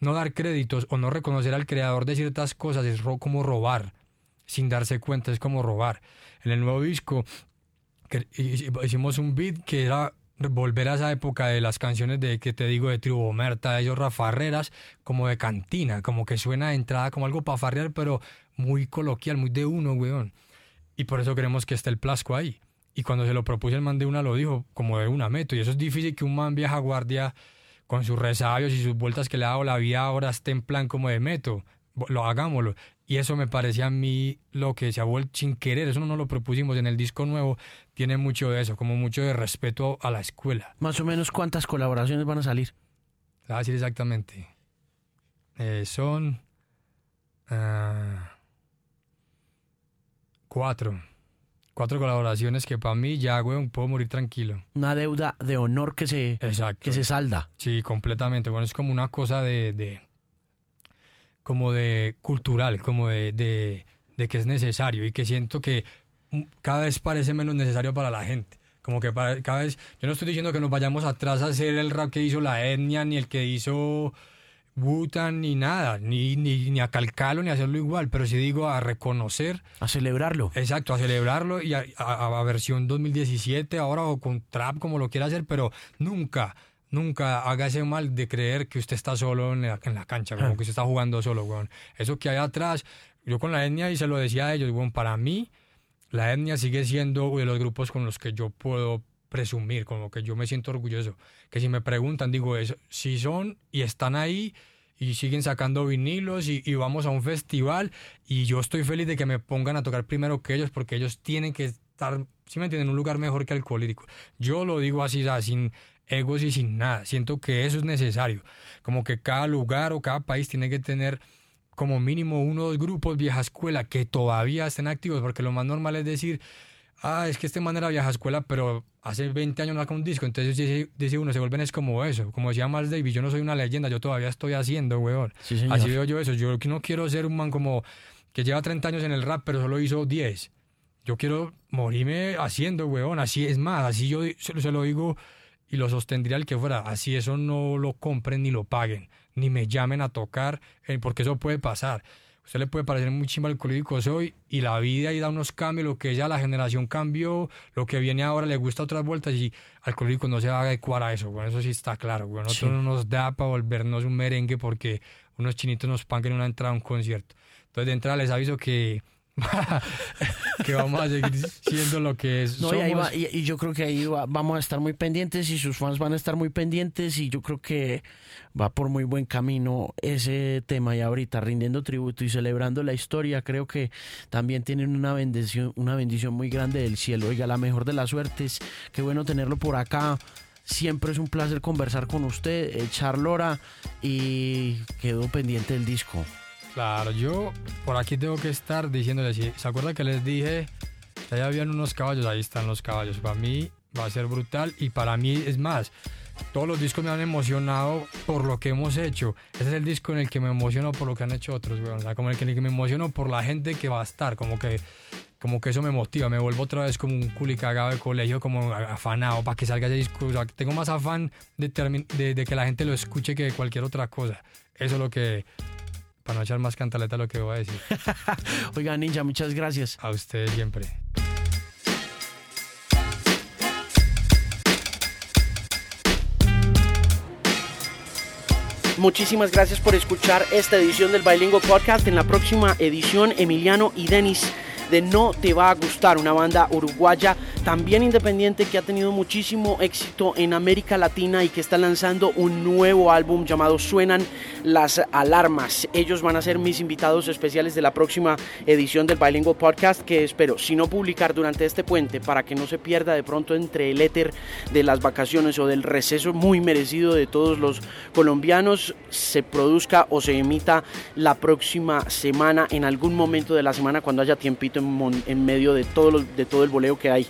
no dar créditos o no reconocer al creador de ciertas cosas es como robar. Sin darse cuenta, es como robar. En el nuevo disco hicimos un beat que era volver a esa época de las canciones de que te digo de Tribu Merta, de ellos Rafarreras, como de cantina, como que suena de entrada como algo para farrear, pero muy coloquial, muy de uno, weón. Y por eso queremos que esté el plasco ahí. Y cuando se lo propuse el man de una lo dijo como de una meto. Y eso es difícil que un man vieja guardia con sus resabios y sus vueltas que le ha dado la vida ahora esté en plan como de meto. Lo hagámoslo. Y eso me parecía a mí lo que se ha vuelto sin querer, eso no lo propusimos en el disco nuevo, tiene mucho de eso, como mucho de respeto a la escuela. Más o menos cuántas colaboraciones van a salir. a decir exactamente. Eh, son Ah, cuatro. Cuatro colaboraciones que para mí ya, weón, puedo morir tranquilo. Una deuda de honor que se, Exacto. que se salda. Sí, completamente. Bueno, es como una cosa de, de como de cultural, como de, de, de que es necesario y que siento que cada vez parece menos necesario para la gente. Como que para- cada vez, yo no estoy diciendo que nos vayamos atrás a hacer el rap que hizo la etnia, ni el que hizo Butan, ni nada, ni, ni, ni a calcarlo, ni a hacerlo igual, pero sí digo a reconocer A celebrarlo. Exacto, a celebrarlo y a, a- a versión 2017 ahora o con trap como lo quiera hacer, pero nunca, nunca haga ese mal de creer que usted está solo en la, en la cancha, como que usted está jugando solo, weón. Eso que hay atrás, yo con la etnia y se lo decía a ellos, weón, para mí la etnia sigue siendo de los grupos con los que yo puedo presumir, con lo que yo me siento orgulloso. Que si me preguntan, digo eso, si son y están ahí y siguen sacando vinilos y, vamos a un festival y yo estoy feliz de que me pongan a tocar primero que ellos porque ellos tienen que estar, si me entienden, en un lugar mejor que Alcohólico. Yo lo digo así, sin egos y sin nada. Siento que eso es necesario. Como que cada lugar o cada país tiene que tener como mínimo uno o dos grupos vieja escuela que todavía estén activos, porque lo más normal es decir, ah, es que este man era vieja escuela, pero hace 20 años no saca un disco, entonces dice, dice uno, se vuelven es como eso, como decía Miles Davis, yo no soy una leyenda, yo todavía estoy haciendo, weón. Sí. Así veo yo eso, yo no quiero ser un man como que lleva 30 años en el rap, pero solo hizo 10. Yo quiero morirme haciendo, weón, así es más, así yo se, lo- se lo digo y lo sostendría el que fuera, así eso no lo compren ni lo paguen, ni me llamen a tocar, eh, porque eso puede pasar. Usted le puede parecer muy chimba alcohólico soy y la vida y da unos cambios, lo que ya la generación cambió, lo que viene ahora le gusta otras vueltas y alcohólico no se va a adecuar a eso, bueno, eso sí está claro, bueno, nosotros Sí. no nos da para volvernos un merengue porque unos chinitos nos paguen una entrada a un concierto. Entonces de entrada les aviso que que vamos a seguir siendo lo que es. No, y, ahí somos. va- y- y yo creo que ahí va- vamos a estar muy pendientes y sus fans van a estar muy pendientes y yo creo que va por muy buen camino ese tema. Y ahorita rindiendo tributo y celebrando la historia creo que también tienen una bendición una bendición muy grande del cielo. Oiga la mejor de las suertes. Qué bueno tenerlo por acá. Siempre es un placer conversar con usted echar lora y quedó pendiente del disco Claro, yo por aquí tengo que estar diciéndoles, ¿se acuerda que les dije allá habían unos caballos? Ahí están los caballos. Para mí va a ser brutal y para mí es más. Todos los discos me han emocionado por lo que hemos hecho. Ese es el disco en el que me emociono por lo que han hecho otros, weón. O sea, como el que, en el que me emociono por la gente que va a estar. Como que, como que eso me motiva. Me vuelvo otra vez como un culi cagado de colegio, como afanado para que salga ese disco. O sea, tengo más afán de, de, de que la gente lo escuche que de cualquier otra cosa. Eso es lo que, para no echar más cantaleta lo que voy a decir. oiga ninja muchas gracias A ustedes siempre. Muchísimas gracias por escuchar esta edición del Bilingual Podcast. En la próxima edición, Emiliano y Denis de No Te Va a Gustar, una banda uruguaya también independiente que ha tenido muchísimo éxito en América Latina y que está lanzando un nuevo álbum llamado Suenan las Alarmas. Ellos van a ser mis invitados especiales de la próxima edición del Bilingual Podcast que espero, si no publicar durante este puente para que no se pierda de pronto entre el éter de las vacaciones o del receso muy merecido de todos los colombianos, se produzca o se emita la próxima semana en algún momento de la semana cuando haya tiempito en, en medio de todo, los- de todo el voleo que hay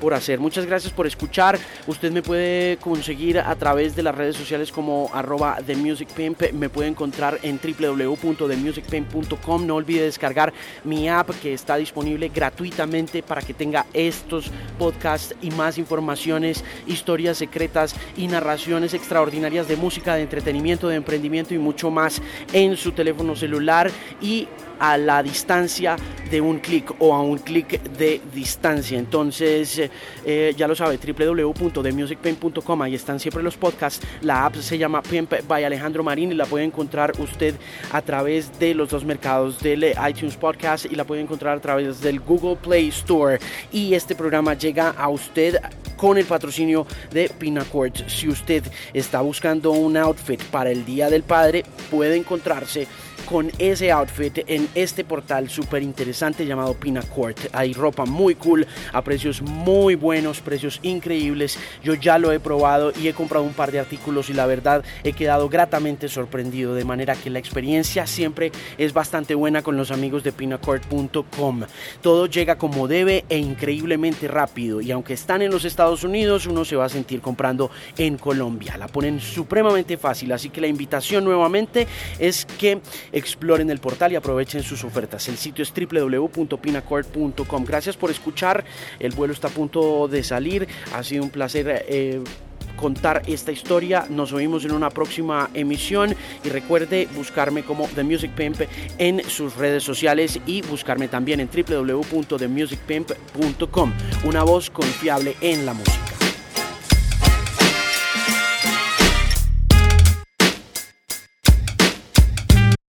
por hacer. Muchas gracias por escuchar. Usted me puede conseguir a través de las redes sociales como arroba The Music Pimp. Me puede encontrar en www.themusicpimp.com. No olvide descargar mi app que está disponible gratuitamente para que tenga estos podcasts y más informaciones, historias secretas y narraciones extraordinarias de música, de entretenimiento, de emprendimiento y mucho más en su teléfono celular y a la distancia de un clic o a un clic de distancia. Entonces, eh, eh, ya lo sabe, www.themusicpain.com, ahí están siempre los podcasts. La app se llama Pimp by Alejandro Marín y la puede encontrar usted a través de los dos mercados del eh, iTunes Podcast y la puede encontrar a través del Google Play Store. Y este programa llega a usted con el patrocinio de Pinacord. Si usted está buscando un outfit para el Día del Padre, puede encontrarse con ese outfit en este portal súper interesante llamado Pinacourt. Hay ropa muy cool a precios muy buenos, precios increíbles. Yo ya lo he probado y he comprado un par de artículos y la verdad he quedado gratamente sorprendido. De manera que la experiencia siempre es bastante buena con los amigos de pinacourt.com. Todo llega como debe e increíblemente rápido. Y aunque están en los Estados Unidos, uno se va a sentir comprando en Colombia. La ponen supremamente fácil. Así que la invitación nuevamente es que exploren el portal y aprovechen sus ofertas. El sitio es www.pinacord.com. Gracias por escuchar. El vuelo está a punto de salir. Ha sido un placer. Eh, contar esta historia. Nos oímos en una próxima emisión y recuerde buscarme como The Music Pimp en sus redes sociales y buscarme también en www.themusicpimp.com. Una voz confiable en la música.